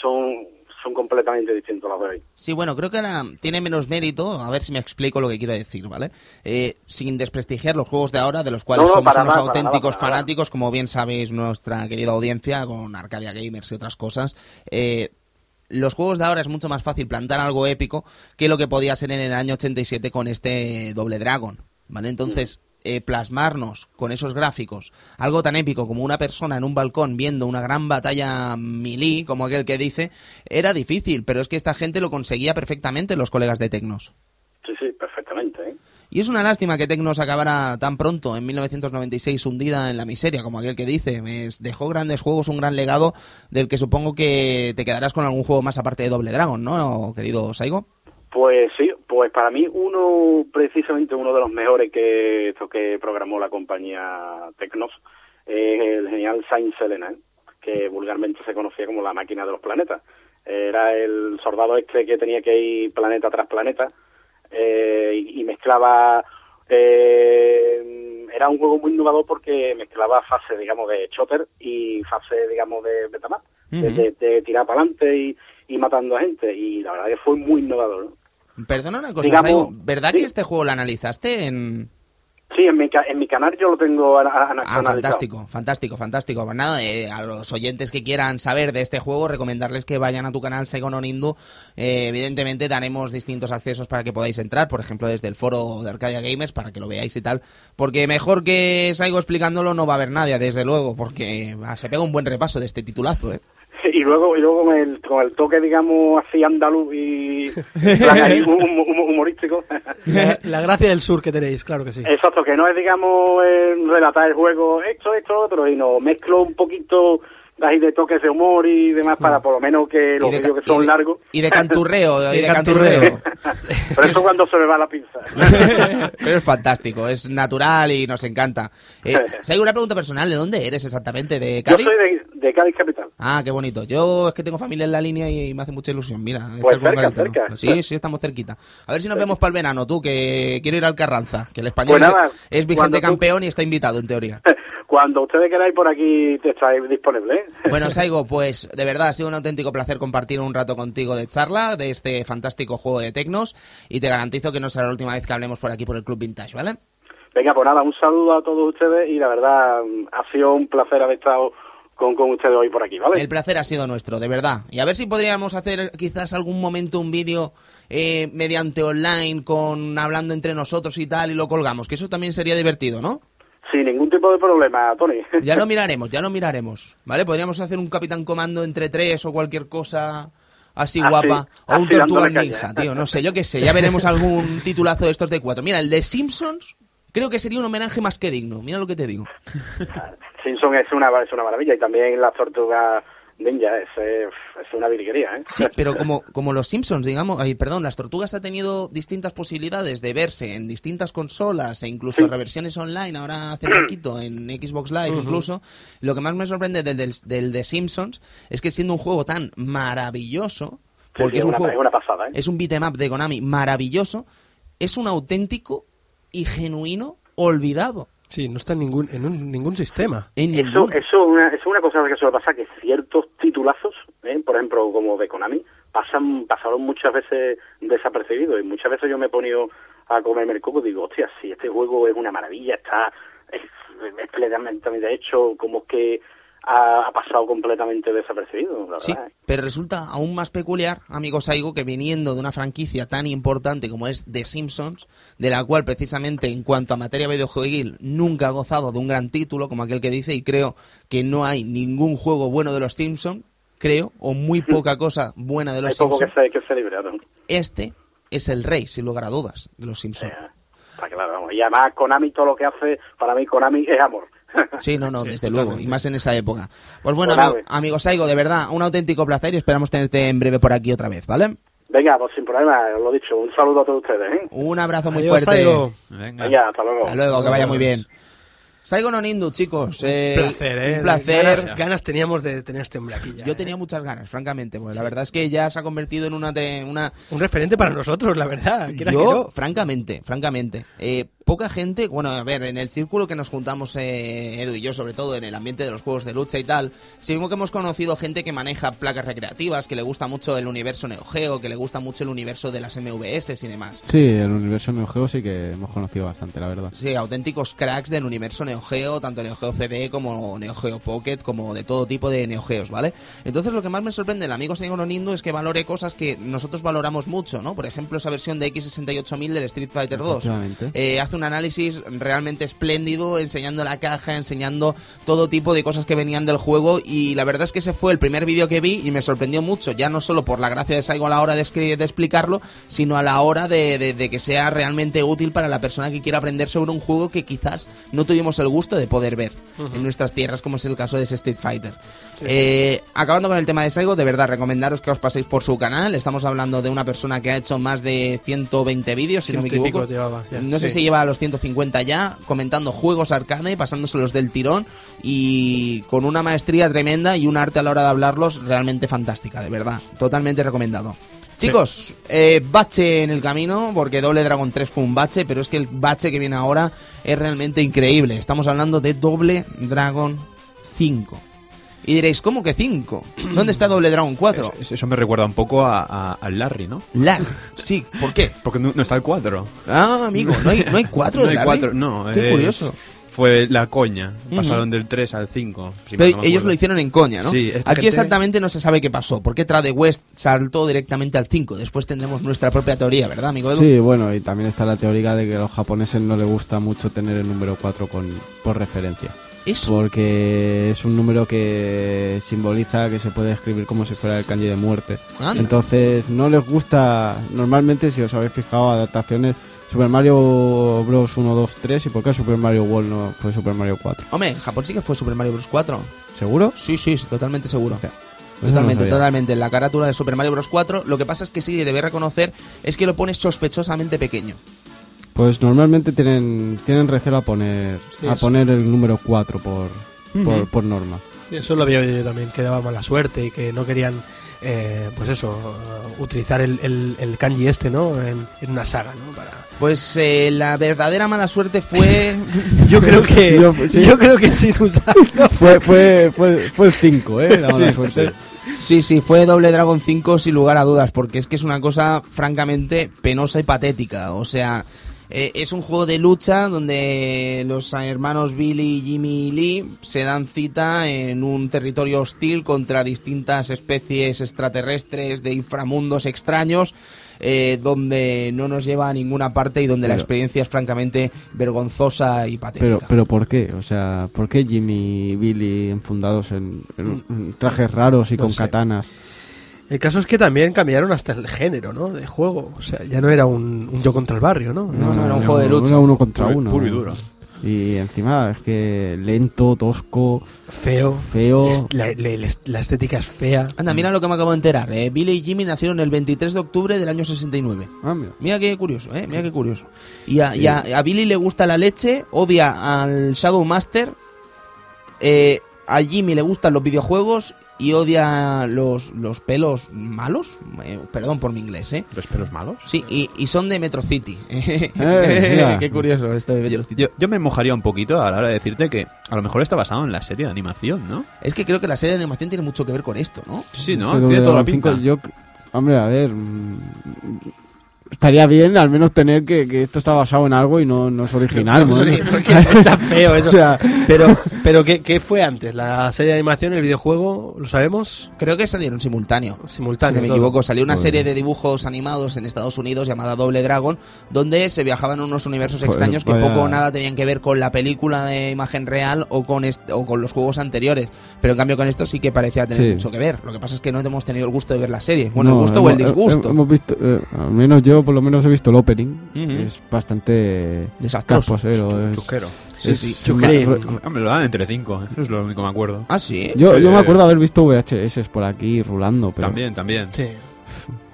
son son completamente distintos los de hoy. Sí, bueno, creo que ahora tiene menos mérito, a ver si me explico lo que quiero decir, ¿vale? Eh, sin desprestigiar los juegos de ahora, de los cuales No, no, somos unos nada, para auténticos nada, para nada. fanáticos, como bien sabéis nuestra querida audiencia, con Arcadia Gamers y otras cosas. Eh, los juegos de ahora es mucho más fácil plantar algo épico que lo que podía ser en el año 87 con este Doble Dragon, ¿vale? Entonces, eh, plasmarnos con esos gráficos algo tan épico como una persona en un balcón viendo una gran batalla melee, como aquel que dice, era difícil, pero es que esta gente lo conseguía perfectamente, los colegas de Tecnos. Sí, sí, perfectamente. ¿eh? Y es una lástima que Tecnos acabara tan pronto, en 1996, hundida en la miseria, como aquel que dice. Dejó grandes juegos, un gran legado, del que supongo que te quedarás con algún juego más aparte de Doble Dragon, ¿no, querido Saigo? Pues sí, pues para mí uno, precisamente uno de los mejores que esto que programó la compañía Tecnos, es el genial Saint Selena, que vulgarmente se conocía como la máquina de los planetas. Era el soldado este que tenía que ir planeta tras planeta eh, y, y mezclaba... eh, era un juego muy innovador porque mezclaba fase, digamos, de shooter y fase, digamos, de betamap, de, de- de tirar para adelante y, y matando a gente. Y la verdad que fue muy innovador. ¿no? Perdona una cosa, Digamos, Saigo, ¿verdad sí. que este juego lo analizaste en...? Sí, en mi, en mi canal yo lo tengo Ah, analizado. fantástico, fantástico, fantástico. Pues nada, eh, a los oyentes que quieran saber de este juego, recomendarles que vayan a tu canal Saigo no Nindu. Eh, evidentemente daremos distintos accesos para que podáis entrar, por ejemplo desde el foro de Arcadia Gamers, para que lo veáis y tal. Porque mejor que Saigo explicándolo no va a haber nadie, desde luego, porque ah, se pega un buen repaso de este titulazo, ¿eh? (laughs) Y luego, y luego con, el, con el toque, digamos, así andaluz y en plan ahí, (laughs) hum- hum- humorístico. La, (laughs) la gracia del sur que tenéis, claro que sí. Exacto, que no es, digamos, eh, relatar el juego esto, esto, otro, sino mezclo un poquito ahí de toques de humor y demás para por lo menos que los Y de vídeos que son y de- largos. Y de canturreo, y Y de canturreo. Pero eso cuando se me va la pinza. Pero es fantástico, es natural y nos encanta. Eh, Saigo, una pregunta personal, ¿de dónde eres exactamente? ¿De Yo Cádiz? soy de, de Cádiz Capital. Ah, qué bonito. Yo es que tengo familia en la línea y me hace mucha ilusión. Mira, Pues cerca, Gaditano. cerca. Sí, sí, estamos cerquita. A ver si nos vemos para el verano, tú, que quiero ir al Carranza. Que el español Pues nada, es, es vigente tú- campeón y está invitado, en teoría. (laughs) Cuando ustedes queráis por aquí te estáis disponible, ¿eh? (laughs) Bueno, Saigo, pues de verdad ha sido un auténtico placer compartir un rato contigo de charla de este fantástico juego de Tecnos y te garantizo que no será la última vez que hablemos por aquí por el Club Vintage, ¿vale? Venga, pues nada, un saludo a todos ustedes y la verdad ha sido un placer haber estado con, con ustedes hoy por aquí, ¿vale? El placer ha sido nuestro, de verdad. Y a ver si podríamos hacer quizás algún momento un vídeo eh, mediante online con hablando entre nosotros y tal y lo colgamos, que eso también sería divertido, ¿no? Sin ningún tipo de problema, Tony. (laughs) Ya lo (laughs) miraremos, ya lo miraremos, ¿vale? Podríamos hacer un Capitán Comando entre tres o cualquier cosa así Así, guapa. O un Tortuga Ninja, tío, no sé, yo qué sé. Ya veremos algún (laughs) titulazo de estos de cuatro. Mira, el de Simpsons creo que sería un homenaje más que digno. Mira lo que te digo. Simpson es una, es una maravilla y también las tortugas ninja es, eh, es una virguería, ¿eh? Sí, pero como, como los Simpsons, digamos, ay, perdón, las tortugas ha tenido distintas posibilidades de verse en distintas consolas e incluso Sí. reversiones online, ahora hace (clears throat) poquito en Xbox Live incluso. Lo que más me sorprende del, del, del de Simpsons es que siendo un juego tan maravilloso, porque sí, es un una- juego, es una pasada, ¿eh? es un beat'em up de Konami maravilloso, es un auténtico y genuino olvidado. Sí, no está en ningún, en un- ningún sistema. En Eso, ninguno. eso una, es una cosa que suele pasar, que ciertos titulazos, ¿eh? por ejemplo, como de Konami, pasan pasaron muchas veces desapercibidos y muchas veces yo me he ponido a comerme el coco y digo, hostia, si este juego es una maravilla, está es, es plenamente hecho, como que ha, pasado completamente desapercibido, la Sí, verdad. ¿eh? pero resulta aún más peculiar, amigo Saigo, que viniendo de una franquicia tan importante como es The Simpsons, de la cual precisamente en cuanto a materia videojueguil nunca ha gozado de un gran título, como aquel que dice, y creo que no hay ningún juego bueno de los Simpsons, creo, o muy poca cosa buena de (laughs) Hay los poco que Simpsons, se, que se libraron. este es el rey, sin lugar a dudas, de los Simpsons. Eh, Está claro, vamos. Y además Konami todo lo que hace, para mí Konami es amor. Sí, no, no, desde luego, y más en esa época. Pues bueno, Pues amigo, amigo Saigo, de verdad, un auténtico placer y esperamos tenerte en breve por aquí otra vez, ¿vale? Venga, pues sin problema, os lo he dicho. Un saludo a todos ustedes, ¿eh? Un abrazo muy Adiós, fuerte. Saigo. Venga. Venga, hasta luego. Hasta luego, que vaya muy bien. Saigo no Nindu, chicos. eh, Un placer, ¿eh? Un placer. Ganas, ganas teníamos de tener este hombre aquí ya. Yo ¿eh? tenía muchas ganas, francamente. Pues la verdad es que ya se ha convertido en una... te- una Un referente para nosotros, la verdad. yo, no. francamente, francamente. eh, poca gente, bueno, a ver, en el círculo que nos juntamos eh, Edu y yo, sobre todo en el ambiente de los juegos de lucha y tal, sí mismo que hemos conocido gente que maneja placas recreativas, que le gusta mucho el universo Neo Geo, que le gusta mucho el universo de las MVS y demás. Sí, el universo Neo Geo sí que hemos conocido bastante, la verdad. Sí, auténticos cracks del universo Neo Geo, tanto Neo Geo CD como Neo Geo Pocket, como de todo tipo de Neo Geos, ¿vale? Entonces lo que más me sorprende del amigo Señor Nindo es que valore cosas que nosotros valoramos mucho, ¿no? Por ejemplo, esa versión de X68000 del Street Fighter 2. Efectivamente. Eh, hace un análisis realmente espléndido, enseñando la caja, enseñando todo tipo de cosas que venían del juego y la verdad es que ese fue el primer vídeo que vi y me sorprendió mucho, ya no solo por la gracia de Saigo a la hora de, escri- de explicarlo, sino a la hora de, de- de que sea realmente útil para la persona que quiera aprender sobre un juego que quizás no tuvimos el gusto de poder ver en nuestras tierras, como es el caso de ese Street Fighter. Eh, acabando con el tema de Saigo, de verdad recomendaros que os paséis por su canal. Estamos hablando de una persona que ha hecho más de 120 vídeos, si no me equivoco. llevaba, ya, no sé si lleva los 150 ya, comentando juegos arcade, pasándoselos del tirón y con una maestría tremenda y un arte a la hora de hablarlos realmente fantástica, de verdad. Totalmente recomendado. Chicos, eh, bache en el camino, porque Doble Dragon 3 fue un bache, pero es que el bache que viene ahora es realmente increíble. Estamos hablando de Doble Dragon 5. Y diréis, ¿cómo que 5? ¿Dónde está Doble Dragon 4? Es- Eso me recuerda un poco a, a- al Larry, ¿no? Lar. Sí, ¿por qué? (laughs) Porque no, no está el 4. Ah, amigo, ¿no hay, no hay 4 (laughs) No de hay Larry? 4, no. Qué es- curioso. Fue la coña. Pasaron del 3 al 5. si Pero no ellos lo hicieron en coña, ¿no? Sí, Aquí gente- exactamente no se sabe qué pasó. ¿Por qué Trade West saltó directamente al 5? Después tendremos nuestra propia teoría, ¿verdad, amigo Edu? Sí, bueno, y también está la teoría de que a los japoneses no les gusta mucho tener el número 4 con, por referencia. Eso. Porque es un número que simboliza que se puede escribir como si fuera el kanji de muerte. Anda. Entonces, no les gusta, normalmente, si os habéis fijado, adaptaciones Super Mario Bros. 1, 2, 3 y por qué Super Mario World no fue Super Mario 4. Hombre, en Japón sí que fue Super Mario Bros. 4. ¿Seguro? Sí, sí, sí, totalmente seguro. Eso Totalmente, no totalmente. La carátula de Super Mario Bros. 4. Lo que pasa es que sí, debe reconocer, es que lo pones sospechosamente pequeño. Pues normalmente tienen, tienen recelo a poner, Sí, a poner el número 4 por, por, por norma. Eso lo había oído yo también, que daba mala suerte y que no querían, eh, pues eso, utilizar el, el, el kanji este, ¿no? En, en una saga, ¿no? Para... Pues eh, la verdadera mala suerte fue... (laughs) Yo creo que, Yo- sí. yo creo que sin usarlo. Fue, fue, fue, fue el 5, ¿eh? La mala Sí, suerte. Sí, sí, fue Doble Dragon 5 sin lugar a dudas, porque es que es una cosa francamente penosa y patética. O sea, eh, es un juego de lucha donde los hermanos Billy, Jimmy y Lee se dan cita en un territorio hostil contra distintas especies extraterrestres de inframundos extraños. eh, donde no nos lleva a ninguna parte y donde la experiencia es francamente vergonzosa y patética. Pero, pero ¿por qué? O sea, ¿por qué Jimmy y Billy enfundados en, en- en trajes raros y No con sé. katanas? El caso es que también cambiaron hasta el género, ¿no? De juego. O sea, ya no era un, un yo contra el barrio, ¿no? No, no, era un juego de lucha. Era uno contra Puro- uno. puro y duro. Y encima es que lento, tosco, Feo. feo. Es- la, la- la estética es fea. Anda, mira lo que me acabo de enterar. eh. Billy y Jimmy nacieron el 23 de octubre del año 69. Ah, mira. Mira qué curioso, ¿eh? Mira qué curioso. Y a, y a- a Billy le gusta la leche, odia al Shadow Master. eh, a Jimmy le gustan los videojuegos y odia los, los pelos malos. Eh, perdón por mi inglés, ¿eh? ¿Los pelos malos? Sí, y, y son de Metro City. (laughs) (laughs) mira. qué curioso esto de Metro City. Yo, yo me mojaría un poquito a la hora de decirte que a lo mejor está basado en la serie de animación, ¿no? Es que creo que la serie de animación tiene mucho que ver con esto, ¿no? Sí, ¿no? Doble Tiene toda la cinco, pinta. yo, hombre, a ver. Estaría bien al menos tener que, que esto está basado en algo y no, no es original. ¿no? Sí, (laughs) porque está feo eso. (laughs) O sea, Pero, pero ¿qué, qué fue antes? ¿La serie de animación, el videojuego? ¿Lo sabemos? Creo que salieron simultáneo. Simultáneo. si no me todo. equivoco, salió una Joder. serie de dibujos animados en Estados Unidos llamada Doble Dragon, donde se viajaban unos universos Joder, extraños que vaya- poco o nada tenían que ver con la película de imagen real o con, est- o con los juegos anteriores. Pero en cambio con esto sí que parecía tener Sí. mucho que ver. Lo que pasa es que no hemos tenido el gusto de ver la serie. Bueno, no, el gusto o el disgusto. Hemos visto, eh, al menos yo por lo menos he visto el opening. Ujú. Es bastante Desastroso. es- Chusquero. Sí, sí. Chusquerín. ma- Hombre, lo dan entre 5, eso es lo único que me acuerdo. Ah, sí. Yo, Sí, yo me eh. acuerdo haber visto VHS por aquí rulando, pero También, también. Sí.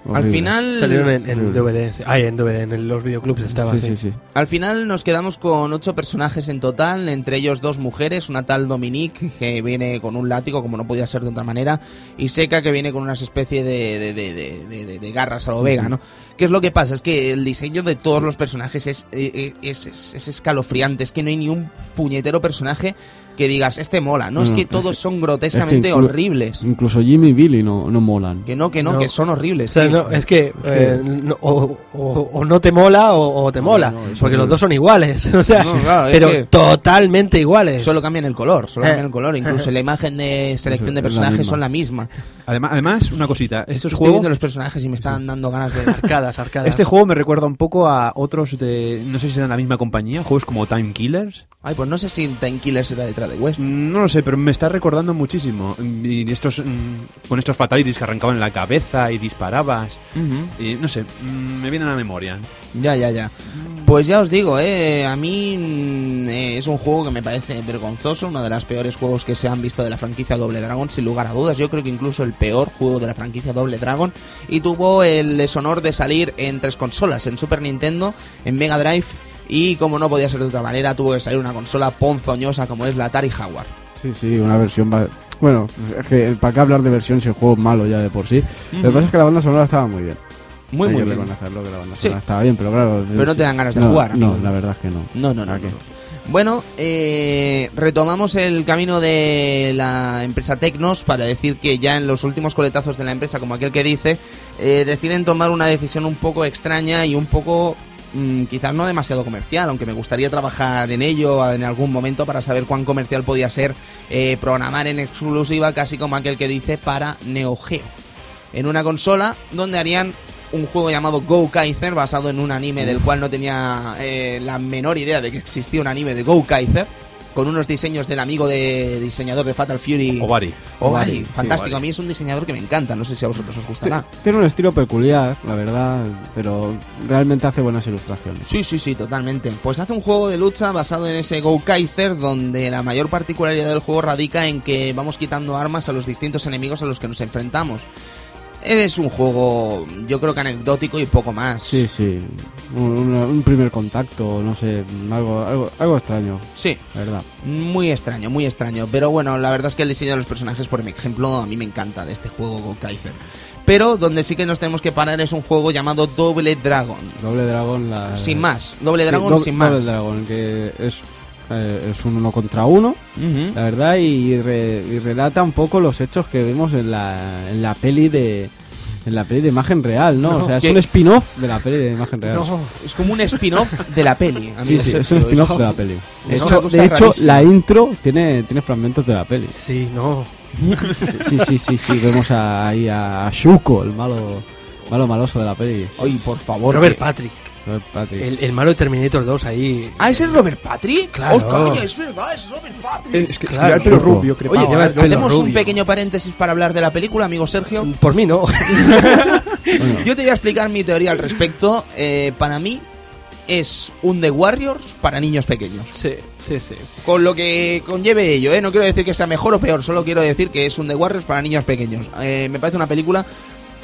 Al Horrible. final... Salieron en, en. DVD. sí. Ay, en DVD, en los videoclubs estaba. Sí, sí, sí. Al final nos quedamos con ocho personajes en total, entre ellos dos mujeres, una tal Dominique que viene con un látigo, como no podía ser de otra manera, y Seca que viene con unas especie de, de, de- de- de- de- de garras a lo Vega, ¿no? ¿Qué es lo que pasa? Es que el diseño de todos los personajes es, eh, es, es- es escalofriante, es que no hay ni un puñetero personaje que digas, este mola, ¿no? es No, que todos son grotescamente inclu- horribles. Incluso Jimmy y Billy no, no molan. Que no, que no, No. que son horribles. O sea, no, es que eh, no- o, o- o no te mola o, o te mola, porque los dos son iguales, (laughs) o sea, No, claro, es pero que- totalmente iguales. Solo cambian el color, solo Eh. cambian el color. Incluso la imagen de selección de la personajes son la misma. Además, además, una cosita. Estos Estoy juegos, viendo los personajes y me están dando ganas de... (laughs) arcadas, arcadas. este juego me recuerda un poco a otros de. No sé si serán la misma compañía, juegos como Time Killers. Ay, pues no sé si Time Killer será detrás de West. No lo sé, pero me está recordando muchísimo. Y estos, mm, con estos fatalities que arrancaban en la cabeza y disparabas. Y no sé, mm, me vienen a la memoria. Ya, ya, ya. Pues ya os digo, eh, a mí mm, eh, es un juego que me parece vergonzoso, uno de los peores juegos que se han visto de la franquicia Doble Dragon, sin lugar a dudas. Yo creo que incluso el peor juego de la franquicia Doble Dragon. Y tuvo el deshonor de salir en tres consolas, en Super Nintendo, en Mega Drive. Y como no podía ser de otra manera, tuvo que salir una consola ponzoñosa como es la Atari Jaguar. Sí, sí, una versión... Bueno, es que para qué hablar de versión si el juego es malo ya de por sí. Lo que pasa es que la banda sonora estaba muy bien. Muy, Hay muy que bien. reconocerlo que la banda Sí. estaba bien, pero claro... Pero no te dan ganas de no, jugar, No, amigo. la verdad es que no. No, no, no. No. Bueno, eh, retomamos el camino de la empresa Tecnos para decir que ya en los últimos coletazos de la empresa, como aquel que dice, eh, deciden tomar una decisión un poco extraña y un poco mm, quizás no demasiado comercial, aunque me gustaría trabajar en ello en algún momento para saber cuán comercial podía ser eh, programar en exclusiva, casi como aquel que dice, para Neo Geo. En una consola donde harían un juego llamado Go Kaiser, basado en un anime del cual no tenía eh, la menor idea de que existía un anime de Go Kaiser, con unos diseños del amigo de diseñador de Fatal Fury. Ovari. Ovari, Ovari, sí, fantástico. A mí es un diseñador que me encanta. No sé si a vosotros os gustará. Tiene un estilo peculiar, la verdad, pero realmente hace buenas ilustraciones. Sí, sí, sí, totalmente. Pues hace un juego de lucha basado en ese Go Kaiser, donde la mayor particularidad del juego radica en que vamos quitando armas a los distintos enemigos a los que nos enfrentamos. Es un juego, yo creo que anecdótico y poco más. Sí, sí. Un, primer contacto, no sé, algo, algo, algo extraño, Sí, la verdad. muy extraño, muy extraño. Pero bueno, la verdad es que el diseño de los personajes, por ejemplo, a mí me encanta de este juego Go Kaiser. Pero donde sí que nos tenemos que parar es un juego llamado Double Dragon. Doble Dragon, la... Sin más, Doble Sí, Dragon Doble- sin Doble más. Dragon, que es, eh, es un uno contra uno, la verdad, y, re- y relata un poco los hechos que vimos en la, en la peli de... En la peli de imagen real, ¿no? No, o sea, es un spin-off de la peli de imagen real. No, Es como un spin-off de la peli. Sí, sí, es un spin-off de la peli. De es hecho, cosa de hecho rarísima. la intro tiene, tiene fragmentos de la peli. sí, no. Sí, sí, sí, sí, vemos a- ahí a Shuko, el malo, malo maloso de la peli. Ay, por favor. Robert que- Patrick, Robert Patrick. el, el malo de Terminator 2 ahí. Ah, ¿ese es Robert Patrick? Claro. Oh, coño, es verdad, es Robert Patrick. Es que Claro. el pelo rubio, crepado. Oye, el pelo Hacemos un rubio. pequeño paréntesis para hablar de la película, amigo Sergio. Por mí no. Bueno, Yo te voy a explicar mi teoría al respecto. Eh, para mí es un The Warriors para niños pequeños. sí, sí, sí. Con lo que conlleve ello, ¿eh? No quiero decir que sea mejor o peor, solo quiero decir que es un The Warriors para niños pequeños. Eh, me parece una película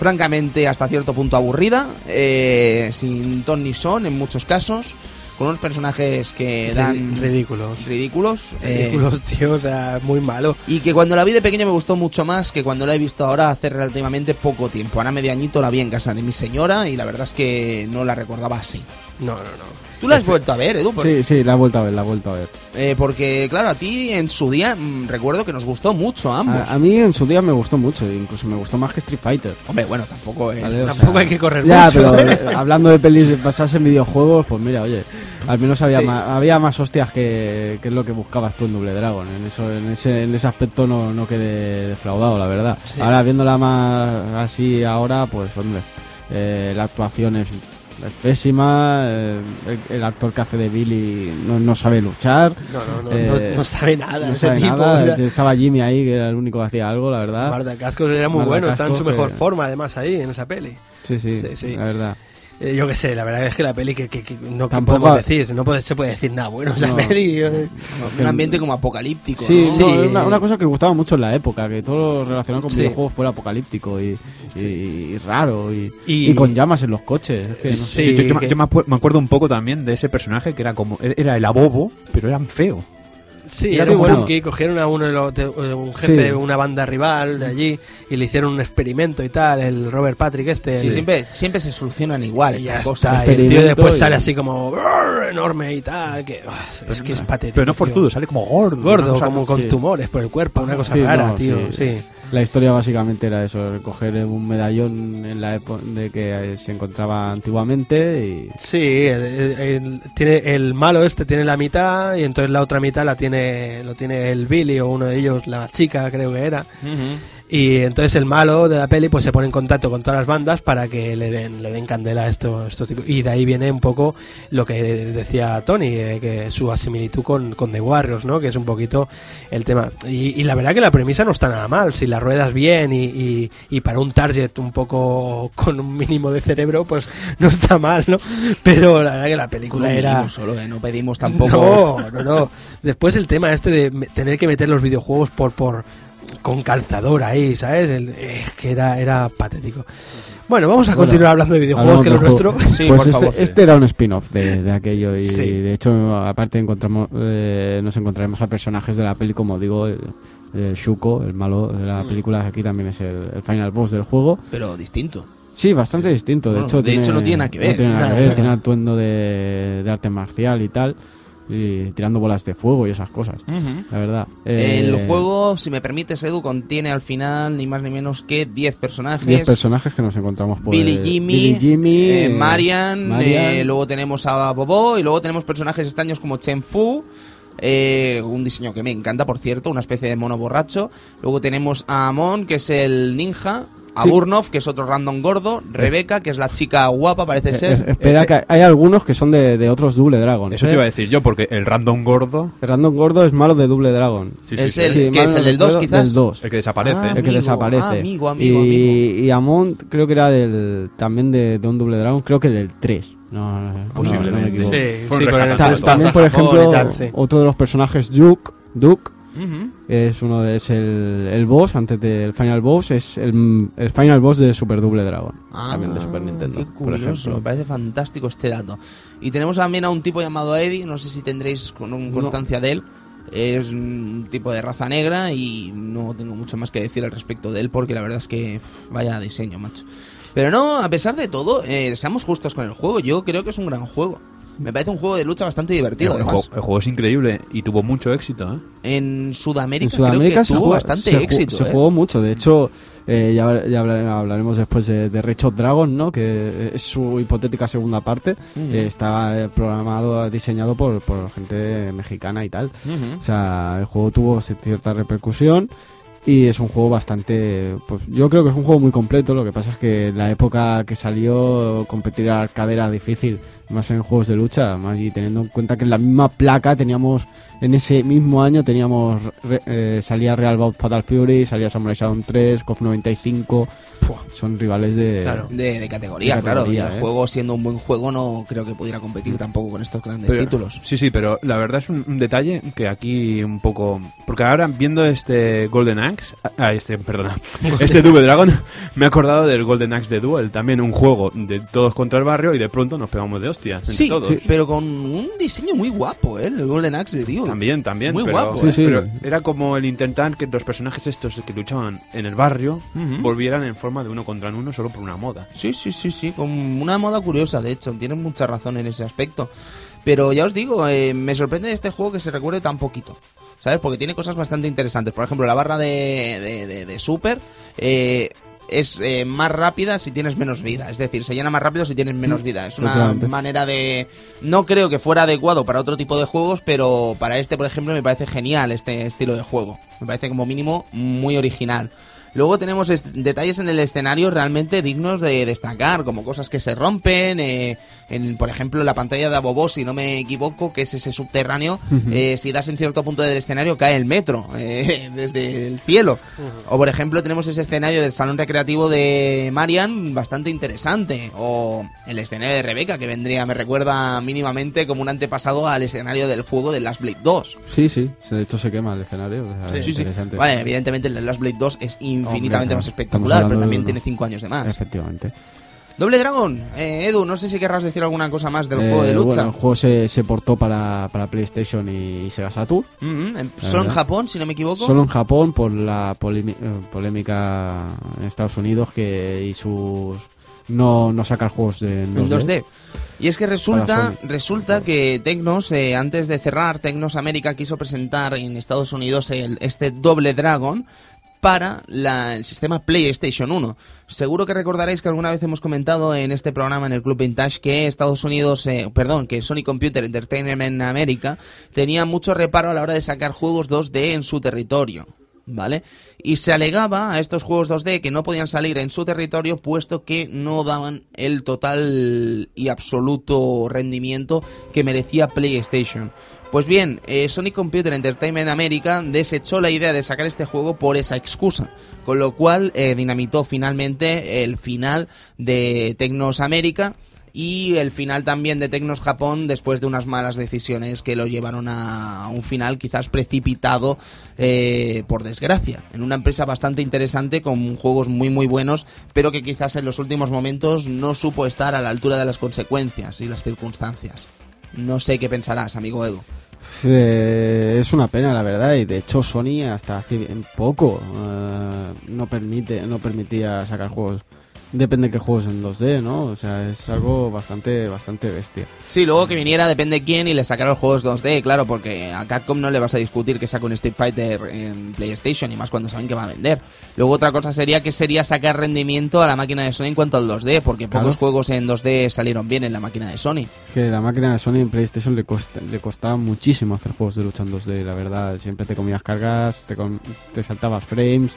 francamente hasta cierto punto aburrida, eh, sin ton ni son en muchos casos, con unos personajes que dan Ridículos. ridículos. eh, Ridículos, (laughs) tío, o sea, muy malo. y que cuando la vi de pequeño me gustó mucho más que cuando la he visto ahora hace relativamente poco tiempo. Ahora medio añito la vi en casa de mi señora y la verdad es que no la recordaba así. No, no, no. ¿Tú la has vuelto a ver, Edu? Por- sí, sí, la he vuelto a ver, la he vuelto a ver. eh, porque, claro, a ti en su día mm, recuerdo que nos gustó mucho a ambos. A, a mí en su día me gustó mucho, incluso me gustó más que Street Fighter. Hombre, bueno, tampoco. O Tampoco sea, hay que correr Ya, mucho. pero ¿eh? eh, hablando de pelis de basarse en videojuegos, pues mira, oye, al menos había, Sí. más, había más hostias que, que es lo que buscabas tú en Double Dragon. En, eso, en, ese, en ese aspecto no, no quedé defraudado, la verdad. Sí. Ahora viéndola más así ahora, pues hombre, eh, la actuación es, es pésima, eh, el, el actor que hace de Billy no, no sabe luchar. No, no, no, Eh, no, no sabe nada No ese sabe tipo. nada. o sea, Estaba Jimmy ahí, que era el único que hacía algo, la verdad. Marta Cascos era muy Marta bueno, está en su mejor que- forma además ahí en esa peli. Sí, sí, Sí, sí. la verdad. Eh, yo qué sé, la verdad es que la peli que, que- que no Tampoco podemos decir, no puede- se puede decir nada bueno. esa No. (laughs) peli, Un ambiente como apocalíptico. Sí, ¿no? Sí. no, una, una cosa que gustaba mucho en la época, que todo lo relacionado con Sí. videojuegos fuera apocalíptico y, y- y raro y, Y- y con llamas en los coches. es que no sé. Sí, yo, yo me- yo me me acuerdo un poco también de ese personaje que era como era el abobo, pero eran feo. Sí, Era un bueno. punky, cogieron a uno de los- de- de un jefe Sí. de una banda rival de allí y le hicieron un experimento y tal, el Robert Patrick este. Sí, el- siempre, siempre se solucionan igual estas cosas. y el tío Experimento después y- sale así como enorme y tal, que ah, es que es patético. Pero no tío. forzudo, sale como gordo. Gordo, como con sí. tumores por el cuerpo, una cosa Sí, rara, no, tío. sí. La historia básicamente era eso, coger un medallón en la época de que se encontraba antiguamente y Sí, el, el- el- tiene el malo este tiene la mitad y entonces la otra mitad la tiene lo tiene el Billy o uno de ellos, la chica creo que era. Y entonces el malo de la peli pues se pone en contacto con todas las bandas para que le den le den candela a estos, estos tipos. Y de ahí viene un poco lo que decía Tony, eh, que su asimilitud con, con The Warriors, ¿no? Que es un poquito el tema. Y, y la verdad que la premisa no está nada mal. Si la ruedas bien y, y, y para un target un poco (laughs) con un mínimo de cerebro, pues no está mal, ¿no? Pero la verdad que la película No era... solo, eh, no pedimos tampoco. (laughs) No, no, no. Después el tema este de tener que meter los videojuegos por por con calzador ahí, ¿sabes? El- es que era, era patético. Bueno, vamos a Bueno, continuar hablando de videojuegos, que lo del juego. nuestro. Sí, pues por este, favor, sí. este era un spin-off de, de aquello y Sí. de hecho aparte encontramos eh, nos encontraremos a personajes de la peli como digo el, el Shuko, el malo de Mm. la película aquí también es el, el final boss del juego. Pero distinto. Sí, bastante distinto. De, Bueno, hecho, de hecho no tiene nada que ver. tiene nada Nada, que ver, nada. tiene atuendo de, de arte marcial y tal. Y tirando bolas de fuego y esas cosas. La verdad. El Eh, juego, si me permites, Edu, contiene al final ni más ni menos que 10 personajes. 10 personajes que nos encontramos por Billy el- Jimmy, Billy Jimmy, eh, eh, Marian, Marian. eh, luego tenemos a Bobo y luego tenemos personajes extraños como Chen Fu, eh, un diseño que me encanta, por cierto, una especie de mono borracho. Luego tenemos a Amon, que es el ninja, a Sí. Burnov, que es otro random gordo, Rebeca, que es la chica guapa, parece eh, ser. eh, espera, que hay algunos que son de, de otros Double Dragon. Eso te iba a decir yo, porque el random gordo, El Random Gordo es malo de Double Dragon. sí, sí, Es sí, el- Sí, que es el del dos, recuerdo, quizás? Del 2. el que desaparece. Ah, El que desaparece. amigo, amigo, y, y Amont creo que era del también de, de un Double Dragon, creo que del 3. No, no, no, Posiblemente. no me. Sí, sí, el también, por ejemplo, y tal, sí. otro de los personajes, Duke, Duke. Es uno de, es el, el boss antes del final boss, es el, el final boss de Super Double Dragon, Ah, también de Super Nintendo, Qué por curioso, me parece fantástico este dato. Y tenemos también a un tipo llamado Eddie, no sé si tendréis con un- constancia de él. Es un tipo de raza negra y no tengo mucho más que decir al respecto de él porque la verdad es que vaya diseño, macho. Pero no, a pesar de todo, eh, seamos justos con el juego. Yo creo que es un gran juego. Me parece un juego de lucha bastante El, divertido. el además. juego, el juego es increíble y tuvo mucho éxito. ¿eh? En Sudamérica, En Sudamérica creo que se, tuvo jugó, bastante se éxito. se eh. jugó mucho, de hecho, eh, ya, ya habla- hablaremos después de, de Reach of Dragon, ¿no? que es su hipotética segunda parte, Ujú. eh, está eh, programado, diseñado por, por gente mexicana y tal. Ujú. O sea, el juego tuvo cierta repercusión y es un juego bastante, pues yo creo que es un juego muy completo, lo que pasa es que en la época que salió competir a arcade era difícil, más en juegos de lucha, más y teniendo en cuenta que en la misma placa teníamos, en ese mismo año teníamos, eh, salía Real Bout Fatal Fury, salía Samurai Shodown 3, KOF 95, son rivales de... Claro. De, de categoría, De claro. categoría, y el eh. juego, siendo un buen juego, no creo que pudiera competir tampoco con estos grandes Pero- títulos. Sí, sí, pero la verdad es un, un detalle que aquí un poco... Porque ahora viendo este Golden Axe, ah, este, perdona, (laughs) este Double Dragon, (laughs) me he acordado del Golden Axe de Duel, también un juego de todos contra el barrio y de pronto nos pegamos de hostias Sí, todos. sí, pero con un diseño muy guapo, ¿eh? El Golden Axe de Dio. También, también. Muy pero, guapo, Sí, ¿eh? sí. pero era como el intentar que los personajes estos que luchaban en el barrio Ujú. volvieran en forma de uno contra uno solo por una moda. Sí, sí, sí, sí, con una moda curiosa, de hecho, tienes mucha razón en ese aspecto. Pero ya os digo, eh, me sorprende de este juego que se recuerde tan poquito. ¿Sabes? Porque tiene cosas bastante interesantes. Por ejemplo, la barra de, de, de- de Super eh, es eh, más rápida si tienes menos vida. Es decir, se llena más rápido si tienes menos vida. Es una manera de... No creo que fuera adecuado para otro tipo de juegos, pero para este, por ejemplo, me parece genial este estilo de juego. Me parece como mínimo muy original. Luego tenemos detalles en el escenario realmente dignos de destacar, como cosas que se rompen, eh, en, por ejemplo, la pantalla de Abobo, si no me equivoco, que es ese subterráneo, eh, si das en cierto punto del escenario cae el metro (laughs) eh, desde el cielo. O por ejemplo tenemos ese escenario del salón recreativo de Marian, bastante interesante. O el escenario de Rebeca, que vendría, me recuerda mínimamente como un antepasado al escenario del fuego de Last Blade 2. Sí, sí, de hecho se quema el escenario. o sea, es Sí, sí. Vale, evidentemente el de Last Blade 2 es infinitamente Hombre, más espectacular, pero también tiene 5 años de más. Efectivamente. Doble Dragon, eh, Edu, no sé si querrás decir alguna cosa más del Eh, juego de lucha. Bueno, el juego se, se portó para, para PlayStation y, Sega Saturn. Mm, La solo en. Japón, si no me equivoco. Solo en Japón por la eh, polémica en Estados Unidos que y sus no, no sacar juegos de, en en 2D. 2D. Y es que resulta, resulta que Tecnos, eh, antes de cerrar, Tecnos América quiso presentar en Estados Unidos el- este Doble Dragon para el sistema PlayStation 1. Seguro que recordaréis que alguna vez hemos comentado en este programa en el Club Vintage que Estados Unidos, eh, perdón, que Sony Computer Entertainment América tenía mucho reparo a la hora de sacar juegos 2D en su territorio. ¿Vale? Y se alegaba a estos juegos 2D que no podían salir en su territorio puesto que no daban el total y absoluto rendimiento que merecía PlayStation. Pues bien, eh, Sony Computer Entertainment America desechó la idea de sacar este juego por esa excusa, con lo cual eh, dinamitó finalmente el final de Tecnos América y el final también de Tecnos Japón después de unas malas decisiones que lo llevaron a un final quizás precipitado eh, por desgracia en una empresa bastante interesante con juegos muy muy buenos pero que quizás en los últimos momentos no supo estar a la altura de las consecuencias y las circunstancias. No sé qué pensarás amigo Edu Eh, es una pena, la verdad, y de hecho Sony hasta hace poco eh, no permite no permitía sacar juegos. Depende de qué juegos en 2D, ¿no? O sea, es algo bastante bastante bestia. Sí, luego que viniera depende quién y le sacara los juegos 2D, claro, porque a Capcom no le vas a discutir que saque un Street Fighter en PlayStation y más cuando saben que va a vender. Luego otra cosa sería que sería sacar rendimiento a la máquina de Sony en cuanto al 2D, porque Claro. pocos juegos en 2D salieron bien en la máquina de Sony. Que la máquina de Sony en PlayStation le, costa- le costaba muchísimo hacer juegos de lucha en 2D, la verdad. Siempre te comías cargas, te, com- te saltabas frames.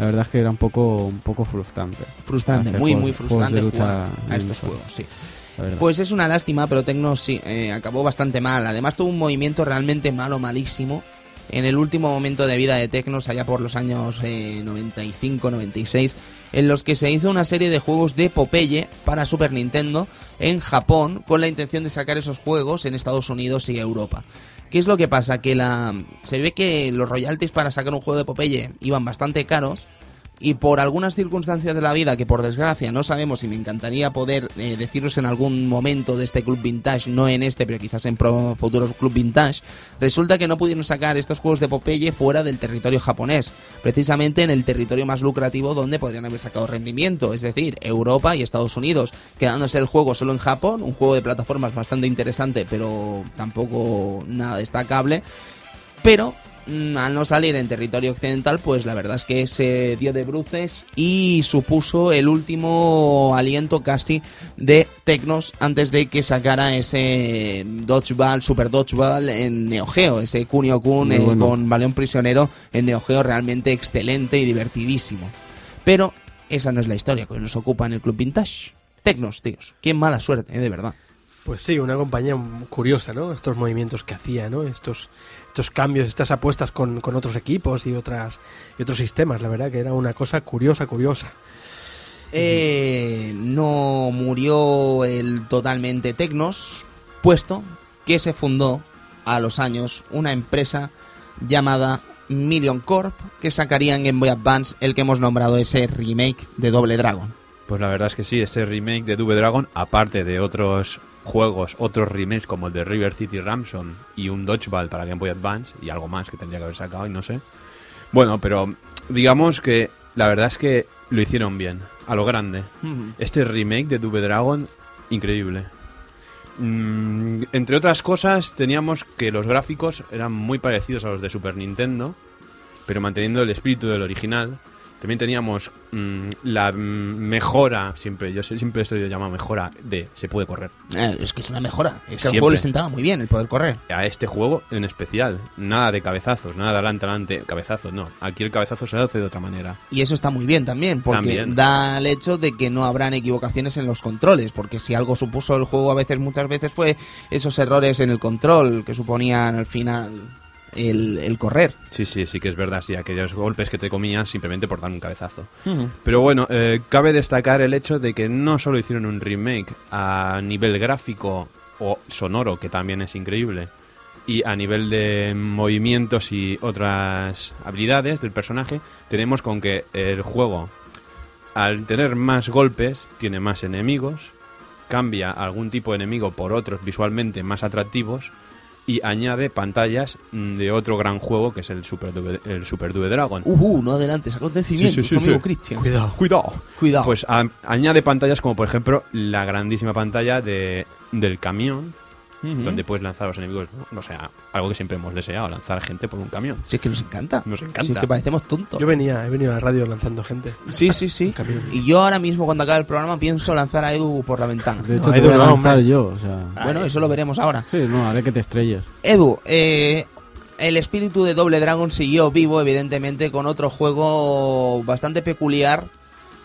La verdad es que era un poco un poco frustrante. Frustrante, muy, juegos- muy juegos frustrante de lucha jugar a estos juegos, sí. Pues es una lástima, pero Tecnos sí, eh, acabó bastante mal. Además tuvo un movimiento realmente malo, malísimo. En el último momento de vida de Tecnos, allá por los años eh, 95-96, en los que se hizo una serie de juegos de Popeye para Super Nintendo en Japón, con la intención de sacar esos juegos en Estados Unidos y Europa. ¿Qué es lo que pasa? Que la se ve que los royalties para sacar un juego de Popeye iban bastante caros y por algunas circunstancias de la vida que por desgracia no sabemos y me encantaría poder eh, deciros en algún momento de este club vintage, no en este, pero quizás en futuros club vintage, resulta que no pudieron sacar estos juegos de Popeye fuera del territorio japonés, precisamente en el territorio más lucrativo donde podrían haber sacado rendimiento, es decir, Europa y Estados Unidos, quedándose el juego solo en Japón, un juego de plataformas bastante interesante, pero tampoco nada destacable, pero al no salir en territorio occidental, pues la verdad es que se dio de bruces y supuso el último aliento casi de Tecnos antes de que sacara ese Dodgeball, Super Dodgeball en Neo Geo, ese Kunio Kun eh, bueno. con Baleón Prisionero en Neo Geo realmente excelente y divertidísimo. Pero esa no es la historia que nos ocupa en el Club Vintage. Tecnos, tíos. Qué mala suerte, eh, de verdad. Pues sí, una compañía curiosa, ¿no? Estos movimientos que hacía, ¿no? Estos, estos cambios, estas apuestas con, con otros equipos y otras y otros sistemas, la verdad que era una cosa curiosa, curiosa. Eh, no murió el totalmente Tecnos, puesto que se fundó a los años una empresa llamada Million Corp que sacaría en Game Boy Advance el que hemos nombrado ese remake de Doble Dragon. Pues la verdad es que sí, este remake de Double Dragon, aparte de otros juegos, otros remakes como el de River City Ramson y un Dodgeball para Game Boy Advance y algo más que tendría que haber sacado y no sé. Bueno, pero digamos que la verdad es que lo hicieron bien, a lo grande. Este remake de Double Dragon, increíble. Mm, entre otras cosas, teníamos que los gráficos eran muy parecidos a los de Super Nintendo, pero manteniendo el espíritu del original. También teníamos mm, la mejora, siempre yo siempre estoy llamado mejora de se puede correr. Eh, es que es una mejora. Es que al juego le sentaba muy bien el poder correr. A este juego en especial, nada de cabezazos, nada de adelante, adelante, cabezazos, no. Aquí el cabezazo se hace de otra manera. Y eso está muy bien también, porque También. da el hecho de que no habrán equivocaciones en los controles, porque si algo supuso el juego a veces, muchas veces fue esos errores en el control que suponían al final el, el correr. Sí, sí, sí que es verdad, sí, aquellos golpes que te comías simplemente por dar un cabezazo. Pero bueno, eh, cabe destacar el hecho de que no solo hicieron un remake a nivel gráfico o sonoro, que también es increíble, y a nivel de movimientos y otras habilidades del personaje, tenemos con que el juego, al tener más golpes, tiene más enemigos, cambia algún tipo de enemigo por otros visualmente más atractivos y añade pantallas mm, de otro gran juego que es el Super Due, el Super Due Dragon. Uh, uh, no adelantes acontecimientos, Sí, sí, sí, amigo sí. Cristian. Cuidado. Cuidado. Cuidado. Pues a- añade pantallas como por ejemplo la grandísima pantalla de, del camión, Donde puedes lanzar a los enemigos, ¿no? o sea, algo que siempre hemos deseado, lanzar gente por un camión. Si es que nos encanta. Nos encanta. Si es que parecemos tontos. Yo venía, he venido a la radio lanzando gente. Sí, sí, sí. Y yo ahora mismo, cuando acabe el programa, pienso lanzar a Edu por la ventana. De hecho, No, te Edu voy a lanzar hombre. yo. O sea, Bueno, eso lo veremos ahora. sí, no, haré que te estrelles. Edu, eh, el espíritu de Doble Dragon siguió vivo, evidentemente, con otro juego bastante peculiar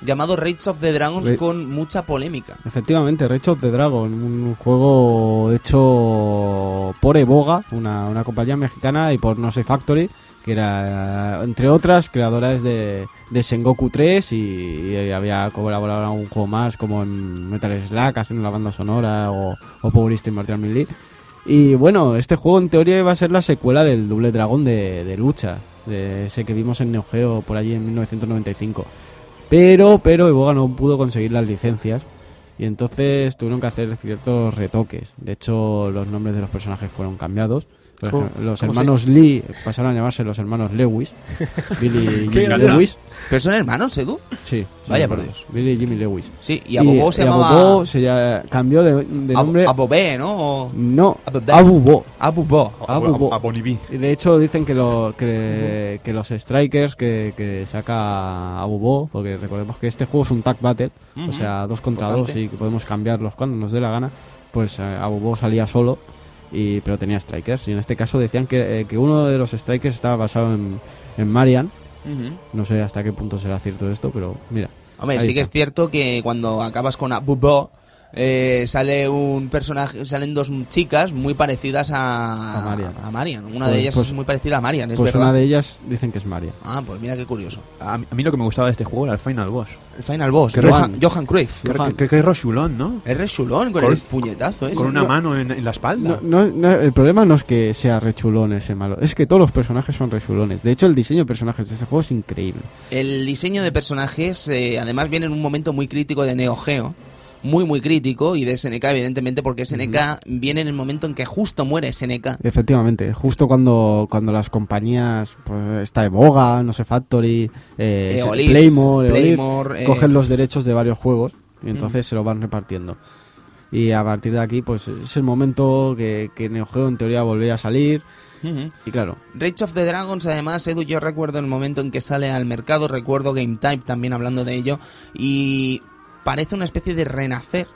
llamado Rage of the Dragons Re- con mucha polémica. Efectivamente, Rage of the Dragon, un juego hecho por Evoga, una, una compañía mexicana, y por No Sé Factory, que era, entre otras, creadoras de, de Sengoku 3 y, y había colaborado en algún juego más, como en Metal Slack, haciendo la banda sonora, o, o Power Instinct Martial Melee. Y bueno, este juego en teoría iba a ser la secuela del Double Dragon de, de lucha, de ese que vimos en Neo Geo por allí en 1995. Pero, pero Evoga no pudo conseguir las licencias y entonces tuvieron que hacer ciertos retoques. De hecho, los nombres de los personajes fueron cambiados. Por ¿Cómo- ejemplo, los hermanos Lee pasaron a llamarse los hermanos Lewis. (laughs) Billy y Jimmy. Lewis. ¿Pero son hermanos, Edu? Sí, Vaya por. Dios. Billy y Jimmy Lewis. Sí, y Abobó se y llamaba... Abobó se ya- cambió de, de Ab- nombre. Abobé, ¿no? O- no. Abubó. Abubó. Abubó. A Bonibí. Y de hecho dicen que, lo, que, que los strikers que, que saca Abubó, porque recordemos que este juego es un tag battle, o sea, dos contra Importante. dos y que podemos cambiarlos cuando nos dé la gana, pues eh, Abubó salía solo, y, pero tenía strikers. Y en este caso decían que, eh, que uno de los strikers estaba basado en, en Marian. Ujú. No sé hasta qué punto será cierto esto, pero mira. Hombre, sí que es cierto que cuando acabas con Abubó, eh, sale un personaje, salen dos chicas muy parecidas a, A Marian. a Marian. Una Pues- de ellas pues- es muy parecida a Marian, es Pues verdad. una de ellas dicen que es Marian. Ah, pues mira qué curioso. A mí, a mí lo que me gustaba de este juego era el Final Boss. El Final Boss, Johan. Johan Cruyff. Que, que, rochulón, ¿no? Es re chulón con, Con- el puñetazo ese. Con una no. mano en, en la espalda. No, no, no, el problema no es que sea rechulón ese malo, es que todos los personajes son rechulones. De hecho, el diseño de personajes de este juego es increíble. El diseño de personajes, eh, además, viene en un momento muy crítico de Neo Geo. Muy, muy crítico. Y de SNK, evidentemente, porque SNK viene en el momento en que justo muere SNK. Efectivamente, justo cuando, cuando las compañías, pues está Evoga, no sé, Factory, eh, Eolith, Playmore, Playmore, eh, cogen los derechos de varios juegos y entonces se los van repartiendo. Y a partir de aquí, pues es el momento que, que Neo Geo en teoría volvería a salir. Y claro, Rage of the Dragons, además, Edu, yo recuerdo el momento en que sale al mercado, recuerdo Game Type también hablando de ello, y parece una especie de renacer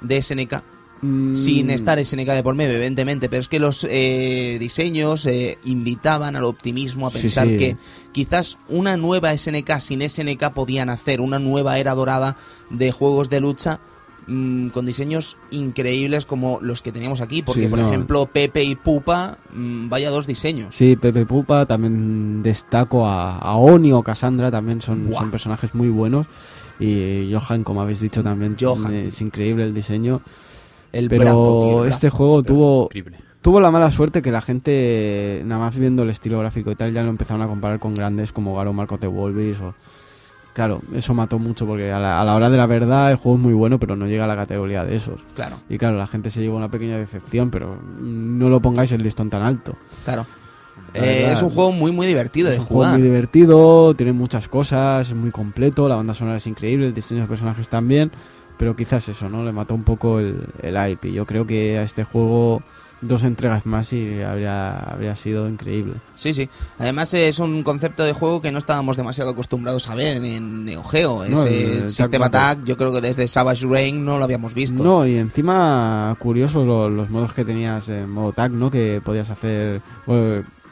de SNK, mm, sin estar SNK de por medio, evidentemente, pero es que los eh, diseños eh, invitaban al optimismo, a pensar sí. que quizás una nueva SNK sin SNK podían hacer, una nueva era dorada de juegos de lucha mm, con diseños increíbles como los que teníamos aquí, porque Sí, por no. ejemplo Pepe y Pupa, mm, vaya dos diseños. Sí, Pepe Pupa, también destaco a, a Oni o Cassandra, también son personajes muy buenos. Y Johan, como habéis dicho también, Johan, es increíble el diseño. El Pero brazo, tío, el este brazo. juego tuvo, Increíble. tuvo la mala suerte que la gente, nada más viendo el estilo gráfico y tal, ya lo empezaron a comparar con grandes como Garo Marcos de Wolvis o... Claro, eso mató mucho porque a la, a la hora de la verdad el juego es muy bueno, pero no llega a la categoría de esos. Claro, Y claro, la gente se llevó una pequeña decepción, pero no lo pongáis el listón tan alto. claro. Eh, es un juego muy, muy divertido Es de un juego muy divertido, tiene muchas cosas, es muy completo, la banda sonora es increíble, el diseño de personajes también, pero quizás eso, ¿no? Le mató un poco el, el hype. Y yo creo que a este juego dos entregas más y habría, habría sido increíble. Sí, sí. Además es un concepto de juego que no estábamos demasiado acostumbrados a ver en Neo Geo. No, Ese el sistema tag, yo creo que desde Savage Rain no lo habíamos visto. No, y encima curioso lo- los modos que tenías en modo tag, ¿no? Que podías hacer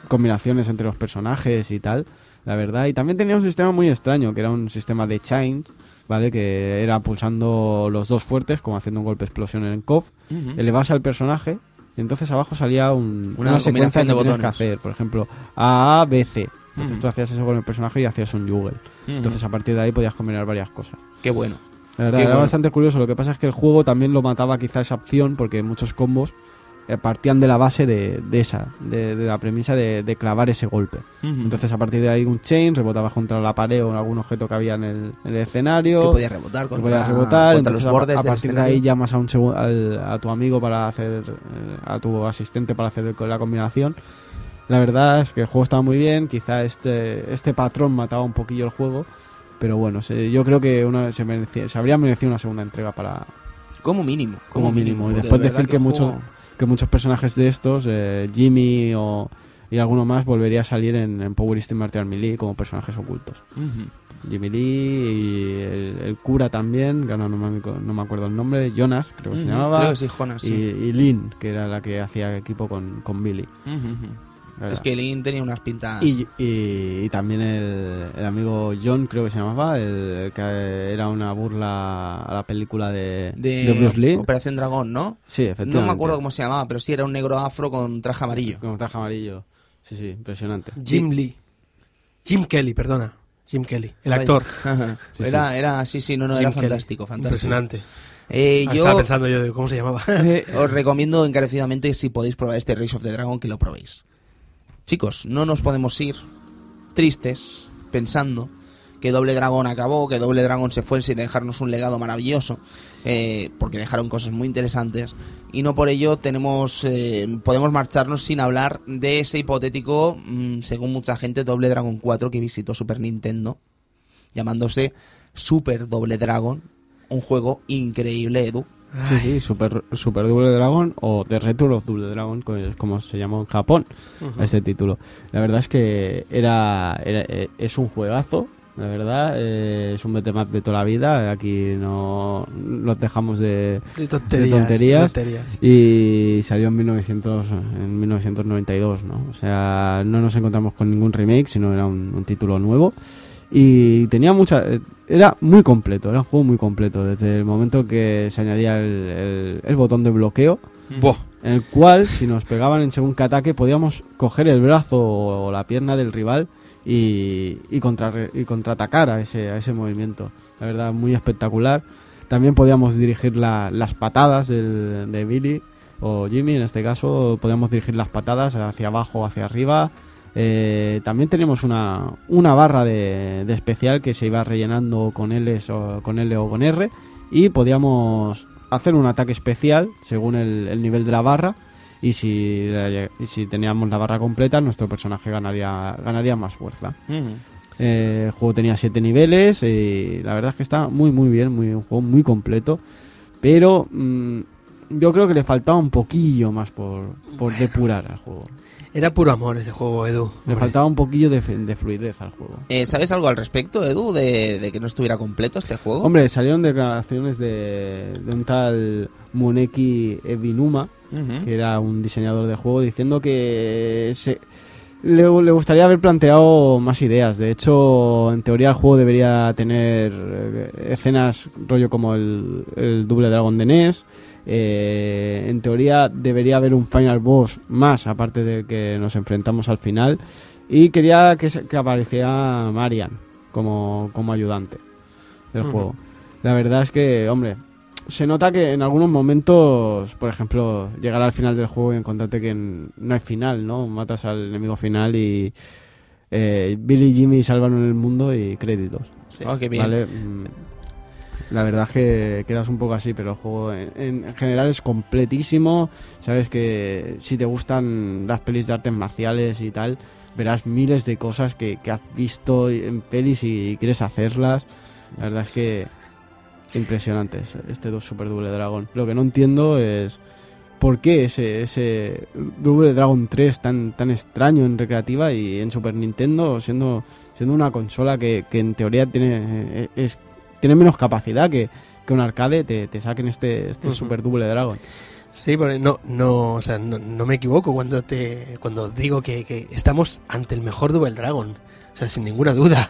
combinaciones entre los personajes y tal, la verdad. Y también tenía un sistema muy extraño, que era un sistema de chain, ¿vale? Que era pulsando los dos fuertes, como haciendo un golpe explosión en el KOF, Ujú. elevabas al personaje y entonces abajo salía un- Una una, secuencia de que tenías que botones. hacer, por ejemplo, A, A, B, C. Entonces Ujú. tú hacías eso con el personaje y hacías un juggle. Entonces a partir de ahí podías combinar varias cosas. Qué bueno. La verdad, Qué era bueno. bastante curioso. Lo que pasa es que el juego también lo mataba quizá esa opción porque muchos combos partían de la base de, de esa, de, de la premisa de, de clavar ese golpe. Entonces a partir de ahí un chain, rebotabas contra la pared o algún objeto que había en el, en el escenario. que podías rebotar que contra, podías rebotar, contra entonces los bordes a, partir de ahí llamas a un al- a tu amigo para hacer eh, a tu asistente para hacer el- la combinación. La verdad es que el juego estaba muy bien, quizá este este patrón mataba un poquillo el juego, pero bueno, se- yo creo que una, se, merecía- se habría merecido una segunda entrega para Como mínimo. como mínimo. Y después de decir que, el muchos que muchos personajes de estos, eh, Jimmy o, y alguno más, volvería a salir en, en Power Steel Martial Melee como personajes ocultos. Jimmy Lee y el, el cura también, que no me, no me acuerdo el nombre, Jonas, creo que se llamaba. Creo que sí, Jonas, y, sí. y Lynn, que era la que hacía equipo con, con Billy. Verdad. Es que Link tenía unas pintas... Y, y- y también el, el amigo John, creo que se llamaba, el, el que era una burla a la película de, de, de Bruce Lee. Operación Dragón, ¿no? Sí, efectivamente. No me acuerdo cómo se llamaba, pero sí era un negro afro con traje amarillo. Con traje amarillo. Sí, sí, impresionante. Jim Lee. Jim Kelly, perdona. Jim Kelly, el actor. (laughs) Sí, era, era, sí, sí, no, no, Jim era Kelly. fantástico, fantástico. Impresionante. Eh, Ah, yo Estaba pensando yo de cómo se llamaba. (laughs) eh, os recomiendo encarecidamente si podéis probar este Race of the Dragon que lo probéis. Chicos, no nos podemos ir tristes pensando que Doble Dragón acabó, que Doble Dragón se fue sin dejarnos un legado maravilloso, eh, porque dejaron cosas muy interesantes y no por ello tenemos eh, podemos marcharnos sin hablar de ese hipotético, mm, según mucha gente, Doble Dragon 4 que visitó Super Nintendo, llamándose Super Doble Dragon, un juego increíble, Edu. Sí, sí, Super, Super Double Dragon o The Return of Double Dragon, como se llamó en Japón, a este título. La verdad es que era, era- eh, es un juegazo, la verdad, eh, es un beat'em de toda la vida, aquí no los dejamos de, De tonterías. de tonterías. tonterías. y salió en 1900 en 1992 no o sea no nos encontramos con ningún remake sino era un, un título nuevo y tenía mucha eh, era muy completo era un juego muy completo desde el momento que se añadía el, el- el botón de bloqueo Buah. en el cual si nos pegaban en según qué ataque podíamos coger el brazo o la pierna del rival y, y, contra, y contraatacar a ese, a ese movimiento. La verdad, muy espectacular. También podíamos dirigir la- las patadas del- de Billy o Jimmy, en este caso, podíamos dirigir las patadas hacia abajo o hacia arriba. Eh, también tenemos una, una barra de, de especial que se iba rellenando con L, o, con L o con R y podíamos hacer un ataque especial según el, el nivel de la barra y si, y si teníamos la barra completa nuestro personaje ganaría, ganaría más fuerza. Eh, el juego tenía siete niveles y la verdad es que está muy muy bien, muy, un juego muy completo, pero mm, yo creo que le faltaba un poquillo más por, por depurar al juego. Era puro amor ese juego, Edu. Le Hombre. faltaba un poquillo de, de fluidez al juego. Eh, ¿Sabes algo al respecto, Edu, de, de que no estuviera completo este juego? Hombre, salieron declaraciones de, de un tal Muneki Ebinuma, que era un diseñador del juego, diciendo que se, le, le gustaría haber planteado más ideas. De hecho, en teoría el juego debería tener eh, escenas rollo como el, el Double Dragon de NES. Eh, en teoría debería haber un final boss más, aparte de que nos enfrentamos al final. Y quería que, que apareciera Marian como, como ayudante del juego. La verdad es que, hombre, se nota que en algunos momentos, por ejemplo, llegar al final del juego y encontrarte que no hay final, ¿no? Matas al enemigo final y eh, Billy y Jimmy salvan el mundo y créditos. Oh, qué bien. ¿vale? La verdad es que quedas un poco así, pero el juego en, en general es completísimo. Sabes que si te gustan las pelis de artes marciales y tal, verás miles de cosas que, que has visto en pelis y quieres hacerlas. La verdad es que impresionante este dos Super Double Dragon. Lo que no entiendo es por qué ese, ese Double Dragon 3 tan, tan extraño en recreativa y en Super Nintendo siendo, siendo una consola que, que en teoría tiene, eh, es, tiene menos capacidad que, que un arcade, te, te saquen este, este Ujú. Super Double Dragon. Sí, porque no, no, o sea, no, no me equivoco cuando te cuando digo que, que estamos ante el mejor Double Dragon. O sea, sin ninguna duda.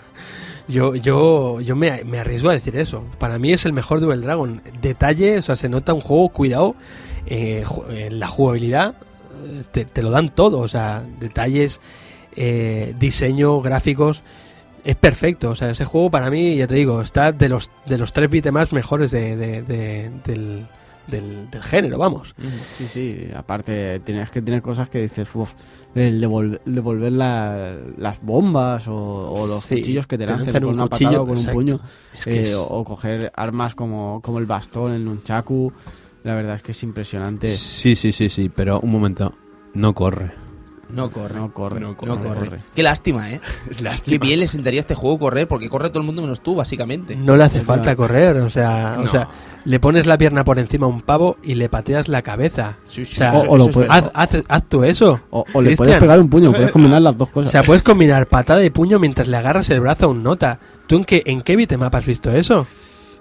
Yo, yo, yo me, me arriesgo a decir eso. Para mí es el mejor Double Dragon. Detalle, o sea, se nota un juego cuidado. eh, la jugabilidad eh, te, te lo dan todo. O sea, detalles, eh, diseño, gráficos. Es perfecto. O sea, ese juego para mí, ya te digo, está de los, de los tres más mejores de, de- de- del, del, del género, vamos. Sí, sí, aparte tienes que tener cosas que dices, uff, el devol- devolver la- las bombas o, o los Sí, cuchillos que te lanzan con un una cuchillo, patada o con un puño, Es que eh, es- o, o coger armas como, como el bastón, el nunchaku, la verdad es que es impresionante. Sí, sí, sí, sí, pero un momento. No corre. No corre. No corre, No no No corre. corre. Qué lástima, ¿eh? (laughs) Qué bien le sentaría este juego correr, porque corre todo el mundo menos tú, básicamente. No le hace falta correr, o sea, o No. sea, le pones la pierna por encima a un pavo y le pateas la cabeza. Sí, sí, O sea, eso- o lo eso es puede- verdad. Haz, haz- haz tú eso. O, o le puedes pegar un puño, puedes combinar las dos O cosas. sea, puedes combinar patada y puño mientras le agarras el brazo a un nota. ¿Tú en qué, en qué bitmap has visto eso?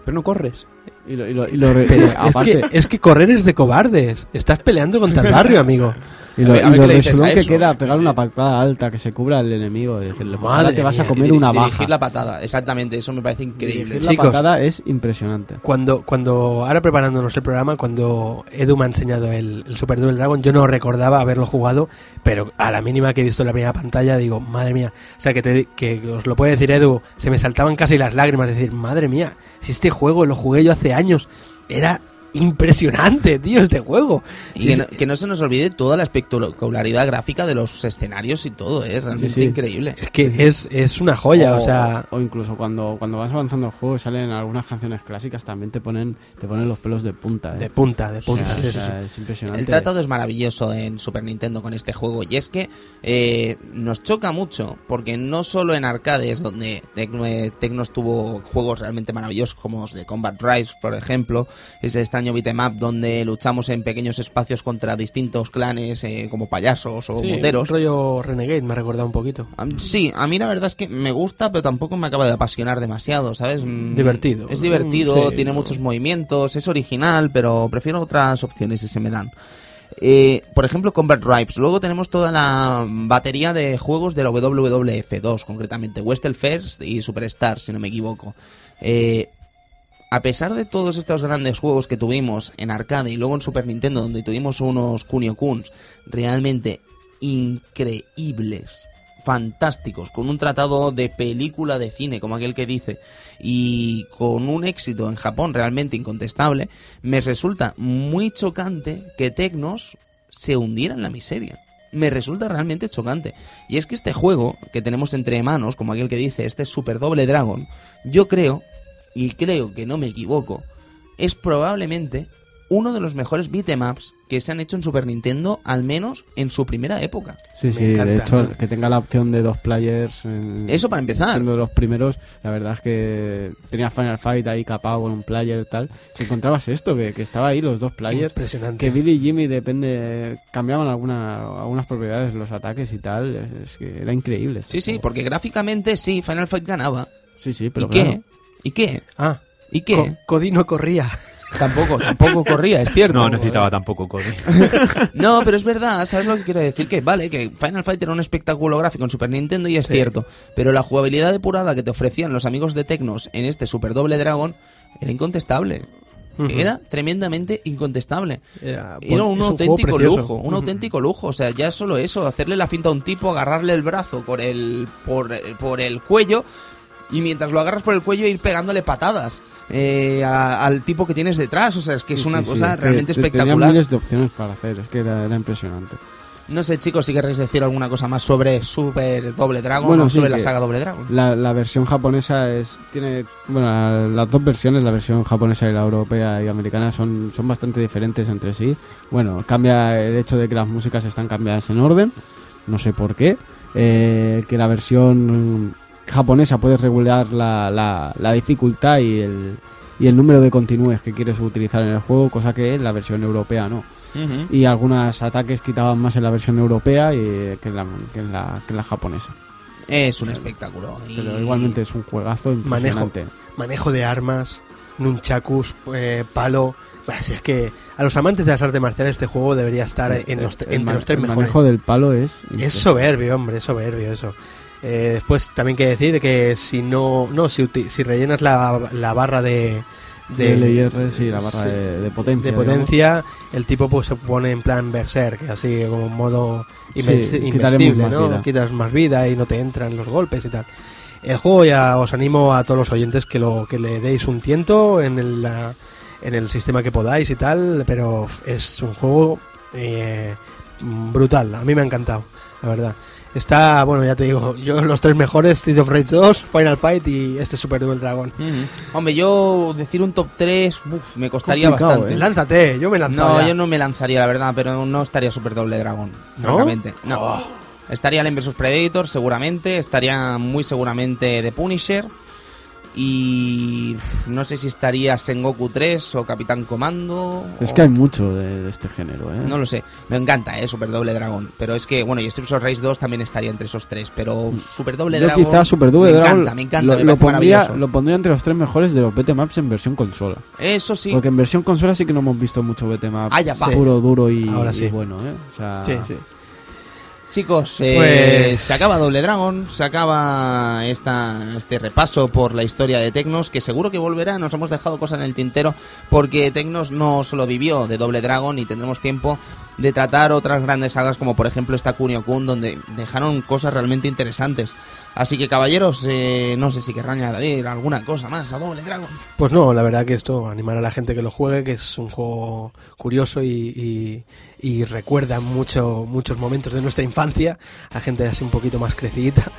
Pero no corres. y lo, y lo- y lo Pero eh, es, aparte, que, es que correr es de cobardes. Estás peleando contra el barrio, amigo. (laughs) y lo, A ver- a y ver lo qué le dices resulón a que eso. queda pegar una patada alta que se cubra al enemigo y decirle, pues ahora Madre te vas a comer una baja. Dirigir la patada, exactamente, eso me parece increíble. Dirigir la patada es impresionante. Cuando, cuando, ahora preparándonos el programa, cuando Edu me ha enseñado el, el Super Double Dragon, yo no recordaba haberlo jugado, pero a la mínima que he visto en la primera pantalla, digo, madre mía. O sea, que, te, que os lo puede decir Edu, se me saltaban casi las lágrimas, decir, madre mía, si este juego lo jugué yo hace años, era impresionante, tío, este juego. Y Sí, que no, que no se nos olvide toda la espectacularidad gráfica de los escenarios y todo, es realmente Sí, sí. increíble. Es que es, es una joya, o, sea, o incluso cuando, cuando vas avanzando el juego y salen algunas canciones clásicas también te ponen te ponen los pelos de punta ¿eh? de punta, de punta. o sí, sí, sea, sí. es impresionante El tratado es maravilloso en Super Nintendo con este juego y es que eh, nos choca mucho porque no solo en arcades donde Tecno, eh, Tecnos tuvo juegos realmente maravillosos como los de Combat Rise por ejemplo ese extraño beat'em up donde luchamos en pequeños espacios contra distintos clanes eh, como payasos o Sí, moteros rollo Renegade me ha recordado un poquito. Sí, a mí la verdad es que me gusta, pero tampoco me acaba de apasionar demasiado, ¿sabes? Mm, Divertido. Es divertido, Sí, tiene no. muchos movimientos, es original, pero prefiero otras opciones si se me dan. Eh, por ejemplo, Combat Ripes. Luego tenemos toda la batería de juegos de la WWF 2, concretamente Western First y Superstar, si no me equivoco. Eh, a pesar de todos estos grandes juegos que tuvimos en arcade y luego en Super Nintendo, donde tuvimos unos Kunio Kuns realmente increíbles, fantásticos, con un tratado de película de cine, como aquel que dice, y con un éxito en Japón realmente incontestable, me resulta muy chocante que Tecnos se hundiera en la miseria. Me resulta realmente chocante. Y es que este juego que tenemos entre manos, como aquel que dice, este Super Doble Dragon, yo creo, y creo que no me equivoco, es probablemente uno de los mejores beatemaps que se han hecho en Super Nintendo, al menos en su primera época. sí Me sí de hecho que tenga la opción de dos players en- Eso para empezar. siendo de los primeros la verdad es que tenía Final Fight ahí capado con un player y tal y encontrabas esto que, que estaba ahí los dos players Impresionante. que Billy y Jimmy depende cambiaban alguna, algunas propiedades los ataques y tal es, es que era increíble Sí, sí, juego. porque gráficamente sí, Final Fight ganaba. sí sí pero ¿Y qué? ¿Y qué? Ah, ¿Y qué? Co- Cody no corría. Tampoco, tampoco corría, es cierto. No necesitaba tampoco Cody. (laughs) No, pero es verdad, ¿sabes lo que quiero decir? Que vale, que Final Fight era un espectáculo gráfico en Super Nintendo y es Sí. cierto, pero la jugabilidad depurada que te ofrecían los amigos de Tecnos en este Super Doble Dragon era incontestable. Era tremendamente incontestable. Era, Era un es juego auténtico lujo, un auténtico lujo. O sea, ya solo eso, hacerle la finta a un tipo, agarrarle el brazo por el, por, por el cuello y mientras lo agarras por el cuello ir pegándole patadas eh, a- al tipo que tienes detrás. O sea, es que es Sí, una sí, cosa que realmente te- espectacular. miles de opciones para hacer, es que era, era impresionante. No sé, chicos, si queréis decir alguna cosa más sobre Super Doble Dragon Bueno, o sobre la saga Doble Dragon. La, la versión japonesa es tiene bueno la- las dos versiones la versión japonesa y la europea y americana son son bastante diferentes entre sí bueno cambia el hecho de que las músicas están cambiadas en orden no sé por qué eh, que la versión japonesa puedes regular la, la, la dificultad y el y el número de continúes que quieres utilizar en el juego, cosa que en la versión europea no. Y algunos ataques quitaban más en la versión europea y, que, en la, que, en la, que en la japonesa. Es un espectáculo. y- Pero igualmente es un juegazo impresionante. manejo de armas, nunchakus, eh, palo. Si es que a los amantes de las artes marciales este juego debería estar en los, El entre los tres el mejores. manejo del palo es... Es soberbio, hombre, es soberbio eso. Eh, después también que decir que si no, no si, si rellenas la, la barra de, De LIR, sí, la barra sí, de, de potencia. de potencia, el tipo pues se pone en plan berserk, así como en modo Sí, invencible, ¿no? vida. Quitas más vida y no te entran los golpes y tal. El juego ya os animo a todos los oyentes que lo que le deis un tiento en el, en el sistema que podáis y tal, pero es un juego eh, brutal. A mí me ha encantado, la verdad. Está, bueno, ya te digo, yo los tres mejores, Street of Rage 2, Final Fight y este Super Duel Dragon. Hombre, yo decir un top 3 uf, me costaría Complicado, bastante. ¿eh? Lánzate, yo me lanzo. No, yo no me lanzaría, la verdad, pero no estaría Super Doble Dragón, ¿No? francamente. No. Oh. Estaría Alien vs Predator, seguramente. Estaría muy seguramente The Punisher. Y no sé si estaría Sengoku 3 o Capitán Comando. Es o- que hay mucho de, de este género, ¿eh? No lo sé. Me encanta, ¿eh? Super Doble Dragón. Pero es que, bueno, y Streets of Rage 2 también estaría entre esos tres. Pero Super Doble Yo Dragón. quizá Super Double me Dragon encanta, me encanta, lo, me lo pondría, lo pondría entre los tres mejores de los BTMAPs en versión consola. Eso sí. Porque en versión consola sí que no hemos visto mucho BTMAP Ah, ya puro, duro y, Ahora y sí. bueno, ¿eh? O sea, Sí, sí. Chicos, eh, Pues- se acaba Doble Dragon, se acaba esta, este repaso por la historia de Tecnos, que seguro que volverá, nos hemos dejado cosas en el tintero, porque Tecnos no solo vivió de Doble Dragon y tendremos tiempo de tratar otras grandes sagas como por ejemplo esta Kunio Kun, donde dejaron cosas realmente interesantes. Así que caballeros, eh, no sé si querrán añadir alguna cosa más a Doble Dragon. Pues no, la verdad que esto, animar a la gente que lo juegue, que es un juego curioso y, y- y recuerda mucho, muchos momentos de nuestra infancia, a gente así un poquito más crecidita.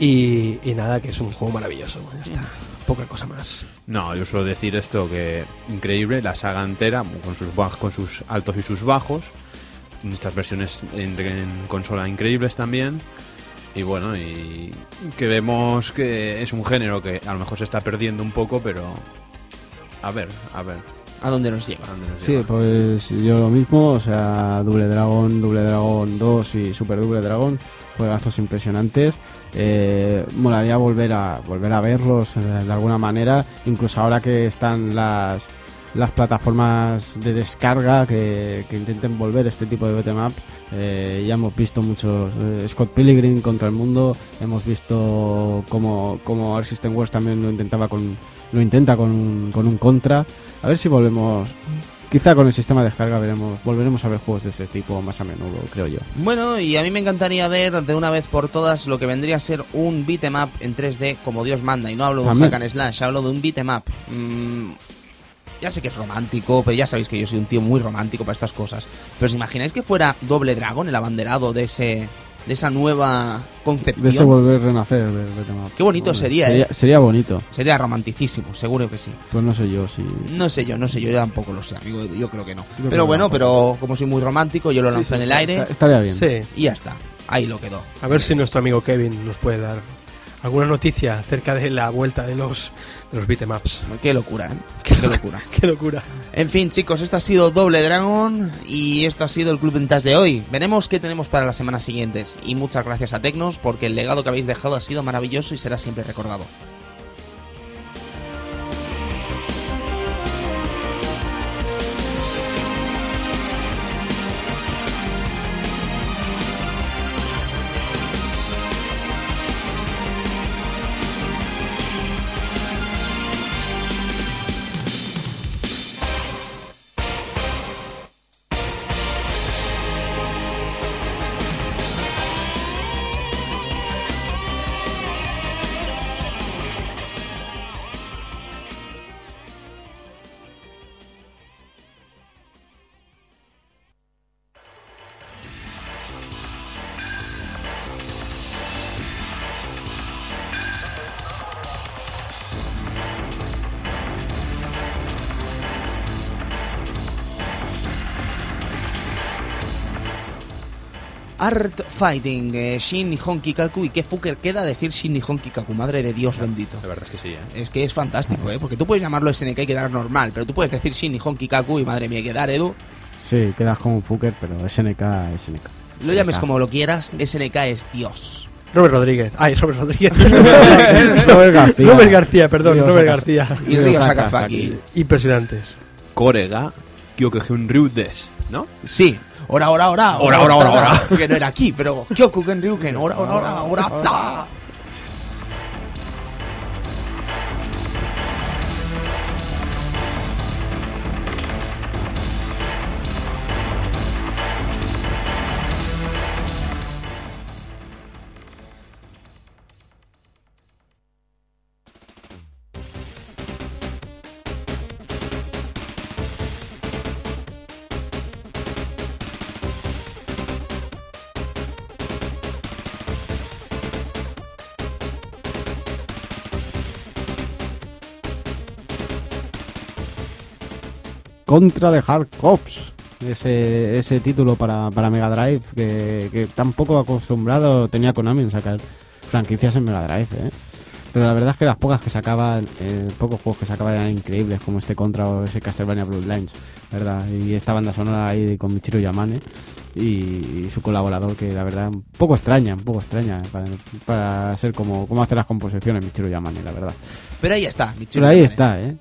Y, y nada, que es un juego maravilloso, ya está, poca cosa más. No, yo suelo decir esto que increíble, la saga entera, con sus, con sus altos y sus bajos, en estas versiones en, en consola increíbles también, y bueno, y que vemos que es un género que a lo mejor se está perdiendo un poco, pero a ver, a ver, ¿A dónde nos lleva? a dónde nos Sí, lleva. pues yo lo mismo, o sea, Double Dragon, Double Dragon 2 y Super Double Dragon, juegazos impresionantes. Eh, molaría volver a volver a verlos eh, de alguna manera, incluso ahora que están las las plataformas de descarga que, que intenten volver este tipo de beatemaps. Eh, ya hemos visto muchos eh, Scott Pilgrim contra el mundo, hemos visto como como System Wars también lo intentaba con lo intenta con un, con un contra. A ver si volvemos Quizá con el sistema de descarga veremos, volveremos a ver juegos de este tipo más a menudo, creo yo. Bueno, y a mí me encantaría ver de una vez por todas lo que vendría a ser un beat'em up en 3D como Dios manda. Y no hablo de un hack and slash, hablo de un beat'em up. Mm, ya sé que es romántico, pero ya sabéis que yo soy un tío muy romántico para estas cosas. Pero ¿os imagináis que fuera Doble Dragón el abanderado de ese de esa nueva concepción? De ese volver a renacer del beat'em up. Qué bonito sería, sería, ¿eh? sería bonito. Sería romanticísimo, seguro que sí. Pues no sé yo si. No sé yo, no sé yo, yo tampoco lo sé, amigo, yo creo que no. creo pero bueno, no. pero como soy muy romántico, yo lo lanzo en el aire estaría bien. Sí, y ya está. Ahí lo quedó. a ver si nuestro amigo Kevin nos puede dar alguna noticia acerca de la vuelta de los, de los beatemaps. Qué locura, ¿eh? (laughs) Qué locura. Qué locura. En fin, chicos, esto ha sido Doble Dragon y esto ha sido el Club Vintage de hoy. Veremos qué tenemos para las semanas siguientes. Y muchas gracias a Tecnos porque el legado que habéis dejado ha sido maravilloso y será siempre recordado. Art Fighting, eh, Shin Nihon Kikaku y qué fucker queda decir Shin Nihon Kikaku, madre de Dios bendito. La verdad es que sí, ¿eh? Es que es fantástico, ¿eh? Porque tú puedes llamarlo SNK y quedar normal, pero tú puedes decir Shin Nihon Kikaku y madre mía, quedar Edu. Sí, quedas como un fucker, pero SNK, SNK. Lo llames SNK. como lo quieras, SNK es Dios. Robert Rodríguez. Ay, Robert Rodríguez. (laughs) Robert García. Robert García, perdón, Robert. García. Y Ryo Sakazaki. Impresionantes. Korega Kyokugen Ryu des, ¿no? Sí. Ora, ora, ora. Ora, ora, ora, ora. Que no era aquí, pero Kyokugen Ryuken. Ora, ora, ora, ora. Contra de Hard Cops. Ese, ese título para, para Mega Drive que, que tan poco acostumbrado tenía Konami en sacar franquicias en Mega Drive. ¿eh? Pero la verdad es que las pocas que sacaban, eh, pocos juegos que sacaban eran increíbles, como este Contra o ese Castlevania Bloodlines, ¿verdad? Y esta banda sonora ahí con Michiru Yamane y, y su colaborador, que la verdad, un poco extraña, un poco extraña para, para ser como, como hace las composiciones Michiru Yamane, la verdad. Pero ahí está, Michiru Pero ahí Yamane. está, ¿eh?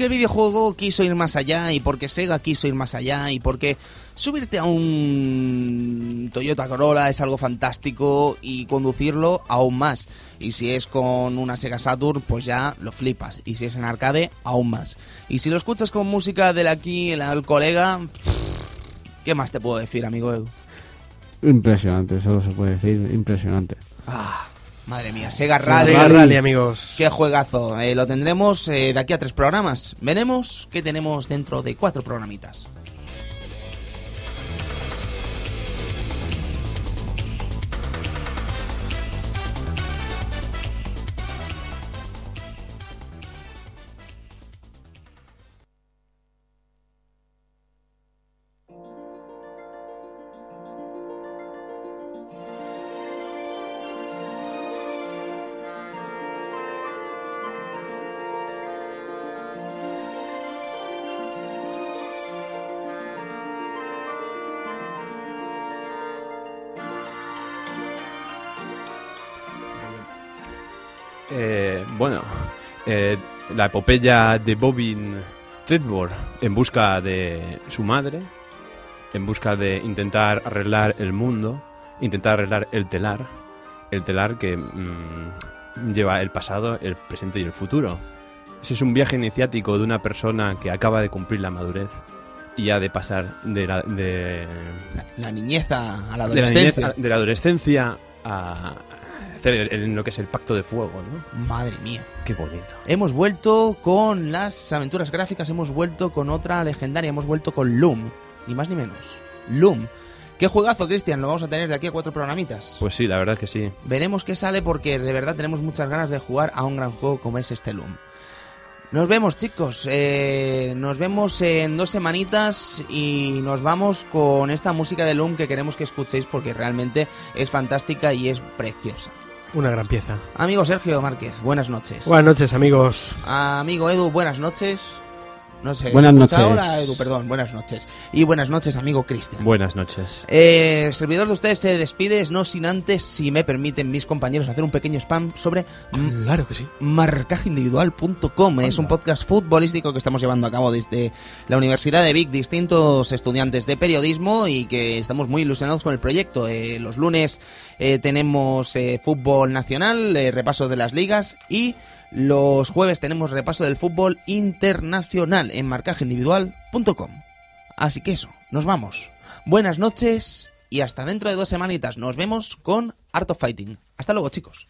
Porque el videojuego quiso ir más allá y porque Sega quiso ir más allá y porque subirte a un Toyota Corolla es algo fantástico y conducirlo aún más. Y si es con una Sega Saturn, pues ya lo flipas. Y si es en arcade, aún más. Y si lo escuchas con música del aquí, el, el colega, ¿qué más te puedo decir, amigo? Impresionante, solo se puede decir, impresionante. Ah, madre mía, Sega Sega Rally. Rally, Rally, amigos. Qué juegazo. Eh, lo tendremos eh, de aquí a tres programas. Veremos qué tenemos dentro de cuatro programitas. La epopeya de Bobin Tedbor en busca de su madre, en busca de intentar arreglar el mundo, intentar arreglar el telar, el telar que mm, lleva el pasado, el presente y el futuro. Ese es un viaje iniciático de una persona que acaba de cumplir la madurez y ha de pasar de la, de, La, la niñeza a la de la adolescencia. niñez- de la adolescencia a hacer el- lo que es el pacto de fuego, ¿no? Madre mía. Qué bonito. Hemos vuelto con las aventuras gráficas, hemos vuelto con otra legendaria, hemos vuelto con Loom. Ni más ni menos. Loom. ¿Qué juegazo, Cristian? Lo vamos a tener de aquí a cuatro programitas. Pues sí, la verdad es que sí. Veremos qué sale porque de verdad tenemos muchas ganas de jugar a un gran juego como es este Loom. Nos vemos, chicos. Eh, nos vemos en dos semanitas y nos vamos con esta música de Loom que queremos que escuchéis porque realmente es fantástica y es preciosa. Una gran pieza. Amigo Sergio Márquez, buenas noches. Buenas noches, amigos. Amigo Edu, buenas noches. No sé. Buenas escucha noches. Ahora, Edu, perdón, buenas noches. Y buenas noches, amigo Cristian. Buenas noches. Eh, el servidor de ustedes se despide, no sin antes, si me permiten mis compañeros, hacer un pequeño spam sobre Claro que sí. marcajeindividual.com. Es un podcast futbolístico que estamos llevando a cabo desde la Universidad de Vic, distintos estudiantes de periodismo y que estamos muy ilusionados con el proyecto. Eh, los lunes eh, tenemos eh, fútbol nacional, eh, repaso de las ligas y los jueves tenemos repaso del fútbol internacional en marcajeindividual.com. Así que eso, nos vamos. Buenas noches y hasta dentro de dos semanitas nos vemos con Art of Fighting. Hasta luego, chicos.